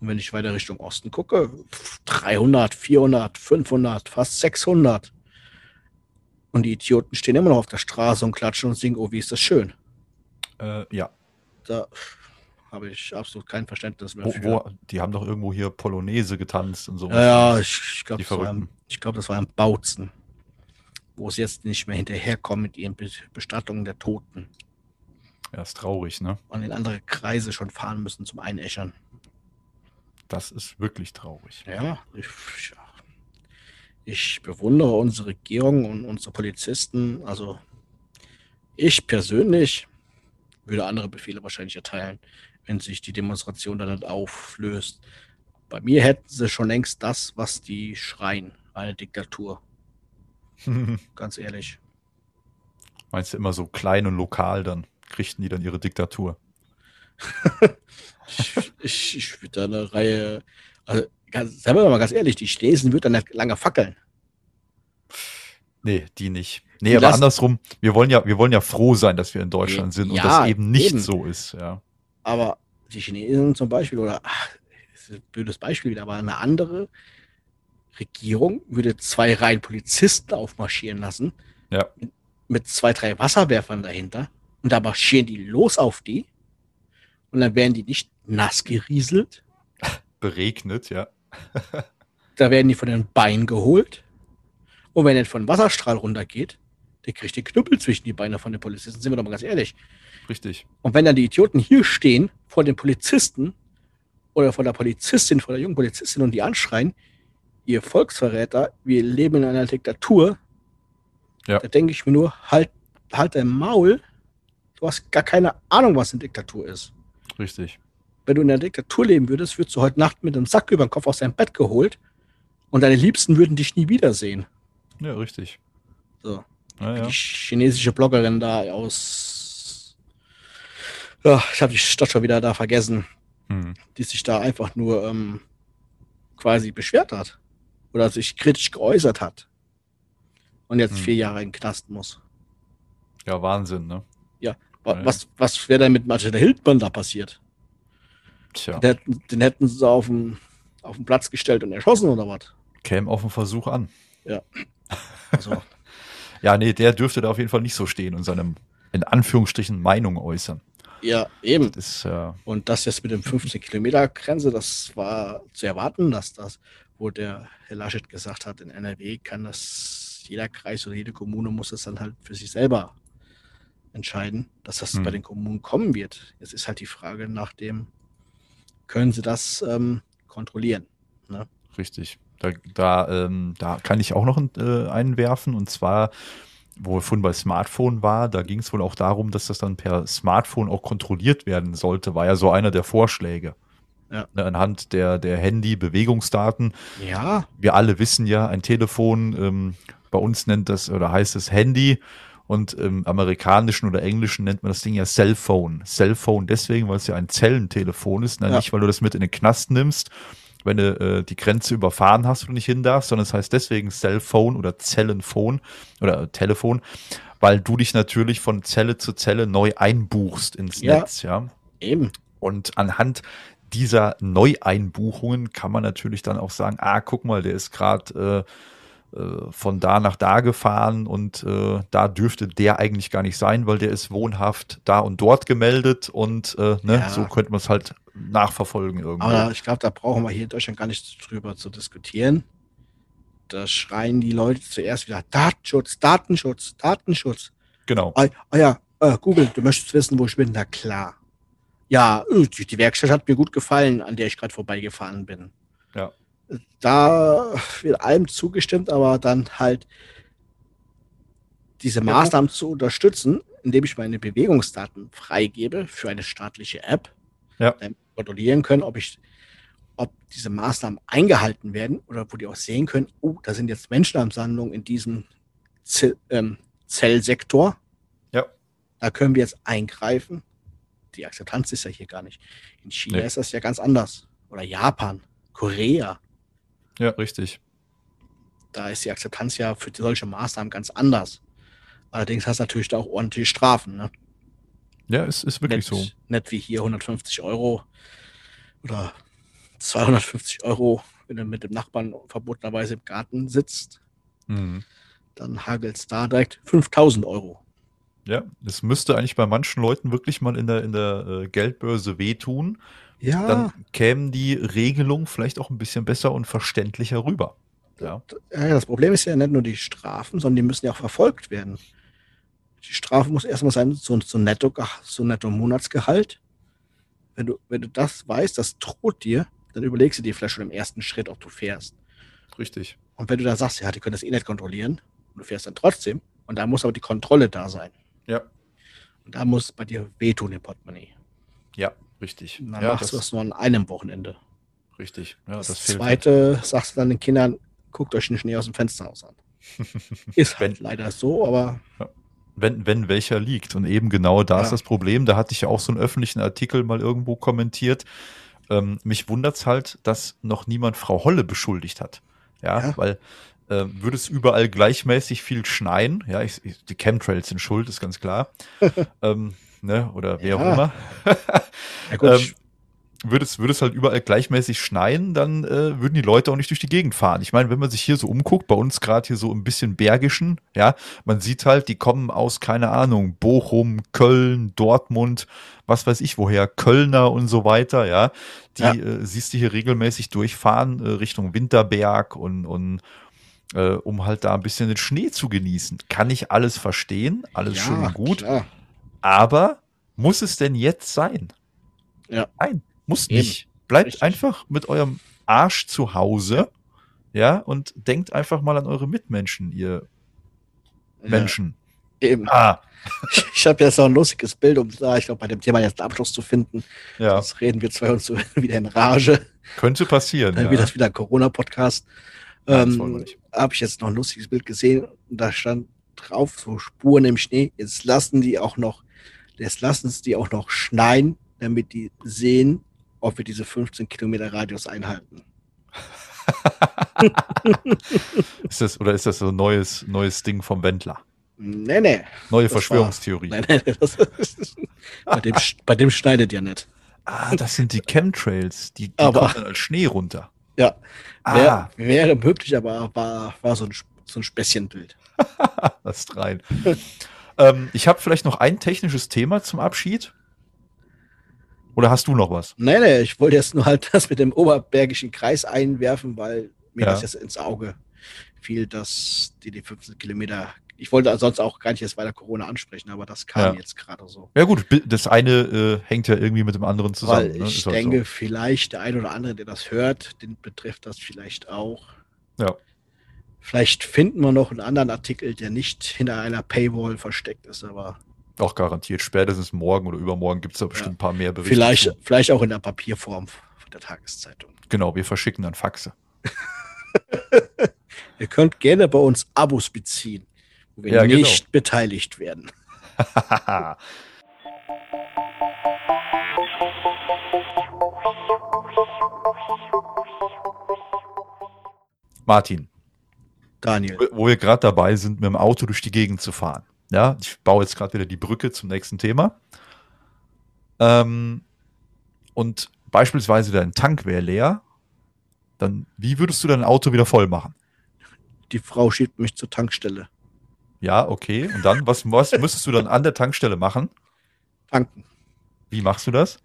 Und wenn ich weiter Richtung Osten gucke, pff, 300, 400, 500, fast 600. Und die Idioten stehen immer noch auf der Straße und klatschen und singen, oh, wie ist das schön. Äh, ja. Da habe ich absolut kein Verständnis mehr Wo, für. wo, die haben doch irgendwo hier Polonaise getanzt und so. Ja, ich, ich glaube, das, glaub, das war ein Bautzen, wo es jetzt nicht mehr hinterherkommen mit ihren Be Bestattungen der Toten Ja, ist traurig, ne? und in andere Kreise schon fahren müssen zum Einäschern. Das ist wirklich traurig. Ja, ich, ich bewundere unsere Regierung und unsere Polizisten. Also ich persönlich würde andere Befehle wahrscheinlich erteilen, wenn sich die Demonstration dann nicht auflöst. Bei mir hätten sie schon längst das, was die schreien, eine Diktatur. [LAUGHS] Ganz ehrlich. Meinst du immer so klein und lokal dann? Kriegten die dann ihre Diktatur? [LAUGHS] Ich, ich, ich würde da eine Reihe, also ganz, seien wir mal ganz ehrlich, die Chinesen würden dann nicht lange fackeln. Nee, die nicht. Nee, Die aber andersrum, wir wollen ja, wir wollen ja froh sein, dass wir in Deutschland sind und Ja, das eben nicht eben. so ist, ja. Aber die Chinesen zum Beispiel, oder ach, das ist ein blödes Beispiel wieder, aber eine andere Regierung würde zwei Reihen Polizisten aufmarschieren lassen. Ja. Mit, mit zwei, drei Wasserwerfern dahinter. Und da marschieren die los auf die. Und dann werden die nicht nass gerieselt. Beregnet, ja. [LAUGHS] Da werden die von den Beinen geholt. Und wenn er von Wasserstrahl runtergeht, der kriegt den Knüppel zwischen die Beine von den Polizisten. Sind wir doch mal ganz ehrlich. Richtig. Und wenn dann die Idioten hier stehen, vor den Polizisten oder vor der Polizistin, vor der jungen Polizistin und die anschreien, ihr Volksverräter, wir leben in einer Diktatur, Ja. da denke ich mir nur, halt, halt dein Maul, du hast gar keine Ahnung, was eine Diktatur ist. Richtig. Wenn du in einer Diktatur leben würdest, würdest du heute Nacht mit einem Sack über den Kopf aus deinem Bett geholt und deine Liebsten würden dich nie wiedersehen. Ja, richtig. So. Ja, ja. Die chinesische Bloggerin da aus. Ja, ich habe die Stadt schon wieder da vergessen. Hm. die sich da einfach nur ähm, quasi beschwert hat oder sich kritisch geäußert hat und jetzt Hm. vier Jahre in den Knast muss. ja, Wahnsinn, ne? Ja. Was, was wäre denn mit Marcel Hildmann da passiert? Tja, Den, hätten, den hätten sie auf den, auf den Platz gestellt und erschossen oder was? käme auf den Versuch an. [LAUGHS] Also, Ja, nee, der dürfte da auf jeden Fall nicht so stehen und seinem, in Anführungsstrichen, Meinung äußern. Ja, eben. Das ist, äh, Und das jetzt mit dem 15-Kilometer-Grenze, das war zu erwarten, dass das, wo der Herr Laschet gesagt hat, in NRW kann das jeder Kreis oder jede Kommune muss es dann halt für sich selber entscheiden, dass das Hm. bei den Kommunen kommen wird. Jetzt ist halt die Frage nach dem, können sie das ähm, kontrollieren? Richtig. Da, da, ähm, da kann ich auch noch äh, einwerfen und zwar, wo wir vorhin bei Smartphone war, da ging es wohl auch darum, dass das dann per Smartphone auch kontrolliert werden sollte, war ja so einer der Vorschläge. Ja. Ne, anhand der, der Handy-Bewegungsdaten. Ja, Wir alle wissen ja, ein Telefon, ähm, bei uns nennt das oder heißt es Handy Und im amerikanischen oder englischen nennt man das Ding ja Cellphone. Cellphone deswegen, weil es ja ein Zellentelefon ist, Ja. nicht weil du das mit in den Knast nimmst, wenn du äh, die Grenze überfahren hast und nicht hin darfst, sondern es heißt deswegen Cellphone oder Zellenphone oder Telefon, weil du dich natürlich von Zelle zu Zelle neu einbuchst ins Ja. Netz, ja. Eben. Und anhand dieser Neueinbuchungen kann man natürlich dann auch sagen, ah, guck mal, der ist gerade äh, von da nach da gefahren und äh, da dürfte der eigentlich gar nicht sein, weil der ist wohnhaft da und dort gemeldet und äh, ne, Ja. so könnte man es halt nachverfolgen irgendwie. Aber ich glaube, da brauchen wir hier in Deutschland gar nicht drüber zu diskutieren. Da schreien die Leute zuerst wieder Datenschutz, Datenschutz, Datenschutz. genau. Ah, ah ja, äh, Google, du möchtest wissen, wo ich bin? Na klar. Ja, äh, die, die Werkstatt hat mir gut gefallen, an der ich gerade vorbeigefahren bin. Ja. Da wird allem zugestimmt, aber dann halt diese Maßnahmen zu unterstützen, indem ich meine Bewegungsdaten freigebe für eine staatliche App, Ja. dann kontrollieren können, ob ich ob diese Maßnahmen eingehalten werden oder wo die auch sehen können, oh, da sind jetzt Menschenansammlungen in diesem Zell, ähm, Zellsektor. Ja. Da können wir jetzt eingreifen. Die Akzeptanz ist ja hier gar nicht. In China Nee. ist das ja ganz anders. Oder Japan, Korea. Ja, richtig. Da ist die Akzeptanz ja für solche Maßnahmen ganz anders. Allerdings hast du natürlich da auch ordentliche Strafen. Ne? Ja, es ist wirklich nicht, so. Nicht wie hier 150 Euro oder 250 Euro, wenn du mit dem Nachbarn verbotenerweise im Garten sitzt. Mhm. Dann hagelt es da direkt 5000 Euro. Ja, es müsste eigentlich bei manchen Leuten wirklich mal in der, in der äh, Geldbörse wehtun. Ja, Dann kämen die Regelungen vielleicht auch ein bisschen besser und verständlicher rüber. Ja. das Problem ist ja nicht nur die Strafen, sondern die müssen ja auch verfolgt werden. Die Strafe muss erstmal sein, so, so ein Netto, so ein Netto-Monatsgehalt. Wenn du, wenn du das weißt, das droht dir, dann überlegst du dir vielleicht schon im ersten Schritt, ob du fährst. Richtig. Und wenn du dann sagst, ja, die können das eh nicht kontrollieren, und du fährst dann trotzdem, und da muss aber die Kontrolle da sein. Ja. Und da muss bei dir wehtun im Portemonnaie. Ja, richtig. Und dann ja, machst du das nur an einem Wochenende. richtig. Ja, Das, das, halt. zweite sagst du dann den Kindern, guckt euch den Schnee aus dem Fenster aus an. [LAUGHS] Ist halt Wenn- leider so, aber wenn, wenn welcher liegt. Und eben genau da Ja. ist das Problem. Da hatte ich ja auch so einen öffentlichen Artikel mal irgendwo kommentiert. Ähm, mich wundert's halt, dass noch niemand Frau Holle beschuldigt hat. Ja, Ja. weil äh, würde es überall gleichmäßig viel schneien, ja, ich, ich, die Chemtrails sind schuld, ist ganz klar. [LAUGHS] ähm, ne, oder wer Ja. auch immer. [LAUGHS] ja gut, Ähm, würde es, würde es halt überall gleichmäßig schneien, dann äh, würden die Leute auch nicht durch die Gegend fahren. Ich meine, wenn man sich hier so umguckt, bei uns gerade hier so ein bisschen bergischen, ja, man sieht halt, die kommen aus, keine Ahnung, Bochum, Köln, Dortmund, was weiß ich woher, Kölner und so weiter, ja. Die Ja. Äh, siehst du hier regelmäßig durchfahren äh, Richtung Winterberg und, und äh, um halt da ein bisschen den Schnee zu genießen. Kann ich alles verstehen, alles ja, schön und gut. Klar. Aber muss es denn jetzt sein? Ja. Nein, muss Eben. nicht. Bleibt Richtig. einfach mit eurem Arsch zu Hause. Ja, und denkt einfach mal an eure Mitmenschen, ihr Menschen. Ja, eben. Ah, Ich habe jetzt noch ein lustiges Bild, um da, ich glaube, bei dem Thema jetzt einen Abschluss zu finden. ja, Jetzt reden wir zwei uns so [LAUGHS] wieder in Rage. könnte passieren. Dann ja. wird das wieder Corona-Podcast. Ähm, habe ich jetzt noch ein lustiges Bild gesehen und da stand drauf so Spuren im Schnee. Jetzt lassen die auch noch, jetzt lassen es die auch noch schneien, damit die sehen, ob wir diese 15 Kilometer Radius einhalten. [LAUGHS] Ist das, oder ist das so ein neues, neues Ding vom Wendler? Nee, nee. Neue Das war- Verschwörungstheorie. Nein, nein, das ist, bei, dem, bei dem schneidet ja nicht. Ah, das sind die Chemtrails. Die, die Aber- kommen als Schnee runter. Ja, Ah, wär, wäre möglich, aber war, war so ein, so ein Späßchenbild. [LAUGHS] das ist rein. [LAUGHS] ähm, ich habe vielleicht noch ein technisches Thema zum Abschied. Oder hast du noch was? Nee, nee, ich wollte jetzt nur halt das mit dem Oberbergischen Kreis einwerfen, weil mir Ja. das jetzt ins Auge fiel, dass die die 15 Kilometer. Ich wollte sonst auch gar nicht jetzt weiter Corona ansprechen, aber das kam Ja. jetzt gerade so. Ja gut, das eine äh, hängt ja irgendwie mit dem anderen zusammen. Weil ne? ich Ist halt denke, vielleicht der ein oder andere, der das hört, den betrifft das vielleicht auch. So. Ja. Vielleicht finden wir noch einen anderen Artikel, der nicht hinter einer Paywall versteckt ist, aber Auch garantiert. Spätestens morgen oder übermorgen gibt es da bestimmt Ja. ein paar mehr Berichte. vielleicht, vielleicht auch in der Papierform von der Tageszeitung. Genau, wir verschicken dann Faxe. [LAUGHS] Ihr könnt gerne bei uns Abos beziehen. wo wir Ja, genau. nicht beteiligt werden. [LAUGHS] Martin, Daniel. wo wir gerade dabei sind, mit dem Auto durch die Gegend zu fahren. Ja, ich baue jetzt gerade wieder die Brücke zum nächsten Thema. Ähm, und beispielsweise dein Tank wäre leer, dann wie würdest du dein Auto wieder voll machen? Die Frau schiebt mich zur Tankstelle. Ja, okay. Und dann, was, was [LAUGHS] müsstest du dann an der Tankstelle machen? Tanken. Wie machst du das?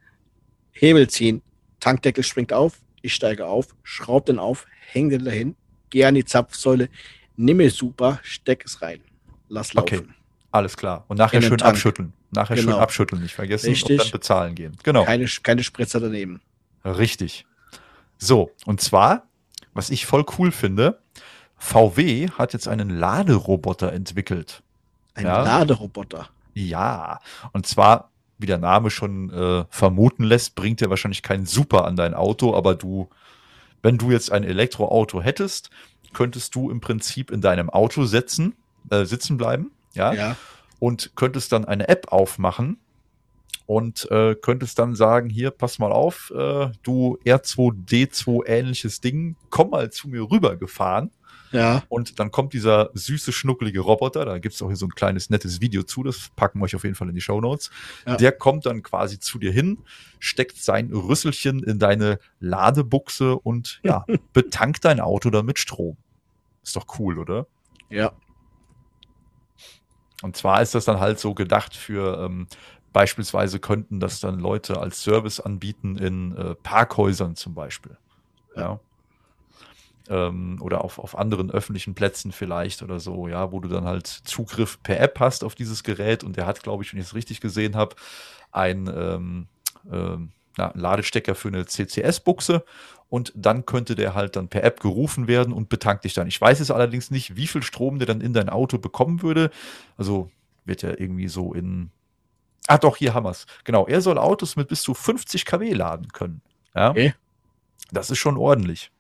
Hebel ziehen. Tankdeckel springt auf. Ich steige auf, schraub den auf, häng den dahin, gehe an die Zapfsäule, nimm super, steck es rein. Lass laufen. Okay. Alles klar. Und nachher schön Tank. abschütteln. Nachher schön Genau. abschütteln, nicht vergessen. Richtig. Und dann bezahlen gehen. Genau. Keine, keine Spritzer daneben. Richtig. So, und zwar, was ich voll cool finde, VW hat jetzt einen Laderoboter entwickelt. Ein Ja. Laderoboter. Ja, und zwar, wie der Name schon äh, vermuten lässt, bringt er wahrscheinlich keinen Super an dein Auto, aber du, wenn du jetzt ein Elektroauto hättest, könntest du im Prinzip in deinem Auto sitzen, äh, sitzen bleiben, ja, Ja. und könntest dann eine App aufmachen und äh, könntest dann sagen, hier, pass mal auf, äh, du R2D2 ähnliches Ding, komm mal zu mir rübergefahren. Ja. Und dann kommt dieser süße, schnuckelige Roboter, da gibt's auch hier so ein kleines nettes Video zu, das packen wir euch auf jeden Fall in die Show Notes. Ja. Der kommt dann quasi zu dir hin, steckt sein Rüsselchen in deine Ladebuchse und ja, [LAUGHS] betankt dein Auto dann mit Strom. Ist doch cool, oder? Ja. Und zwar ist das dann halt so gedacht für ähm, beispielsweise könnten das dann Leute als Service anbieten in äh, Parkhäusern zum Beispiel. Ja. Ähm, oder auf, auf anderen öffentlichen Plätzen vielleicht oder so, ja, wo du dann halt Zugriff per App hast auf dieses Gerät und der hat, glaube ich, wenn ich es richtig gesehen habe, ein ähm, ähm, na, Ladestecker für eine CCS-Buchse und dann könnte der halt dann per App gerufen werden und betankt dich dann. Ich weiß es allerdings nicht, wie viel Strom der dann in dein Auto bekommen würde. Also wird ja irgendwie so in. Ah, doch, hier haben wir's. Genau, er soll Autos mit bis zu 50 kW laden können. Ja. Okay. Das ist schon ordentlich.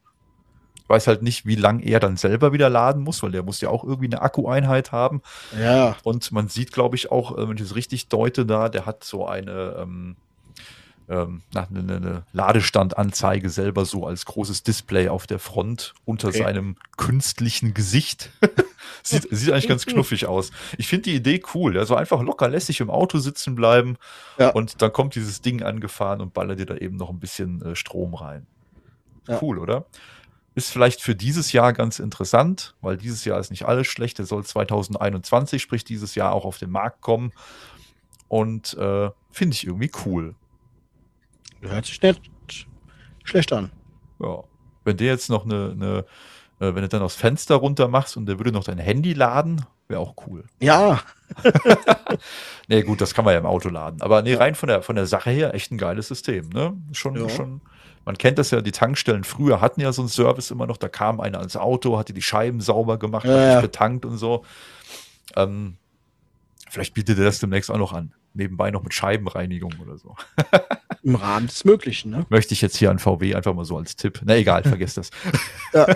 Weiß halt nicht, wie lang er dann selber wieder laden muss, weil der muss ja auch irgendwie eine Akkueinheit haben. Ja. Und man sieht, glaube ich, auch, äh, wenn ich es richtig deute, da, der hat so eine, ähm, ähm, eine, eine Ladestandanzeige selber so als großes Display auf der Front unter Okay. seinem künstlichen Gesicht. [LAUGHS] sieht, sieht eigentlich ganz knuffig aus. Ich finde die Idee cool. Also einfach locker lässig im Auto sitzen bleiben Ja. und dann kommt dieses Ding angefahren und ballert dir da eben noch ein bisschen äh, Strom rein. Ja. Cool, oder? Ist vielleicht für dieses Jahr ganz interessant, weil dieses Jahr ist nicht alles schlecht. Der soll 2021, sprich dieses Jahr auch auf den Markt kommen. Und äh, finde ich irgendwie cool. Hört sich nicht schlecht an. Ja. Wenn der jetzt noch eine, eine äh, wenn du dann das Fenster runter machst und der würde noch dein Handy laden, wäre auch cool. Ja. [LAUGHS] Nee, gut, das kann man ja im Auto laden. Aber nee, rein von der, von der Sache her, echt ein geiles System, ne? Schon, Ja. schon. Man kennt das ja, die Tankstellen früher hatten ja so einen Service immer noch, da kam einer ans Auto, hatte die Scheiben sauber gemacht, Ja, hat dich ja. betankt und so. Ähm, vielleicht bietet er das demnächst auch noch an. Nebenbei noch mit Scheibenreinigung oder so. [LAUGHS] Im Rahmen des Möglichen, ne? Möchte ich jetzt hier an VW einfach mal so als Tipp. Na egal, [LAUGHS] vergesst das. Ja.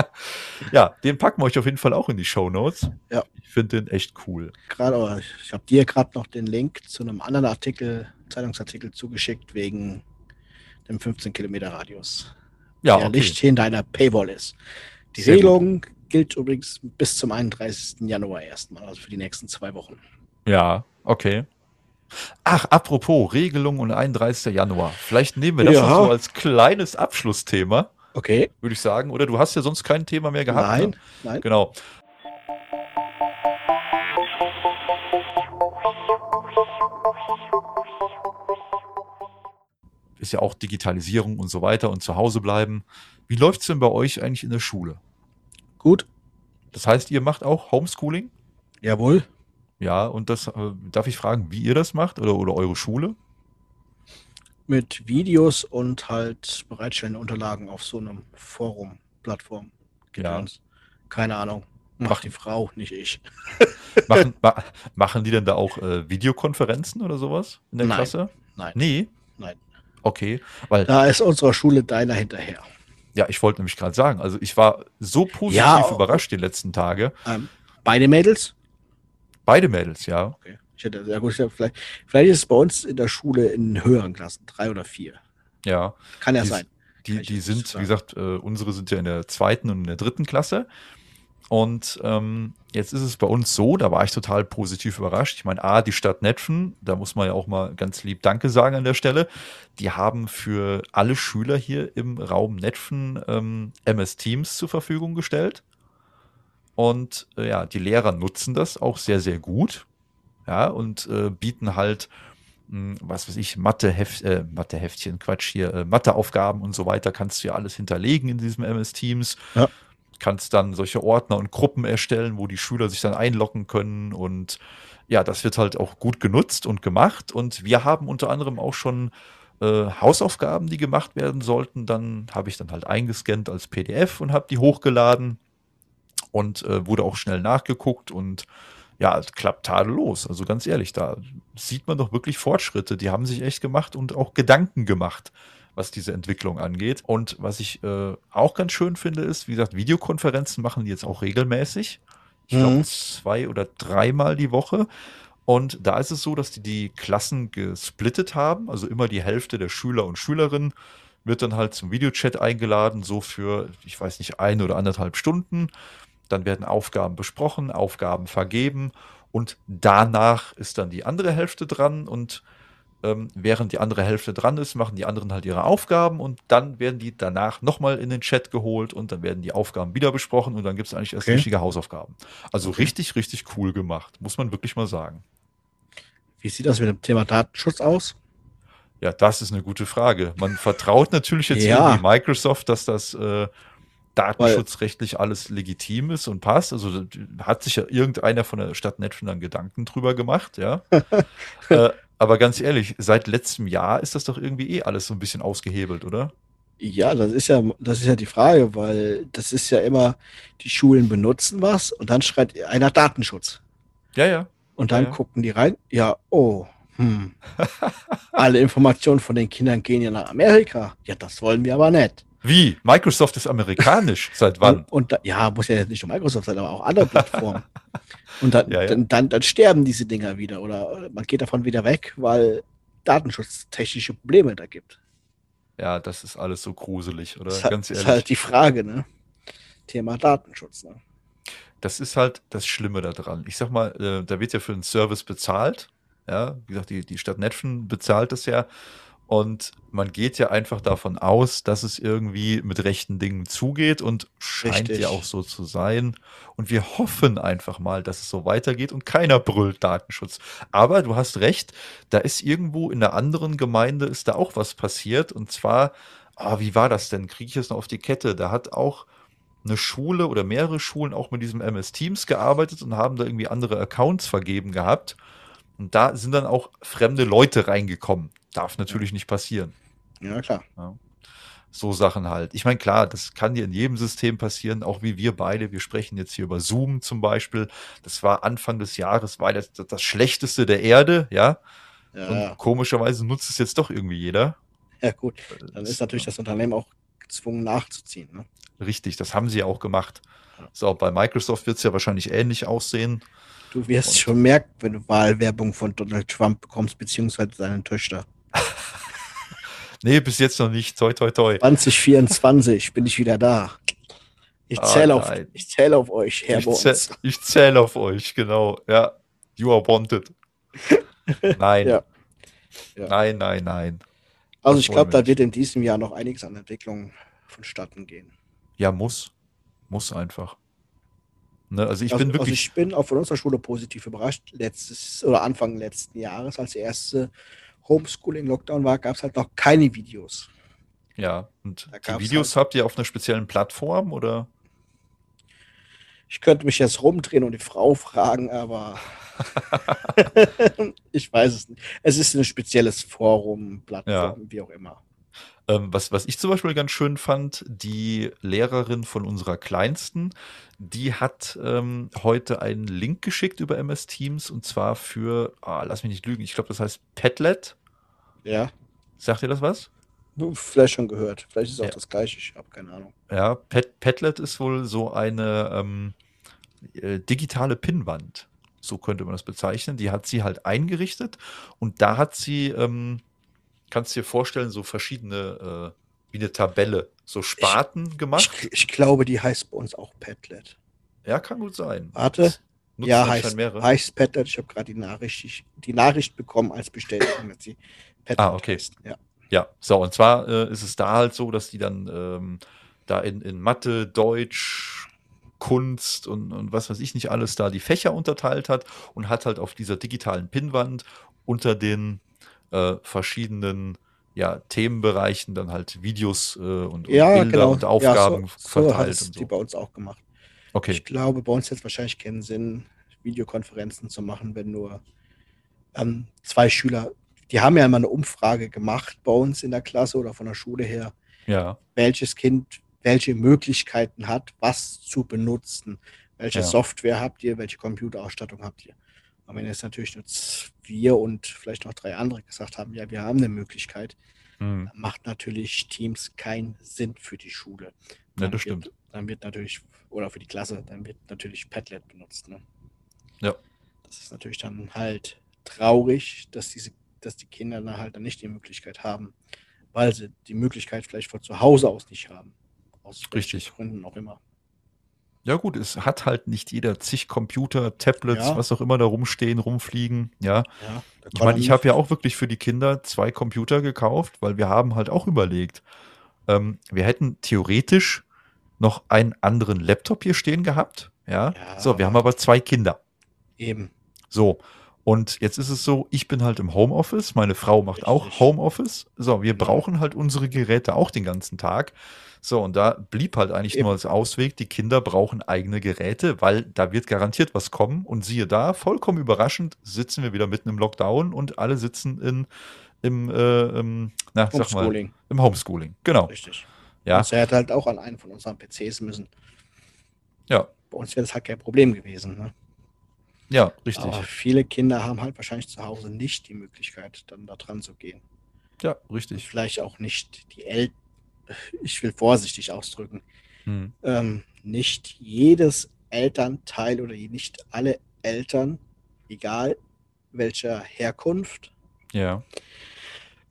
[LAUGHS] ja, den packen wir euch auf jeden Fall auch in die Show Notes. Ja. Ich finde den echt cool. Gerade, ich habe dir gerade noch den Link zu einem anderen Artikel, Zeitungsartikel zugeschickt wegen dem 15 Kilometer Radius. Ja, der okay. nicht hinter einer Paywall ist. Die Sehr gut. Regelung gilt übrigens bis zum 31. Januar erstmal, also für die nächsten zwei Wochen. Ja, okay. Ach, apropos Regelung und 31. Januar. Vielleicht nehmen wir das Ja. so als kleines Abschlussthema, Okay. würde ich sagen. Oder du hast ja sonst kein Thema mehr gehabt. nein, Ne? nein. Genau. Ist ja auch Digitalisierung und so weiter und zu Hause bleiben. Wie läuft's denn bei euch eigentlich in der Schule? Gut. Das heißt, ihr macht auch Homeschooling? Jawohl. Ja, und das äh, darf ich fragen, wie ihr das macht oder, oder eure Schule? Mit Videos und halt bereitstellende Unterlagen auf so einem Forum, Plattform. Ja. Keine Ahnung. Macht Macht- die Frau, nicht ich. [LAUGHS] Machen, [LAUGHS] ma machen die denn da auch äh, Videokonferenzen oder sowas in der Nein. Klasse? Nein. Nee. Nein. Okay, weil, Da ist unserer Schule deiner hinterher. ja, ich wollte nämlich gerade sagen, also ich war so positiv Ja, überrascht die letzten Tage. Ähm, beide Mädels, Beide Mädels, ja. Okay. Ich hätte, ja gut, vielleicht, vielleicht ist es bei uns in der Schule in höheren Klassen, drei oder vier. Ja. Kann ja Die- sein. Die, ich die sind, nicht wie sagen. gesagt, äh, unsere sind ja in der zweiten und in der dritten Klasse. Und ähm, jetzt ist es bei uns so, da war ich total positiv überrascht. Ich meine, A, die Stadt Netfen, da muss man ja auch mal ganz lieb Danke sagen an der Stelle. Die haben für alle Schüler hier im Raum Netfen ähm, MS Teams zur Verfügung gestellt. Und äh, ja, die Lehrer nutzen das auch sehr, sehr gut. Ja, und äh, bieten halt, mh, was weiß ich, äh, Mathe-Heftchen, Quatsch hier, äh, Matheaufgaben und so weiter, kannst du ja alles hinterlegen in diesem MS Teams. Ja. Kannst dann solche Ordner und Gruppen erstellen, wo die Schüler sich dann einloggen können und ja, das wird halt auch gut genutzt und gemacht. Und wir haben unter anderem auch schon äh, Hausaufgaben, die gemacht werden sollten. Dann habe ich dann halt eingescannt als PDF und habe die hochgeladen und äh, wurde auch schnell nachgeguckt und ja, es klappt tadellos. Also ganz ehrlich, da sieht man doch wirklich Fortschritte. Die haben sich echt gemacht und auch Gedanken gemacht, was diese Entwicklung angeht. Und was ich äh, auch ganz schön finde, ist, wie gesagt, Videokonferenzen machen die jetzt auch regelmäßig. Ich glaube, Mhm. zwei oder dreimal die Woche. Und da ist es so, dass die die Klassen gesplittet haben. Also immer die Hälfte der Schüler und Schülerinnen wird dann halt zum Videochat eingeladen, so für, ich weiß nicht, ein oder anderthalb Stunden. Dann werden Aufgaben besprochen, Aufgaben vergeben und danach ist dann die andere Hälfte dran und ähm, während die andere Hälfte dran ist, machen die anderen halt ihre Aufgaben und dann werden die danach nochmal in den Chat geholt und dann werden die Aufgaben wieder besprochen und dann gibt es eigentlich erst Okay. richtige Hausaufgaben. Also Okay. richtig, richtig cool gemacht, muss man wirklich mal sagen. Wie sieht das mit dem Thema Datenschutz aus? Ja, das ist eine gute Frage. Man vertraut natürlich jetzt Ja. irgendwie Microsoft, dass das äh, datenschutzrechtlich alles legitim ist und passt. Also hat sich ja irgendeiner von der Stadt Netfen dann Gedanken drüber gemacht, ja. [LAUGHS] äh, aber ganz ehrlich, seit letztem Jahr ist das doch irgendwie eh alles so ein bisschen ausgehebelt, oder? Ja, das ist ja, das ist ja die Frage, weil das ist ja immer, die Schulen benutzen was und dann schreit einer Datenschutz. Ja, ja. Und dann Ja, ja. gucken die rein, ja, oh, hm. [LAUGHS] Alle Informationen von den Kindern gehen ja nach Amerika. Ja, das wollen wir aber nicht. Wie? Microsoft ist amerikanisch. [LAUGHS] Seit wann? Und, und ja, muss ja jetzt nicht nur Microsoft sein, aber auch andere Plattformen. [LAUGHS] und dann, Ja, ja. Dann, dann, dann sterben diese Dinger wieder oder man geht davon wieder weg, weil datenschutztechnische Probleme da gibt. Ja, das ist alles so gruselig, oder? Das ist, Ganz ist ehrlich. halt die Frage, ne? Thema Datenschutz, ne? das ist halt das Schlimme daran. Ich sag mal, äh, da wird ja für einen Service bezahlt. Ja, wie gesagt, die, die Stadt Netfen bezahlt das ja. Und man geht ja einfach davon aus, dass es irgendwie mit rechten Dingen zugeht und scheint Richtig. ja auch so zu sein. Und wir hoffen einfach mal, dass es so weitergeht und keiner brüllt Datenschutz. Aber du hast recht, da ist irgendwo in einer anderen Gemeinde ist da auch was passiert. Und zwar, ah, wie war das denn? Kriege ich es noch auf die Kette? Da hat auch eine Schule oder mehrere Schulen auch mit diesem MS Teams gearbeitet und haben da irgendwie andere Accounts vergeben gehabt. Und da sind dann auch fremde Leute reingekommen. Darf natürlich nicht passieren. Ja, klar. So Sachen halt. Ich meine, klar, das kann dir in jedem System passieren, auch wie wir beide. Wir sprechen jetzt hier über Zoom zum Beispiel. Das war Anfang des Jahres, war das, das Schlechteste der Erde, ja. Ja, Und ja. komischerweise nutzt es jetzt doch irgendwie jeder. ja, gut. Dann ist natürlich das Unternehmen auch gezwungen nachzuziehen, ne? Richtig, das haben sie ja auch gemacht. So, bei Microsoft wird es ja wahrscheinlich ähnlich aussehen. Du wirst Und- schon merken, wenn du Wahlwerbung von Donald Trump bekommst, beziehungsweise seine Töchter. [LAUGHS] Nee, bis jetzt noch nicht. Toi, toi, toi. 2024 bin ich wieder da. Ich Ah, zähle auf, nein. ich zähle auf euch, Herr Ich, Bons. zäh ich zähle auf euch, genau. Ja, you are wanted. [LAUGHS] Nein. Ja. Ja. Nein, nein, nein. Also das ich glaube, da wird in diesem Jahr noch einiges an Entwicklungen vonstatten gehen. Ja, muss. Muss einfach. Ne, also ich also, bin also wirklich. ich bin auch von unserer Schule positiv überrascht. Letztes oder Anfang letzten Jahres, als erste Homeschooling-Lockdown war, gab es halt noch keine Videos. ja, und die Videos halt- habt ihr auf einer speziellen Plattform oder? Ich könnte mich jetzt rumdrehen und die Frau fragen, aber [LAUGHS] [LAUGHS] ich weiß es nicht. Es ist ein spezielles Forum, Plattform, wie auch immer. Ähm, was, was ich zum Beispiel ganz schön fand, die Lehrerin von unserer Kleinsten, die hat ähm, heute einen Link geschickt über MS Teams und zwar für, ah, lass mich nicht lügen, ich glaube, das heißt Padlet. Ja, Sagt ihr das was? vielleicht schon gehört. Vielleicht ist auch Ja. das gleiche, ich habe keine Ahnung. Ja, Pad Padlet ist wohl so eine ähm, äh, digitale Pinnwand. so könnte man das bezeichnen. Die hat sie halt eingerichtet und da hat sie, ähm, kannst du dir vorstellen, so verschiedene, äh, wie eine Tabelle, so Sparten Ich, gemacht. ich glaube, die heißt bei uns auch Padlet. Ja, kann gut sein. Warte. Ja, heißt, heißt Padlet. Ich habe gerade die Nachricht, ich, die Nachricht bekommen als Bestätigung, dass sie Padlet Ah, okay. heißt. Ja. Ja, so, und zwar äh, ist es da halt so, dass die dann ähm, da in, in Mathe, Deutsch, Kunst und, und was weiß ich nicht alles da die Fächer unterteilt hat und hat halt auf dieser digitalen Pinnwand unter den äh, verschiedenen ja, Themenbereichen dann halt Videos äh, und, und Ja, Bilder genau. und Aufgaben ja, so, so verteilt es und die so. bei uns auch gemacht. Okay, Ich glaube, bei uns jetzt wahrscheinlich keinen Sinn, Videokonferenzen zu machen, wenn nur ähm, zwei Schüler, die haben ja immer eine Umfrage gemacht bei uns in der Klasse oder von der Schule her, ja, welches Kind welche Möglichkeiten hat, was zu benutzen. Welche Ja. Software habt ihr, welche Computerausstattung habt ihr? Und wenn jetzt natürlich nur wir und vielleicht noch drei andere gesagt haben, ja, wir haben eine Möglichkeit, hm. dann macht natürlich Teams keinen Sinn für die Schule. ja, Dann das wird, stimmt. Dann wird natürlich, oder für die Klasse, dann wird natürlich Padlet benutzt. Ne? Ja. Das ist natürlich dann halt traurig, dass diese, dass die Kinder dann halt dann nicht die Möglichkeit haben, weil sie die Möglichkeit vielleicht von zu Hause aus nicht haben. Aus Richtig. Gründen auch immer. Ja gut, es hat halt nicht jeder zig Computer, Tablets, Ja. was auch immer da rumstehen, rumfliegen, ja. Ja, Ich meine, ich habe ja auch wirklich für die Kinder zwei Computer gekauft, weil wir haben halt auch überlegt, ähm, wir hätten theoretisch noch einen anderen Laptop hier stehen gehabt, ja. Ja. So, wir haben aber zwei Kinder. eben. So. Und jetzt ist es so, ich bin halt im Homeoffice, meine Frau macht auch. Homeoffice. So, wir brauchen halt unsere Geräte auch den ganzen Tag. So, und da blieb halt eigentlich Eben. nur als Ausweg, die Kinder brauchen eigene Geräte, weil da wird garantiert was kommen. Und siehe da, vollkommen überraschend, sitzen wir wieder mitten im Lockdown und alle sitzen in, im, äh, im, na, sag mal, Homeschooling. im Homeschooling. Genau. Richtig. Ja, Und sie hätte halt auch an einen von unseren PCs müssen. ja, Bei uns wäre das halt kein Problem gewesen. Ne? Ja, richtig. Aber viele Kinder haben halt wahrscheinlich zu Hause nicht die Möglichkeit, dann da dran zu gehen. Ja, richtig. Vielleicht auch nicht die Eltern, ich will vorsichtig ausdrücken, Hm. ähm, nicht jedes Elternteil oder nicht alle Eltern, egal welcher Herkunft, Ja,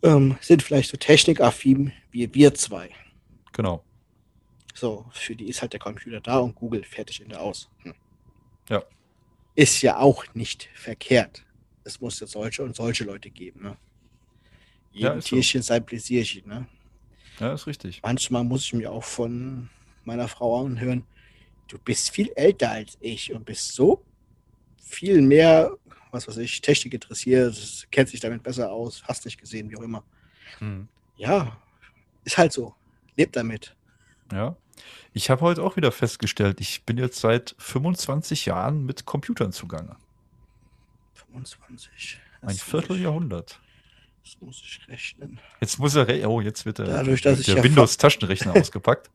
ähm, sind vielleicht so technikaffin wie wir zwei. genau. So, für die ist halt der Computer da und Google fertig in der aus. Hm. Ja. Ist ja auch nicht verkehrt. Es muss ja solche und solche Leute geben. Ne? Ja, Jedem so. Tierchen sein Pläsierchen. Ne? Ja, ist richtig. Manchmal muss ich mir auch von meiner Frau anhören, du bist viel älter als ich und bist so viel mehr, was weiß ich, Technik interessiert, kennt sich damit besser aus, hast nicht gesehen, wie auch immer. Hm. Ja, ist halt so. Lebt damit. Ja. Ich habe heute auch wieder festgestellt, ich bin jetzt seit 25 Jahren mit Computern zugange. 25. Ein Das muss Vierteljahrhundert. Ich, das muss ich rechnen. Jetzt muss er, re- oh, jetzt wird der, Dadurch, der ja Windows-Taschenrechner [LAUGHS] ausgepackt.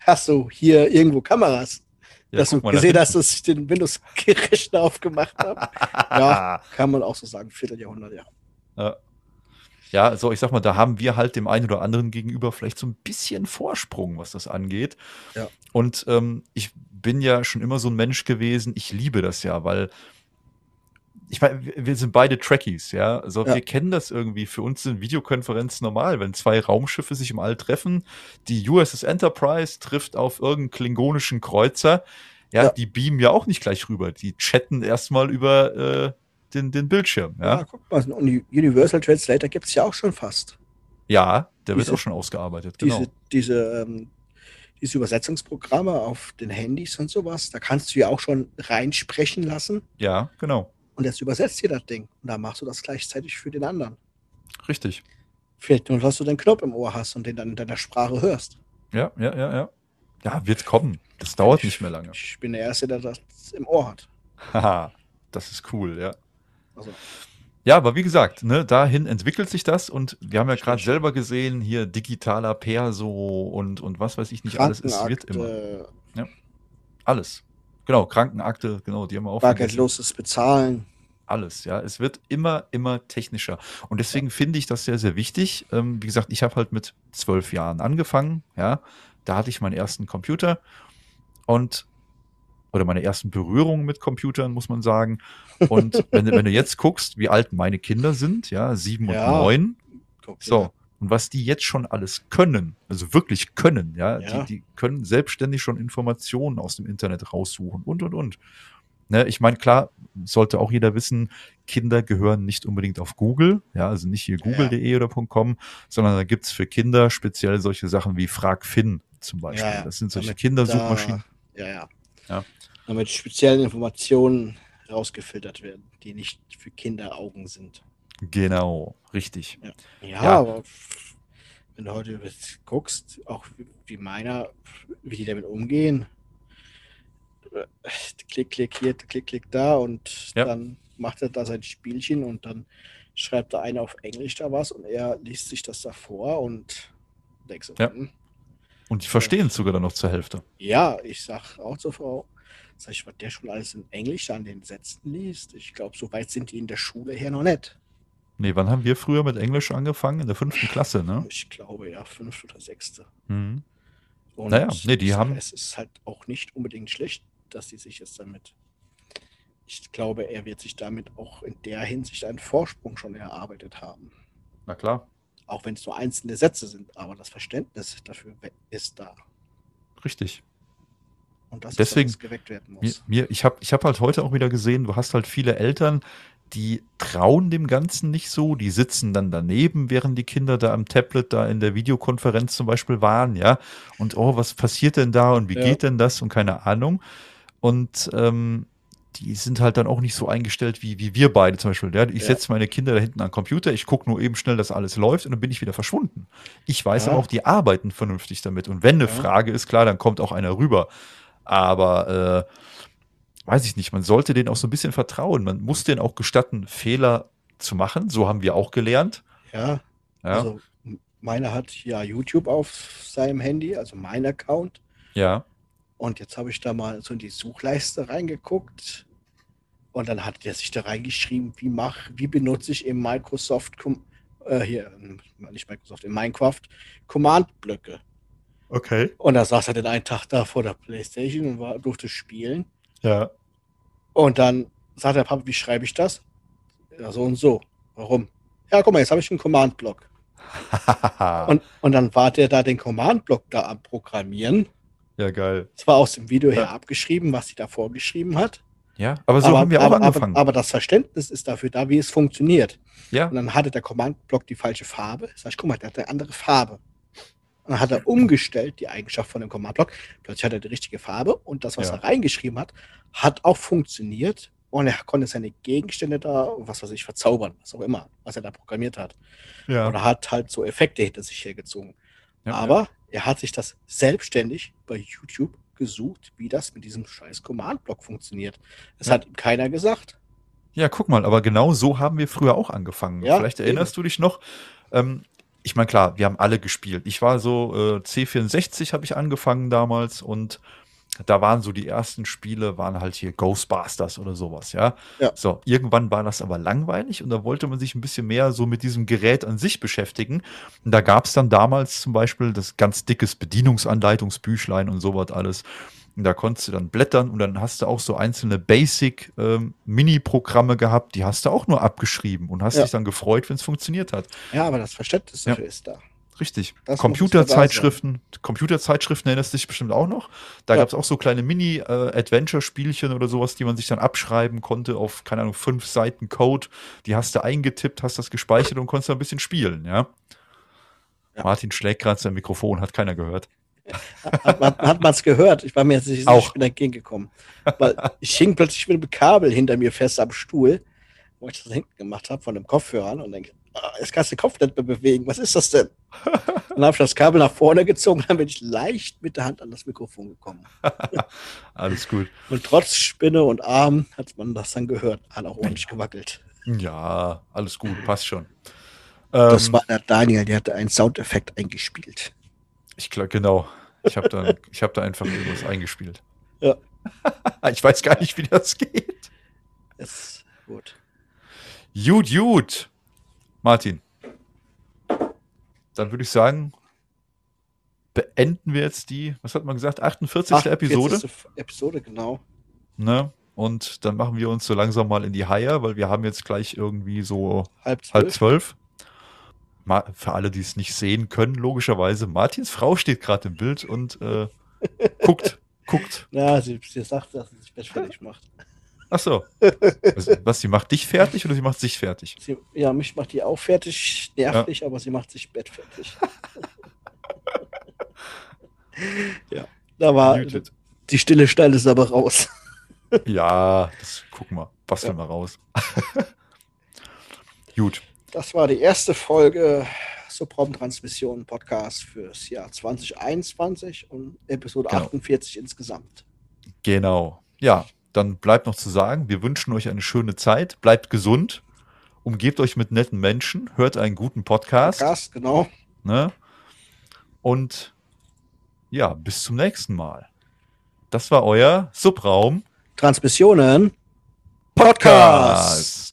Hast du hier irgendwo Kameras? Ja, dass du gesehen hast, dass ich den Windows-Rechner aufgemacht habe? [LAUGHS] Ja, kann man auch so sagen. Vierteljahrhundert, ja. Ja. Ja, so ich sag mal, da haben wir halt dem einen oder anderen gegenüber vielleicht so ein bisschen Vorsprung, was das angeht. Ja. Und ähm, ich bin ja schon immer so ein Mensch gewesen, ich liebe das ja, weil ich meine, wir- wir sind beide Trekkies, ja. Also Ja. wir kennen das irgendwie. Für uns sind Videokonferenzen normal, wenn zwei Raumschiffe sich im All treffen. Die USS Enterprise trifft auf irgendeinen klingonischen Kreuzer. Ja, Ja. die beamen ja auch nicht gleich rüber. Die chatten erstmal über äh, den, den Bildschirm. Ja, Ja, guck mal, so einen Universal Translator gibt es ja auch schon fast. ja der wird Diese- auch schon ausgearbeitet. Genau. Diese, diese, ähm, diese Übersetzungsprogramme auf den Handys und sowas, da kannst du ja auch schon reinsprechen lassen Ja, genau. und jetzt übersetzt dir das Ding. Und dann machst du das gleichzeitig für den anderen. Richtig. Fehlt nur, dass du den Knopf im Ohr hast und den dann in deiner Sprache hörst. Ja, ja, ja, ja. Ja, wird kommen. Das dauert nicht mehr lange. Ich bin der Erste, der das im Ohr hat. Haha, das ist cool, ja. Also, Ja, aber wie gesagt, ne, dahin entwickelt sich das und wir haben ja gerade selber gesehen, hier digitaler Perso und, und was weiß ich nicht alles, es wird immer. Krankenakte, Alles. Genau, Krankenakte, genau, die haben wir auch bargeldloses Bezahlen. Alles, ja. Es wird immer, immer technischer. Und deswegen finde ich das sehr, sehr wichtig. Ähm, wie gesagt, ich habe halt mit zwölf Jahren angefangen, ja. Da hatte ich meinen ersten Computer und oder meine ersten Berührungen mit Computern, muss man sagen. Und [LAUGHS] wenn, du- wenn du jetzt guckst, wie alt meine Kinder sind, ja, sieben und Ja. neun, Guck, so. ja. Und was die jetzt schon alles können, also wirklich können, ja, Ja. Die, die können selbstständig schon Informationen aus dem Internet raussuchen und, und, und. Ne, ich meine, klar, sollte auch jeder wissen, Kinder gehören nicht unbedingt auf Google, ja, also nicht hier google.de oder .com, sondern da gibt's für Kinder speziell solche Sachen wie FragFin zum Beispiel. Das sind solche Kindersuchmaschinen. Da, ja, ja, Ja. Damit spezielle Informationen rausgefiltert werden, die nicht für Kinderaugen sind. Genau, richtig. Ja, Ja. aber wenn du heute guckst, auch wie- meiner, wie die damit umgehen, klick, klick hier, klick, klick da und Ja. dann macht er da sein Spielchen und dann schreibt da einer auf Englisch da was und er liest sich das da vor und denkst so, Ja. hm, Und die verstehen es sogar dann noch zur Hälfte. ja, ich sag auch zur Frau, sag ich, was der schon alles in Englisch an den Sätzen liest. Ich glaube, so weit sind die in der Schule her noch nicht. Nee, wann haben wir früher mit Englisch angefangen? In der fünften Klasse, ne? Ich glaube ja, fünfte oder sechste. Mhm. Und Naja, nee, die haben- Es ist halt auch nicht unbedingt schlecht, dass sie sich jetzt damit. Ich glaube, er wird sich damit auch in der Hinsicht einen Vorsprung schon erarbeitet haben. Na klar, Auch wenn es nur einzelne Sätze sind, aber das Verständnis dafür ist da. richtig. Und das Deswegen- ist, was geweckt werden Mir, muss. mir, ich habe ich hab halt heute auch wieder gesehen, du hast halt viele Eltern, die trauen dem Ganzen nicht so, die sitzen dann daneben, während die Kinder da am Tablet da in der Videokonferenz zum Beispiel waren, ja. Und oh, was passiert denn da und wie Ja. geht denn das und keine Ahnung. Und ähm, die sind halt dann auch nicht so eingestellt wie, wie wir beide zum Beispiel. Ja? Ich Ja. setze meine Kinder da hinten an den Computer, ich gucke nur eben schnell, dass alles läuft und dann bin ich wieder verschwunden. Ich weiß Ja. aber auch, die arbeiten vernünftig damit. Und wenn eine Ja. Frage ist, klar, dann kommt auch einer rüber. Aber äh, weiß ich nicht, man sollte denen auch so ein bisschen vertrauen. Man muss denen auch gestatten, Fehler zu machen. So haben wir auch gelernt. Ja, also meiner hat ja YouTube auf seinem Handy, also mein Account. ja, Und jetzt habe ich da mal so in die Suchleiste reingeguckt. Und dann hat der sich da reingeschrieben, wie mach, wie benutze ich im Microsoft, äh, hier, nicht Microsoft, in Minecraft Command-Blöcke. okay. Und da saß er den einen Tag da vor der Playstation und war, durfte spielen. Ja, Und dann sagt der Papa, wie schreibe ich das? Ja, so und so. Warum? Ja, guck mal, jetzt habe ich einen Command-Block. [LAUGHS] Und, und dann war der da den Command-Block da am Programmieren. Ja, geil. Es war aus dem Video her Ja. abgeschrieben, was sie da vorgeschrieben hat. Ja, aber so haben wir auch aber, angefangen. Aber, aber das Verständnis ist dafür da, wie es funktioniert. ja, Und dann hatte der Command-Block die falsche Farbe. Sag ich, guck mal, der hat eine andere Farbe. Und dann hat er umgestellt, die Eigenschaft von dem Command-Block. Plötzlich hat er die richtige Farbe und das, was Ja. er reingeschrieben hat, hat auch funktioniert. Und er konnte seine Gegenstände da, was weiß ich, verzaubern, was auch immer, was er da programmiert hat. ja. Oder hat halt so Effekte hinter sich hergezogen. ja, Aber er hat sich das selbstständig bei YouTube gesucht, wie das mit diesem scheiß Command-Block funktioniert. Das Ja. hat ihm keiner gesagt. Ja, guck mal, aber genau so haben wir früher auch angefangen. Ja, Vielleicht erinnerst du dich noch. Ähm, ich meine, klar, wir haben alle gespielt. Ich war so äh, C64 habe ich angefangen damals und da waren so die ersten Spiele, waren halt hier Ghostbusters oder sowas, ja. Ja. So, irgendwann war das aber langweilig und da wollte man sich ein bisschen mehr so mit diesem Gerät an sich beschäftigen. Und da gab es dann damals zum Beispiel das ganz dickes Bedienungsanleitungsbüchlein und sowas alles. Und da konntest du dann blättern und dann hast du auch so einzelne Basic-Mini-Programme gehabt, die hast du auch nur abgeschrieben und hast Ja. dich dann gefreut, wenn es funktioniert hat. Ja, aber das Verständnis Ja. dafür ist da. Richtig. Computerzeitschriften, Computerzeitschriften erinnerst du dich bestimmt auch noch. Da Ja. gab es auch so kleine Mini-Adventure-Spielchen oder sowas, die man sich dann abschreiben konnte auf, keine Ahnung, fünf Seiten Code. Die hast du eingetippt, hast das gespeichert und konntest dann ein bisschen spielen, ja. Ja. Martin schlägt gerade sein Mikrofon, hat keiner gehört. Hat, man es [LAUGHS] gehört? Ich war mir jetzt nicht sicher, Auch. ich bin entgegengekommen. Weil ich hing plötzlich mit einem Kabel hinter mir fest am Stuhl, wo ich das hinten gemacht habe von dem Kopfhörer an und denke, jetzt kannst du den Kopf nicht mehr bewegen. Was ist das denn? [LAUGHS] Dann habe ich das Kabel nach vorne gezogen, dann bin ich leicht mit der Hand an das Mikrofon gekommen. [LAUGHS] Alles gut. Und trotz Spinne und Arm hat man das dann gehört. Hat auch ordentlich gewackelt. Ja, alles gut, [LAUGHS] passt schon. Das Ähm, war der Daniel, der hatte einen Soundeffekt eingespielt. Ich glaube, genau. Ich habe da, ich hab da einfach irgendwas eingespielt. Ja. Ich weiß gar nicht, wie das geht. Ist gut. Gut, gut. Martin. Dann würde ich sagen, beenden wir jetzt die, was hat man gesagt, 48. Episode. 40. Episode, genau. Ne? Und dann machen wir uns so langsam mal in die Haie, weil wir haben jetzt gleich irgendwie so Halb zwölf. halb zwölf. Für alle, die es nicht sehen können, logischerweise, Martins Frau steht gerade im Bild und äh, guckt, guckt. [LAUGHS] Ja, sie, sie sagt, dass sie sich Bett fertig macht. Ach so. Was, was, sie macht dich fertig oder sie macht sich fertig? Sie, ja, mich macht die auch fertig, nervig, aber sie macht sich Bett fertig. [LAUGHS] ja, da war Muted. die stille Stelle ist aber raus. [LAUGHS] Ja, das gucken wir. Basteln wir raus. [LAUGHS] Gut. Das war die erste Folge Subraum-Transmission Podcast fürs Jahr 2021 und Episode Genau. 48 insgesamt. Genau. Ja, dann bleibt noch zu sagen, wir wünschen euch eine schöne Zeit, bleibt gesund, umgebt euch mit netten Menschen, hört einen guten Podcast. Podcast, genau. Ne? Und ja, bis zum nächsten Mal. Das war euer Subraum Transmissionen Podcast.